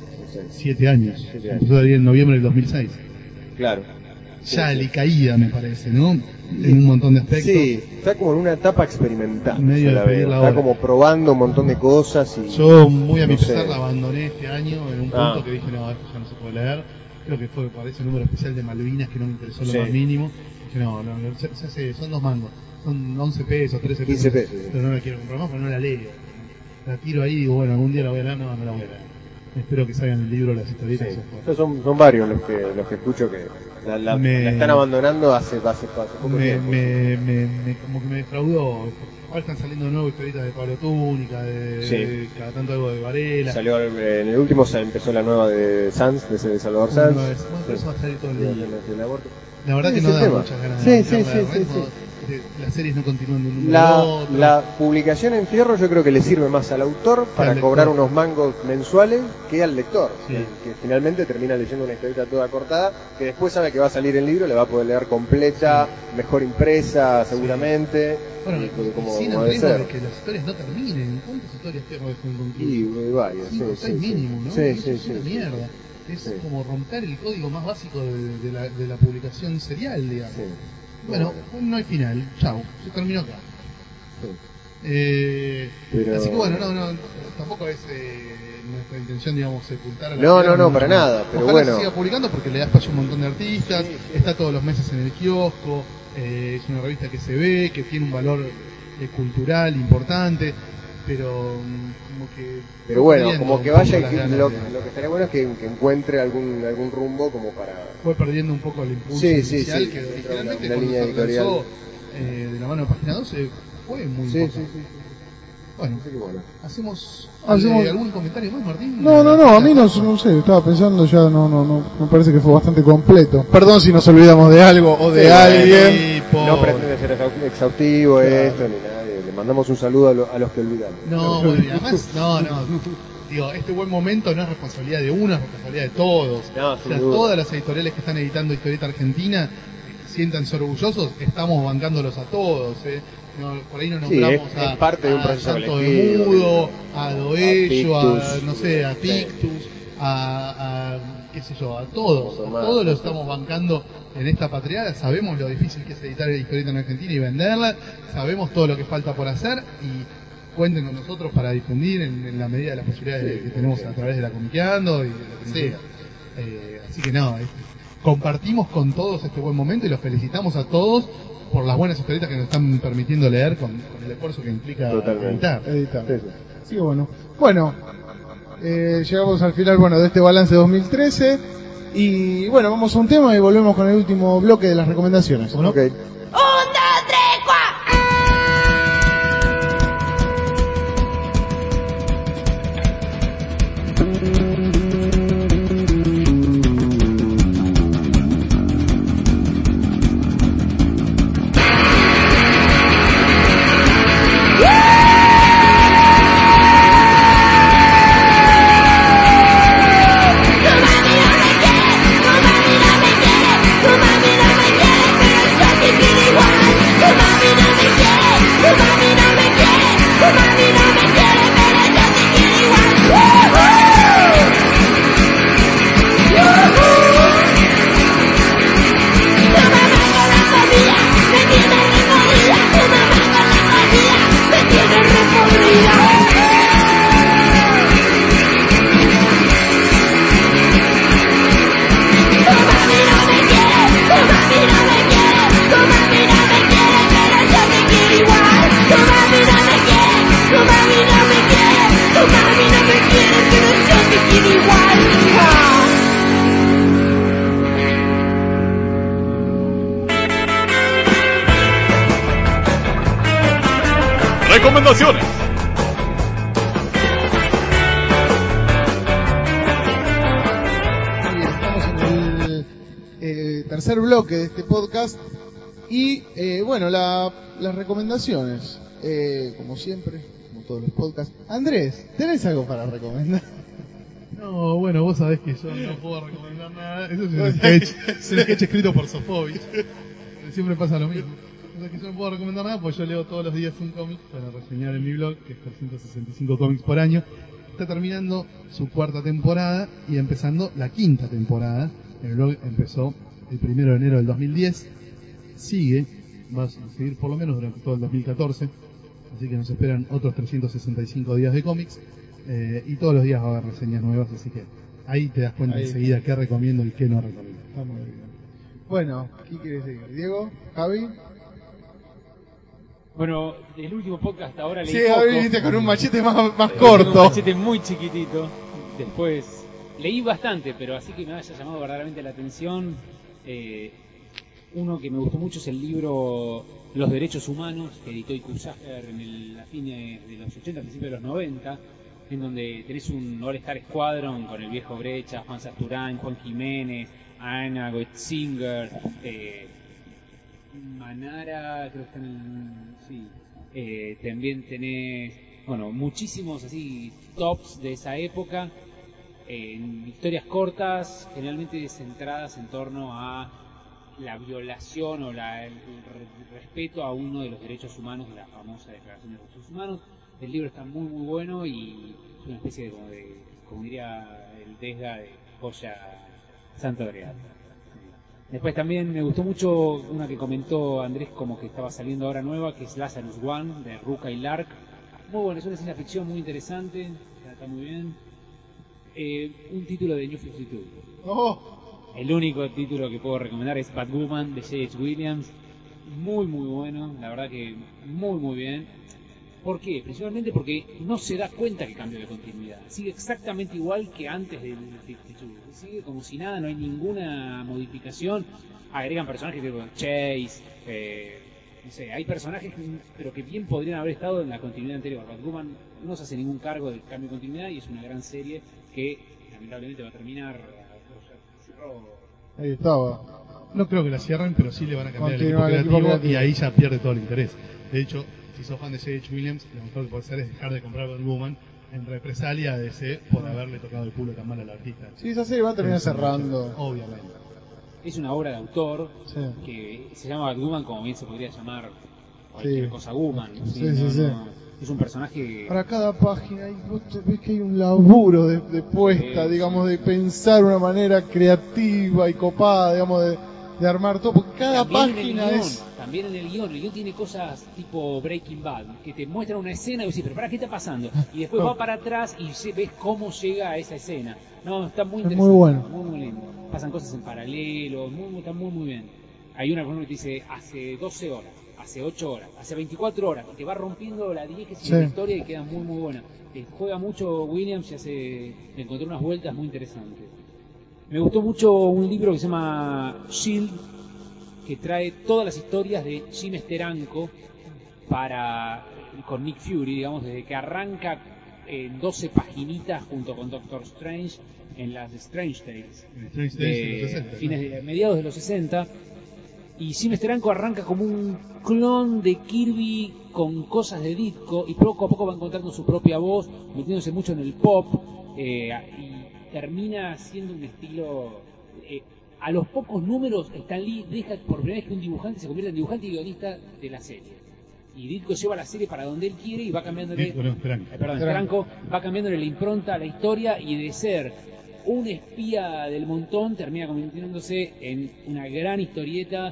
Siete años. Siete años. Empezó en noviembre del 2006. Claro. Ya Sí, sí. alicaída, me parece, ¿no? En un montón de aspectos. Sí, está como en una etapa experimental. Medio la la Está como probando un montón de cosas y Yo, muy a mi No sé. pesar, la abandoné este año en un punto Ah. que dije, no, esto ya no se puede leer. Creo que fue por ese número especial de Malvinas que no me interesó lo Sí. más mínimo. No, no, no, ya sé, son dos mangos. Son 11 pesos, 13 pesos. 15 pesos. Pero no la quiero comprar más, pero no la leo. La tiro ahí y digo, bueno, algún día la voy a leer. No, no la voy a leer. Espero que salgan el libro, las historietas. Sí. Estos Son, son varios los que, los que escucho que la, la- Me- la están abandonando hace, hace, hace poco me, tiempo. me, me, como que me defraudó. Ahora están saliendo de nuevo historietas de Pablo Túnica, de, Sí. de cada tanto algo de Varela. Salió eh, en el último se empezó la nueva de Sanz, de, Salvador Sanz. Bueno, eso va a salir todo el día. La verdad Sí, que no da tema. muchas ganas Sí, de sí, sí, de sí, de- Las series no continúan de un número La, a otro. la publicación en fierro yo creo que le sirve más al autor para al cobrar unos mangos mensuales que al lector, Sí. que, que finalmente termina leyendo una historieta toda cortada, que después sabe que va a salir el libro, le va a poder leer completa, mejor impresa seguramente, Bueno, y como, como, sin como de que las historias no terminen. ¿Cuántas historias Fierro dejó Y inconclusas? eh, varios, sí, sí, mínimo, ¿no? Sí, sí, mierda. Es Sí. como romper el código más básico de, de la, de la publicación serial, digamos. Sí. Bueno, no hay final. Chau, se terminó acá. Sí. Eh, Pero- Así que bueno, no, no, tampoco es eh, nuestra intención, digamos, sepultar a la No, no, no, para nada, pero Ojalá bueno. se siga publicando porque le da espacio a un montón de artistas, está todos los meses en el kiosco, eh, es una revista que se ve, que tiene un valor eh, cultural importante, pero mm, como que... Pero bueno, como que vaya, lo, de- lo que estaría bueno es que, que encuentre algún algún rumbo como para... fue perdiendo un poco el impulso Sí, inicial sí, que originalmente una cuando línea se editorial. lanzó eh, de la mano de Página 12 fue muy Sí, importante. sí. Bueno, Así que bueno. hacemos, Hacemos- eh, algún comentario más, Martín. No, no, no, a mí no, no sé, estaba pensando ya, no, no, no, me parece que fue bastante completo. Perdón si nos olvidamos de algo o de Sí, alguien. No pretende ser exhau- exhaustivo Claro. esto ni nada, mandamos un saludo a, lo- a los que olvidaron. No, bueno, y además, no, no. Digo, este buen momento no es responsabilidad de uno, es responsabilidad de todos. No, O sea, todas las editoriales que están editando historieta argentina siéntanse orgullosos, estamos bancándolos a todos. ¿eh? No, por ahí no Sí, nombramos es- a, es parte de un a proceso Santo de Mudo, a Doello, a, Pictus. no sé, a Sí. Pictus, a, a, qué sé yo, a todos. A todos los sí. estamos bancando en esta patriada. Sabemos lo difícil que es editar historieta en Argentina y venderla. Sabemos todo lo que falta por hacer y cuenten con nosotros para difundir en, en la medida de las posibilidades Sí, que tenemos a través de la Comiqueando y de lo que sea. Eh, así que no, es- compartimos con todos este buen momento y los felicitamos a todos por las buenas historietas que nos están permitiendo leer con, con el esfuerzo que implica Totalmente. editar. Editar. Sí, sí. Así que bueno. Bueno, eh, llegamos al final bueno de este balance 2013. Y bueno, vamos a un tema y volvemos con el último bloque de las recomendaciones. ¿no? Ok. Recomendaciones. Muy bien, estamos en el eh, tercer bloque de este podcast. Y eh, bueno, la- las recomendaciones. Eh, como siempre, como todos los podcasts. Andrés, ¿tenés algo para recomendar? No, bueno, vos sabés que yo no puedo recomendar nada. Eso es un sketch, es un sketch escrito por Sofovich. Siempre pasa lo mismo. Sea que yo no puedo recomendar nada, pues yo leo todos los días un cómic para reseñar en mi blog, que es 365 cómics por año. Está terminando su cuarta temporada y empezando la quinta temporada. El blog empezó el primero de enero del 2010. Sigue, va a seguir por lo menos durante todo el 2014. Así que nos esperan otros 365 días de cómics. eh, y todos los días va a haber reseñas nuevas, así que ahí te das cuenta Ahí. enseguida qué recomiendo y qué no recomiendo. Está muy bien. Bueno, ¿qué quieres decir? ¿Diego? ¿Javi? Bueno, el último podcast hasta ahora leí Sí, poco. Javi viniste con un machete más, más Tengo Un corto. machete muy chiquitito. Después leí bastante, pero así que me haya llamado verdaderamente la atención. eh, uno que me gustó mucho es el libro Los Derechos Humanos, que editó Ikusager en el, la fin de, los 80, principios de los 90, en donde tenés un All-Star Squadron con el viejo Brecha, Juan Sasturán, Juan Jiménez, Ana Goetzinger, eh, Manara, creo que está en el... Sí. Eh, también tenés, bueno, muchísimos así tops de esa época, en historias cortas, generalmente centradas en torno a la violación o la, el, re- respeto a uno de los derechos humanos de la famosa Declaración de Derechos Humanos. El libro está muy muy bueno y es una especie de, como, de, como diría el Desga, de joya santo grial. Después también me gustó mucho una que comentó Andrés como que estaba saliendo ahora nueva, que es Lazarus One, de Ruka y Lark. Muy bueno, es una ciencia ficción muy interesante, está- está muy bien. Eh, un título de New 52. Oh, El único título que puedo recomendar es Batwoman de J.H. Williams. Muy, muy bueno. La verdad que muy, muy bien. ¿Por qué? Principalmente porque no se da cuenta que cambió de continuidad. Sigue exactamente igual que antes del 52. Sigue como si nada, no hay ninguna modificación. Agregan personajes tipo Chase. eh, no sé, hay personajes que- pero que bien podrían haber estado en la continuidad anterior. Batwoman no se hace ningún cargo del cambio de continuidad y es una gran serie que lamentablemente va a terminar. ahí estaba. No creo que la cierren, pero sí le van a cambiar el equipo, Continúa el equipo creativo, creativo. y ahí ya pierde todo el interés. De hecho, si sos fan de J.H. Williams, lo mejor que puede hacer es dejar de comprar Batwoman en represalia a DC por haberle tocado el culo tan mal al artista. Sí, esa serie va a terminar cerrando. Obviamente. Es una obra de autor Sí. que se llama Batwoman como bien se podría llamar cualquier Sí. cosa Woman. Sí, no, sí, sí. no, es un personaje Para cada página, y vos te- ves que hay un laburo de, de puesta, Sí. digamos, de pensar una manera creativa y copada, digamos, de, de armar todo, porque cada También en página el guion, es... También en el guion. El guion tiene cosas tipo Breaking Bad, que te muestran una escena y decís, pero ¿para qué está pasando? Y después va para atrás y se- ves cómo llega a esa escena. No, está muy Es interesante. muy bueno. Muy, muy lindo. Pasan cosas en paralelo, muy, está muy, muy bien. Hay una, que te dice hace 12 horas, hace 8 horas, hace 24 horas, y te va rompiendo la diégesis Sí. de la historia y queda muy, muy buena. Te juega mucho Williams y hace, le encontré unas vueltas muy interesantes. Me gustó mucho un libro que se llama Shield, que trae todas las historias de Jim Steranko para con Nick Fury, digamos, desde que arranca en 12 paginitas junto con Doctor Strange en las Strange Tales En Strange Days de los 60, ¿no? fines de mediados de los 60 y Jim Steranko arranca como un clon de Kirby con cosas de Ditko y poco a poco va encontrando su propia voz, metiéndose mucho en el pop eh, y termina siendo un estilo eh, a los pocos números Stan Lee deja por primera vez que un dibujante se convierte en dibujante y guionista de la serie y Ditko lleva la serie para donde él quiere y va cambiando Ditko, no, Steranko. eh, perdón, Franco va cambiándole la impronta a la historia y de ser un espía del montón termina convirtiéndose en una gran historieta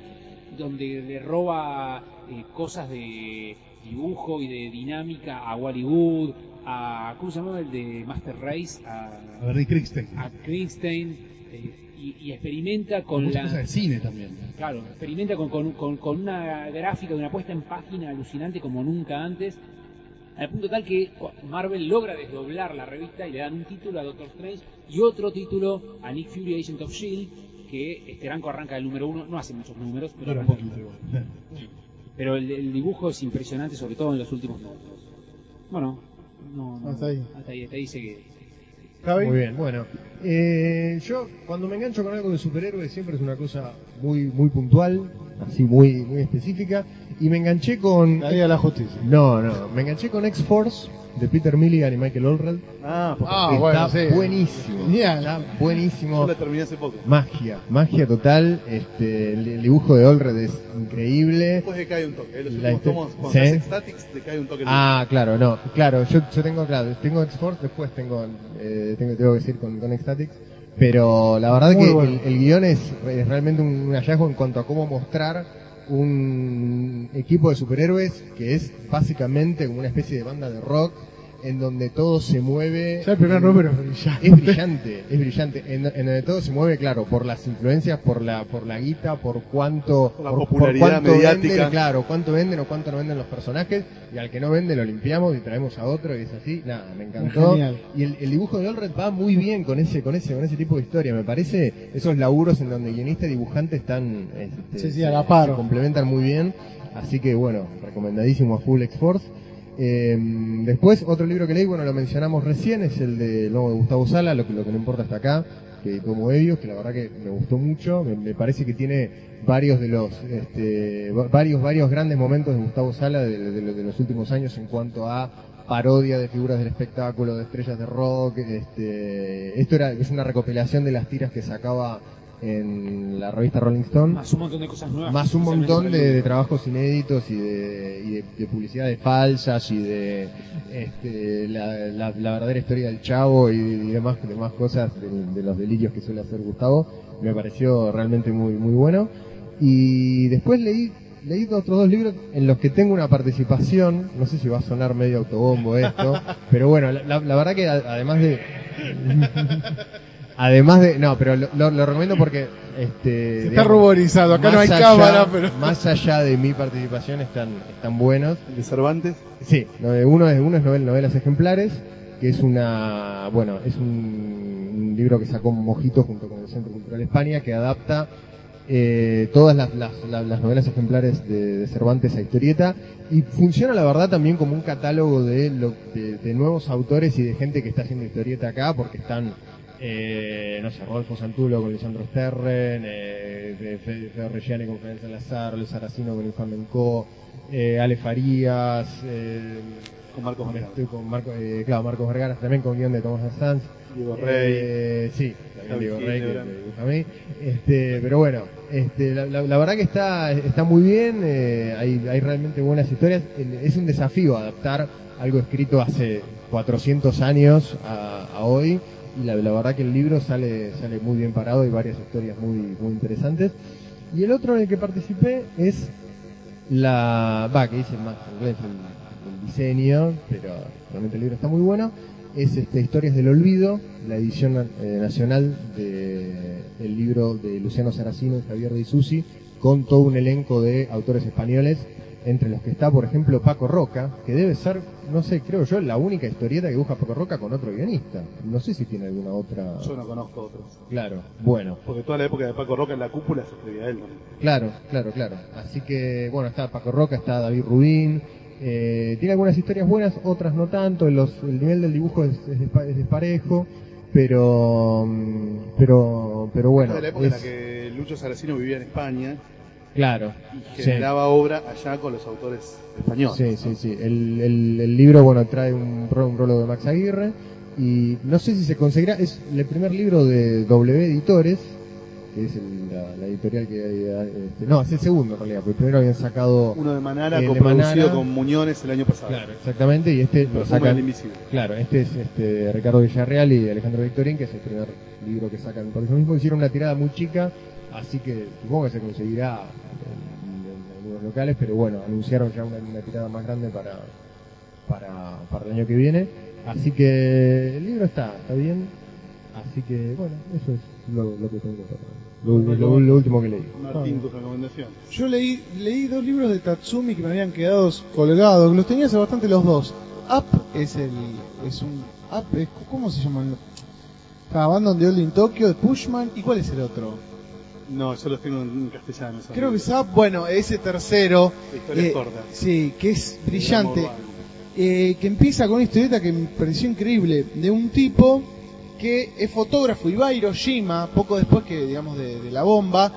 donde le roba eh, cosas de dibujo y de dinámica a Wally Wood, a ¿cómo se llamaba el de Master Race? A, A Kriegstein. a eh, y, y experimenta con Muchas la cosas de cine también. Claro, experimenta con, con, con- con una gráfica de una puesta en página alucinante como nunca antes, al punto tal que Marvel logra desdoblar la revista y le dan un título a Doctor Strange y otro título a Nick Fury Agent of Shield, que Esteranco arranca el número uno, no hace muchos números, pero. Pero el, el dibujo es impresionante, sobre todo en los últimos números. Bueno, no, no, Hasta ahí. hasta ahí, hasta ahí llegué. Javi. Muy bien, bueno. Eh, yo cuando me engancho con algo de superhéroes siempre es una cosa muy muy puntual, así muy muy específica. Y me enganché con... La Liga de la Justicia. No, no, me enganché con X-Force de Peter Milligan y Michael Allred. Ah, Ah, está bueno, sí. buenísimo. Genial. Está yo buenísimo. la terminé hace poco. Magia, magia total. Este, el, dibujo de Allred es increíble. Después decae un toque. ¿eh? Los La tomos, cuando ¿Sí? Statics, decae un toque. Ah, claro, no, claro, yo, yo tengo, claro, tengo X-Force, después tengo, eh, tengo, tengo que decir con, con X-Statics, pero la verdad Muy que bueno. el, el guion es, es realmente un, un hallazgo en cuanto a cómo mostrar un equipo de superhéroes que es básicamente como una especie de banda de rock en donde todo se mueve. Ya el primer número es brillante. Es brillante, es brillante. En, en donde todo se mueve, claro, por las influencias, por la, por la guita, por cuánto, Por la por, popularidad cuánto mediática. venden, claro, cuánto venden o cuánto no venden los personajes, y al que no vende lo limpiamos y traemos a otro y es así. Nada, me encantó. Genial. Y el, el dibujo de Allred va muy bien con ese, con ese, con ese tipo de historia. Me parece esos laburos en donde guionista y dibujante están, este, Sí, sí, a la par. se complementan muy bien. Así que bueno, recomendadísimo a Full X-Force. Eh, después, otro libro que leí, bueno, lo mencionamos recién, es el de de Gustavo Sala, lo que, no importa hasta acá, que como Evios, que la verdad que me gustó mucho, me, parece que tiene varios de los, este, va- varios, varios grandes momentos de Gustavo Sala de, de- de los últimos años en cuanto a parodia de figuras del espectáculo, de estrellas de rock, este, esto era, es una recopilación de las tiras que sacaba en la revista Rolling Stone Más un montón de cosas nuevas. más un montón de, trabajos inéditos y de, y de, de publicidades falsas y de este, la, la- la verdadera historia del chavo y, y demás, demás cosas de, los delirios que suele hacer Gustavo. Me pareció realmente muy, muy bueno. Y después leí, leí otros dos libros en los que tengo una participación, no sé si va a sonar medio autobombo esto, pero bueno, la, verdad que además de... Además de, no, pero lo, lo- lo recomiendo porque este, Se está digamos, ruborizado. Acá no hay allá- cámara, pero. Más allá de mi participación están, están buenos. El de Cervantes. Sí, no, uno es, uno es novel- novelas ejemplares, que es una, bueno, es un, un libro que sacó Mojito junto con el Centro Cultural España, que adapta eh, todas las, las, las- las novelas ejemplares de, de Cervantes a historieta y funciona la verdad también como un catálogo de, lo, de, de nuevos autores y de gente que está haciendo historieta acá porque están eh, no sé, Rodolfo Santulo con Lisandro Sterren, eh, Fe- Fe- Fede Reggiani con Florencia Lazar, Luis Saracino con Infame Co, eh, Ale Farías, eh, Con Marcos Vergara. estoy con Marco, eh, claro, Marcos Vergara también con guion de Tomás Sanz. Diego Rey. Eh, sí, también Diego Rey, que me dibuja a mí. Este, pero bueno, este, la, la- la verdad que está, está muy bien, eh, hay, hay realmente buenas historias. Es un desafío adaptar algo escrito hace 400 años a, a hoy. Y la, verdad que el libro sale, sale muy bien parado, hay varias historias muy, muy interesantes. Y el otro en el que participé es la. Va, que dice en inglés el, diseño, pero realmente el libro está muy bueno. Es este, Historias del Olvido, la edición eh, nacional de, del libro de Luciano Saracino y Javier de Isusi, con todo un elenco de autores españoles, entre los que está, por ejemplo, Paco Roca, que debe ser, no sé, creo yo, la única historieta que dibuja Paco Roca con otro guionista. No sé si tiene alguna otra. Yo no conozco otros. Claro, bueno. Porque toda la época de Paco Roca en la cúpula se escribía él. ¿no? Claro, claro, claro. Así que, bueno, está Paco Roca, está David Rubín. eh, tiene algunas historias buenas, otras no tanto. Los, el nivel del dibujo es, es despa- es desparejo, pero, mm, pero, pero bueno. de la época en la que Lucho Saracino vivía en España Claro. y sí. generaba obra allá con los autores españoles. Sí, sí, sí. El, el, el libro, bueno, trae un, un de Max Aguirre. Y no sé si se conseguirá, es el primer libro de W Editores, que es el- la, la editorial que hay, eh, este, no, es el segundo en realidad, porque primero habían sacado Uno de Manara, de coproducido con Muñones el año pasado. Claro, exactamente, y este lo sacan. Invisible. Claro, este es este Ricardo Villarreal y Alejandro Victorín, que es el primer libro que sacan por eso mismo. Hicieron una tirada muy chica, así que supongo que se conseguirá en, en algunos locales, pero bueno, anunciaron ya una, una tirada más grande para, para, para el año que viene. Así que el libro está, está bien. Así que bueno, eso es lo, lo que tengo para- lo, lo- lo último que leí. Martín, tu recomendación. Yo leí, leí dos libros de Tatsumi que me habían quedado colgados, los tenía hace bastante los dos. Up es el, es un, Up es, ¿cómo se llaman? Abandon the Old in Tokyo de Pushman, ¿y cuál es el otro? No, yo los tengo en castellano. Creo que Up, bueno, ese tercero, historias eh, cortas. sí, que es brillante. eh, que empieza con una historieta que me pareció increíble, de un tipo que es fotógrafo y va a Hiroshima poco después que, digamos, de, de la bomba,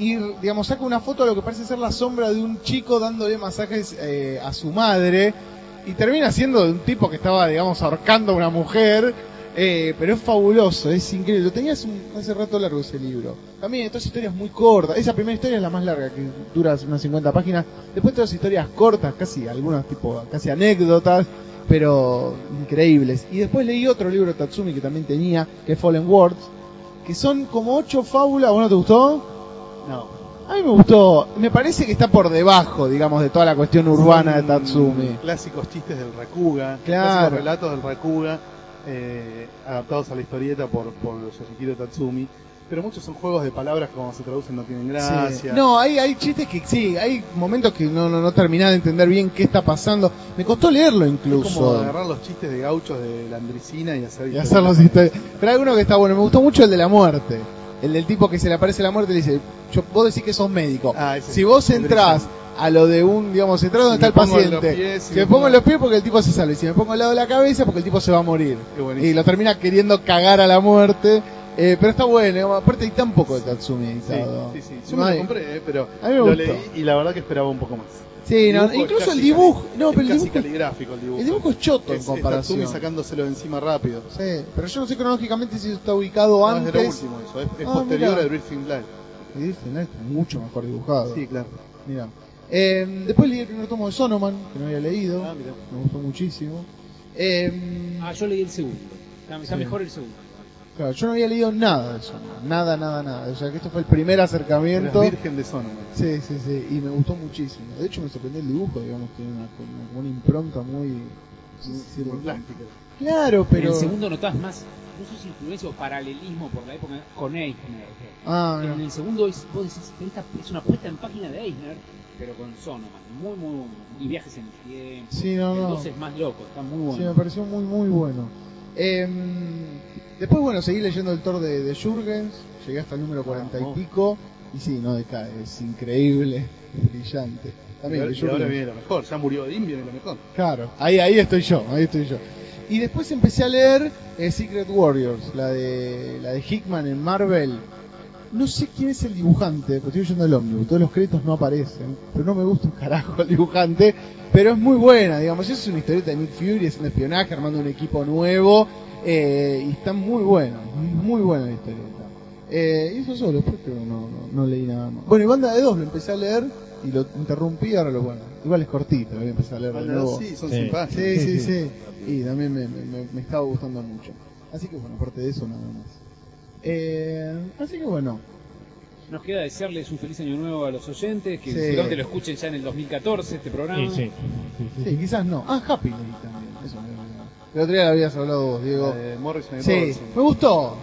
y, digamos, saca una foto de lo que parece ser la sombra de un chico dándole masajes eh, a su madre, y termina siendo de un tipo que estaba, digamos, ahorcando a una mujer, eh, pero es fabuloso, es increíble. Lo tenía hace, rato largo ese libro. También, todas historias muy cortas. Esa primera historia es la más larga, que dura unas 50 páginas. Después todas historias cortas, casi algunas tipo, casi anécdotas, pero increíbles. Y después leí otro libro de Tatsumi que también tenía, que es Fallen Words, que son como ocho fábulas. ¿A vos no te gustó? No. A mí me gustó. Me parece que está por debajo, digamos, de toda la cuestión urbana de Tatsumi. Clásicos chistes del Rakuga. Claro. Clásicos relatos del Rakuga. Eh, adaptados a la historieta por, por Yoshihiro Tatsumi. Pero muchos son juegos de palabras que cuando se traducen no tienen gracia. Sí. No, hay, hay chistes que sí, hay momentos que no, no, no terminaba de entender bien qué está pasando. Me costó leerlo Es como incluso. agarrar los chistes de gauchos de la Andricina y hacer Y hacer los historias. Pero hay uno que está bueno. Me gustó mucho el de la muerte. El del tipo que se le aparece la muerte y le dice, yo, vos decís que sos médico. Ah, si vos entrás a lo de un, digamos, entrás donde Si está el paciente. pies, si me me pongo pongo- en los pies porque el tipo se salva. Y si me pongo al lado de la cabeza porque el tipo se va a morir. Y lo termina queriendo cagar a la muerte. Eh, pero está bueno, aparte hay tan poco de Tatsumi Sí, sí, sí. Yo No me lo compré, eh, pero A mí me lo gustó. leí y la verdad que esperaba un poco más. Sí, no, es incluso el dibujo, no, es pero el dibujo, caligráfico el dibujo. el dibujo es choto en es, comparación. Es Tatsumi sacándoselo de encima rápido. Sí, pero yo no sé cronológicamente si está ubicado No, es lo antes. último eso, es, es Ah, posterior mirá. a Drifting Blind. Y Disney Night está mucho mejor dibujado. Sí, claro. Mira. Eh, después leí el primer tomo de Sonoman, que no había leído. Ah. Me gustó muchísimo. Eh, Ah, yo leí el segundo. Está, está Sí. mejor el segundo. claro, yo no había leído nada de Sonoman. Nada, nada, nada. O sea que esto fue el primer acercamiento. Eres virgen de Sonoman. Sí, sí, sí. Y me gustó muchísimo. De hecho, me sorprendió el dibujo, digamos, tiene una, una, una impronta muy. Sí. Claro, Pero en el segundo notás más, si influencia o paralelismo por la época con Eisner. Ah, En el segundo es, vos decís, esta es una puesta en página de Eisner, pero con Sonoman. Muy, muy bueno. Y viajes en el tiempo. Sí, no. 2 es más loco, está muy Sí, bueno. me pareció muy, muy bueno. Em, después, bueno, seguí leyendo el Thor de, de Jurgens, llegué hasta el número cuarenta y pico, y sí, no decae, es increíble, es brillante. También, y ahora viene lo mejor. Ya murió Odín, viene lo mejor. Claro, ahí, ahí estoy yo, ahí estoy yo. y después empecé a leer eh, Secret Warriors, la de la de Hickman en Marvel. No sé quién es el dibujante, porque estoy leyendo el ómnibus, todos los créditos no aparecen, pero no me gusta un carajo el dibujante, pero es muy buena, digamos, es una historieta de Nick Fury, es un espionaje armando un equipo nuevo, eh, y está muy bueno, muy buena la historieta. Eh, y eso solo, después creo que no, no, no leí nada más. Bueno, y Banda de Dos lo empecé a leer y lo interrumpí, ahora lo bueno. Igual es cortito, lo voy a empezar a leer de Banda nuevo. dos, sí, son Sí. simpáticos. Sí, sí, sí. Y también me, me, me- me estaba gustando mucho. Así que bueno, aparte de eso, nada más. Eh, así que bueno, Nos queda desearles un feliz año nuevo a los oyentes, que Sí. seguramente lo escuchen ya en el 2014 este programa. Sí, sí. quizás no. Ah, Happy leí también. Eso me El otro día lo habías hablado vos, Diego. De Morrison y Sí, Robertson. me gustó.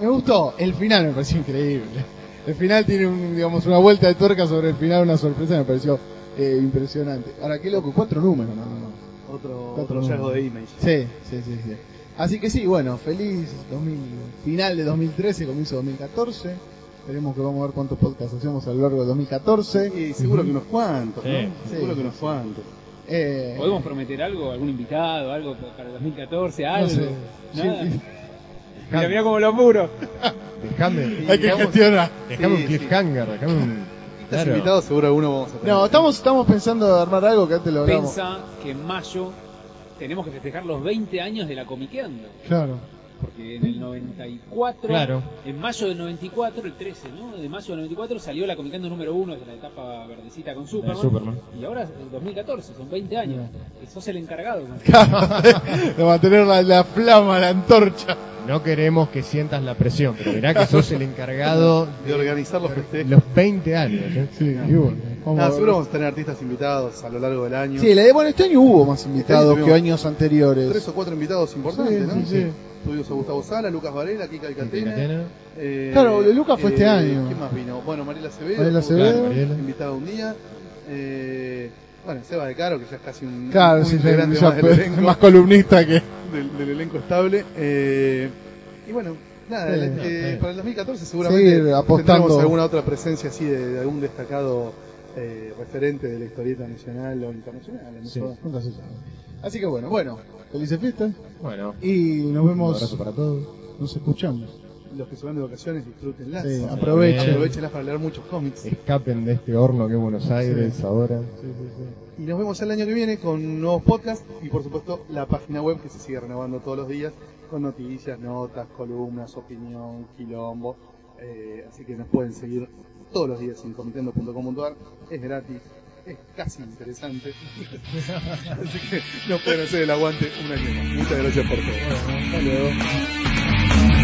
Me gustó. El final me pareció increíble. El final tiene un, digamos, una vuelta de tuerca sobre el final, una sorpresa, me pareció eh, impresionante. Ahora, qué loco, cuatro números, no, no, no. Otro, Otro de Image. Sí, sí, sí, sí. Así que sí, bueno, feliz 2000, final de 2013, comienzo de 2014. Esperemos que vamos a ver cuántos podcasts hacemos a lo largo de 2014. Y seguro que unos cuantos, Sí, ¿no? sí. Seguro que unos cuantos. Eh, ¿Podemos prometer algo? ¿Algún invitado? ¿Algo para el 2014? no ¿Algo? sé. Nada. Mira, mira cómo lo apuro. Dejame, hay que gestionar. dejame Sí, un cliffhanger, dejame un... Estás Claro. invitado, seguro alguno vamos a tener. No, estamos, estamos pensando en armar algo que antes lo hablamos. Pensa que en mayo tenemos que festejar los 20 años de la Comiqueando. Claro. Porque en el 94, Claro. en mayo del 94, el 13, ¿no? De mayo del 94 salió la Comicando número 1 de la etapa verdecita con Superman. Superman. Y ahora es el 2014, son 20 años. Y sos el encargado. ¿no? de mantener la, la flama, la antorcha. No queremos que sientas la presión, pero mirá que sos el encargado De organizar los los 20 años. ¿eh? Sí, y bueno, vamos Nada, seguro vamos a tener artistas invitados a lo largo del año. Sí, la de, bueno, este año hubo más invitados Este año que años anteriores. Tres o cuatro invitados importantes, Sí, ¿no? sí, sí. Tuvimos a Gustavo Sala, Lucas Varela, Kika Alcatena. Catena. Eh, Claro, de Lucas fue este año. ¿Quién más vino? Bueno, Mariela Acevedo. Mariela Acevedo. Invitada un día. Eh, bueno, Seba de Caro, que ya es casi un, Claro, un sí, integrante ya- más del elenco, más columnista que. del, del elenco estable. Eh, y bueno, nada, Sí, eh, no, para el 2014 seguramente Sí, apostando. tendremos alguna otra presencia así de, de algún destacado eh, referente de la historieta nacional o internacional. Sí. Nunca se sabe. Así que bueno, bueno, felices fiestas Bueno, y nos un vemos, abrazo para todos. nos escuchamos. Los que se van de vacaciones, disfrútenlas. Sí, aprovechen. Aprovechenlas para leer muchos cómics. Escapen de este horno que es Buenos Aires ahora. Y nos vemos el año que viene con nuevos podcasts y por supuesto la página web que se sigue renovando todos los días con noticias, notas, columnas, opinión, quilombo. Eh, así que nos pueden seguir todos los días en comitendo.com.ar. Es gratis, es casi interesante. así que nos pueden hacer el aguante un año más. Muchas gracias por todo. Hasta.